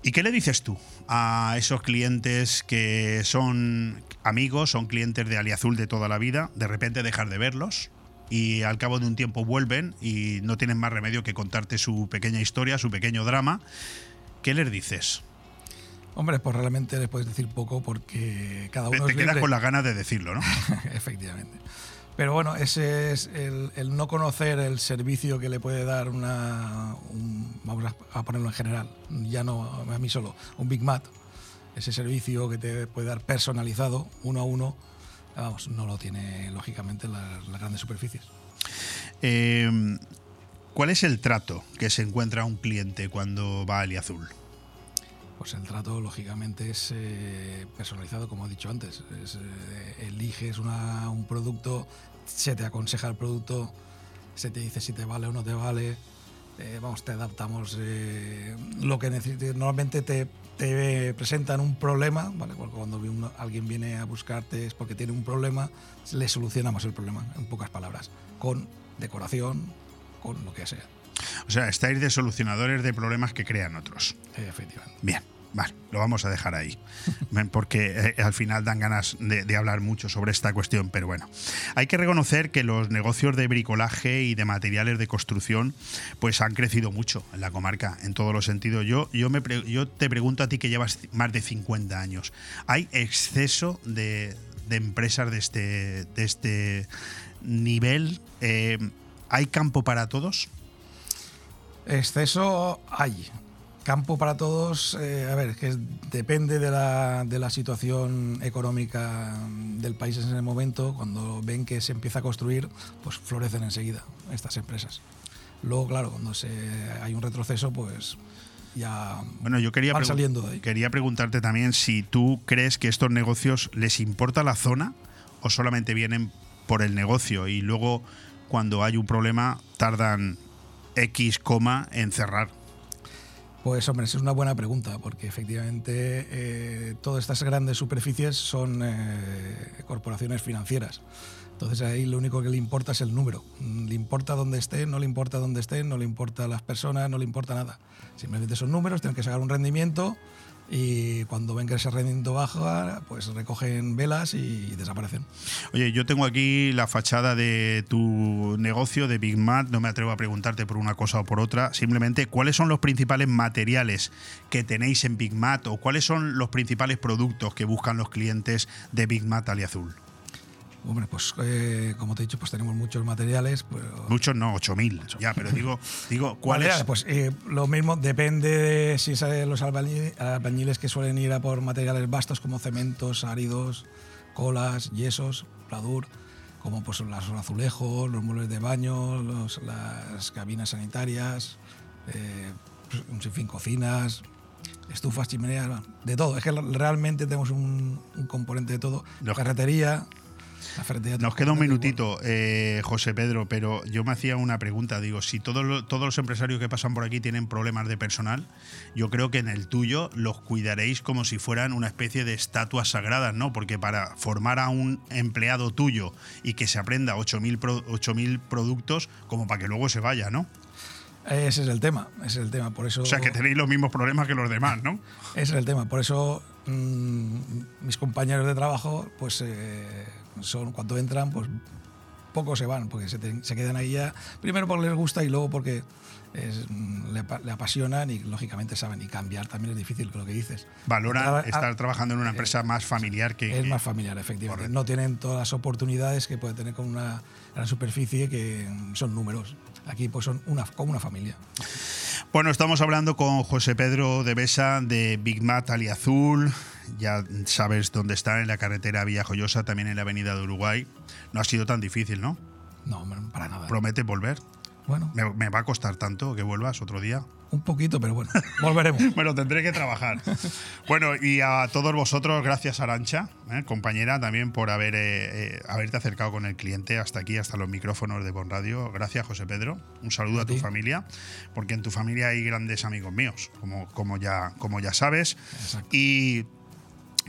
¿Y qué le dices tú a esos clientes que son amigos, son clientes de Aliazul de toda la vida, de repente dejar de verlos y al cabo de un tiempo vuelven y no tienen más remedio que contarte su pequeña historia, su pequeño drama? ¿Qué les dices? Hombre, pues realmente les puedes decir poco porque cada Te, uno te es quedas con las ganas de decirlo, ¿no? Efectivamente. Pero bueno, ese es el, el no conocer el servicio que le puede dar una. un- vamos a, a ponerlo en general, ya no a mí solo, un Big Mat. Ese servicio que te puede dar personalizado, uno a uno, vamos, no lo tiene lógicamente las, las grandes superficies. Eh, ¿Cuál es el trato que se encuentra un cliente cuando va a Aliazul? Pues el trato, lógicamente, es eh, personalizado, como he dicho antes. Es, eh, eliges una- un producto, se te aconseja el producto, se te dice si te vale o no te vale. eh, vamos, te adaptamos lo que necesites. Normalmente te, te presentan un problema, ¿vale? Cuando alguien viene a buscarte es porque tiene un problema, le solucionamos el problema, en pocas palabras, con decoración, con lo que sea. O sea, estáis de solucionadores de problemas que crean otros. Efectivamente. Bien, vale, lo vamos a dejar ahí. Porque eh, al final dan ganas de, hablar mucho sobre esta cuestión, pero bueno. Hay que reconocer que los negocios de bricolaje y de materiales de construcción pues han crecido mucho en la comarca, en todos los sentidos. Yo, yo, me yo te pregunto a ti que llevas más de 50 años. ¿Hay exceso de, de empresas de este, de este nivel? Eh, ¿Hay campo para todos? Exceso hay. Campo para todos, eh, a ver, que es- depende de la, de la situación económica del país en ese momento. Cuando ven que se empieza a construir, pues florecen enseguida estas empresas. Luego, claro, cuando se, hay un retroceso, pues ya Bueno, yo quería, van saliendo de ahí. quería preguntarte también si tú crees que estos negocios les importa la zona o solamente vienen por el negocio y luego cuando hay un problema tardan X coma en cerrar. Pues hombre, es una buena pregunta, porque efectivamente eh, todas estas grandes superficies son eh, corporaciones financieras. Entonces ahí lo único que le importa es el número. Mm, Le importa dónde estén, no le importa dónde estén, no le importa las personas, no le importa nada. Simplemente son números, tienen que sacar un rendimiento y cuando ven que ese rendimiento baja, pues recogen velas y desaparecen. Oye, yo tengo aquí la fachada de tu negocio de Big Mat, no me atrevo a preguntarte por una cosa o por otra, simplemente cuáles son los principales materiales que tenéis en Big Mat o cuáles son los principales productos que buscan los clientes de Big Mat Aliazul. Hombre, pues eh, como te he dicho, pues tenemos muchos materiales. Pero Muchos no, 8000, ya, pero digo, digo ¿cuáles? Materiales, Pues eh, lo mismo depende de si es eh, los albañi- albañiles que suelen ir a por materiales vastos como cementos, áridos, colas, yesos, pladur, como pues los azulejos, los muebles de baño, los- las cabinas sanitarias, eh, pues, un sinfín cocinas, estufas, chimeneas, de todo. Es que realmente tenemos un, un componente de todo. Los- Carretería, Nos queda un minutito, eh, José Pedro, pero yo me hacía una pregunta. Digo, si todos lo- todos los empresarios que pasan por aquí tienen problemas de personal, yo creo que en el tuyo los cuidaréis como si fueran una especie de estatuas sagradas, ¿no? Porque para formar a un empleado tuyo y que se aprenda 8.000 pro- 8.000 productos, como para que luego se vaya, ¿no? Ese es el tema, ese es el tema. Por eso, O sea, que tenéis los mismos problemas que los demás, ¿no? Ese es el tema. Por eso mm, mis compañeros de trabajo, pues eh, son cuando entran, pues pocos se van, porque se, te- se quedan ahí ya. Primero porque les gusta y luego porque es, mm, le, apa- le apasionan y lógicamente saben. Y cambiar también es difícil, con lo que dices. Valoran Traba- estar trabajando en una empresa más familiar que... Es más familiar, efectivamente. No tienen todas las oportunidades que puede tener con una gran superficie, que son números. Aquí pues son una, como una familia. Bueno, estamos hablando con José Pedro de Besa de Big Mat Aliazul. Ya sabes dónde está, en la carretera Villajoyosa, también en la avenida de Uruguay. No ha sido tan difícil, ¿no? No, para nada. ¿Promete volver? Bueno. Me, me va a costar tanto que vuelvas otro día. Un poquito, pero bueno, volveremos. Lo tendré que trabajar. bueno, y a todos vosotros, gracias Arancha, ¿eh? compañera, también por haber, eh, eh, haberte acercado con el cliente hasta aquí, hasta los micrófonos de Bon Radio. Gracias, José Pedro. Un saludo a, tu familia, porque en tu familia hay grandes amigos míos, como, como, ya, como ya sabes. Y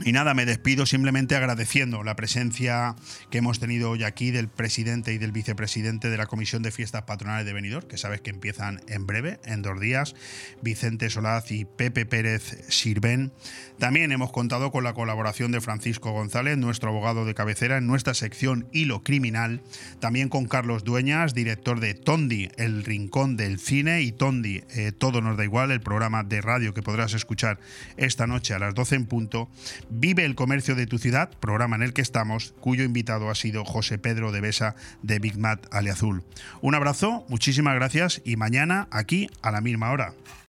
y nada, me despido simplemente agradeciendo la presencia que hemos tenido hoy aquí del presidente y del vicepresidente de la Comisión de Fiestas Patronales de Benidorm, que sabes que empiezan en breve, en dos días, Vicente Solaz y Pepe Pérez Sirven. También hemos contado con la colaboración de Francisco González, nuestro abogado de cabecera, en nuestra sección Hilo Criminal. También con Carlos Dueñas, director de Tondi, el rincón del cine, y Tondi, eh, todo nos da igual, el programa de radio que podrás escuchar esta noche a las 12 en punto. Vive el comercio de tu ciudad, programa en el que estamos, cuyo invitado ha sido José Pedro de Besa de Big Mat Aliazul. Un abrazo, muchísimas gracias y mañana aquí a la misma hora.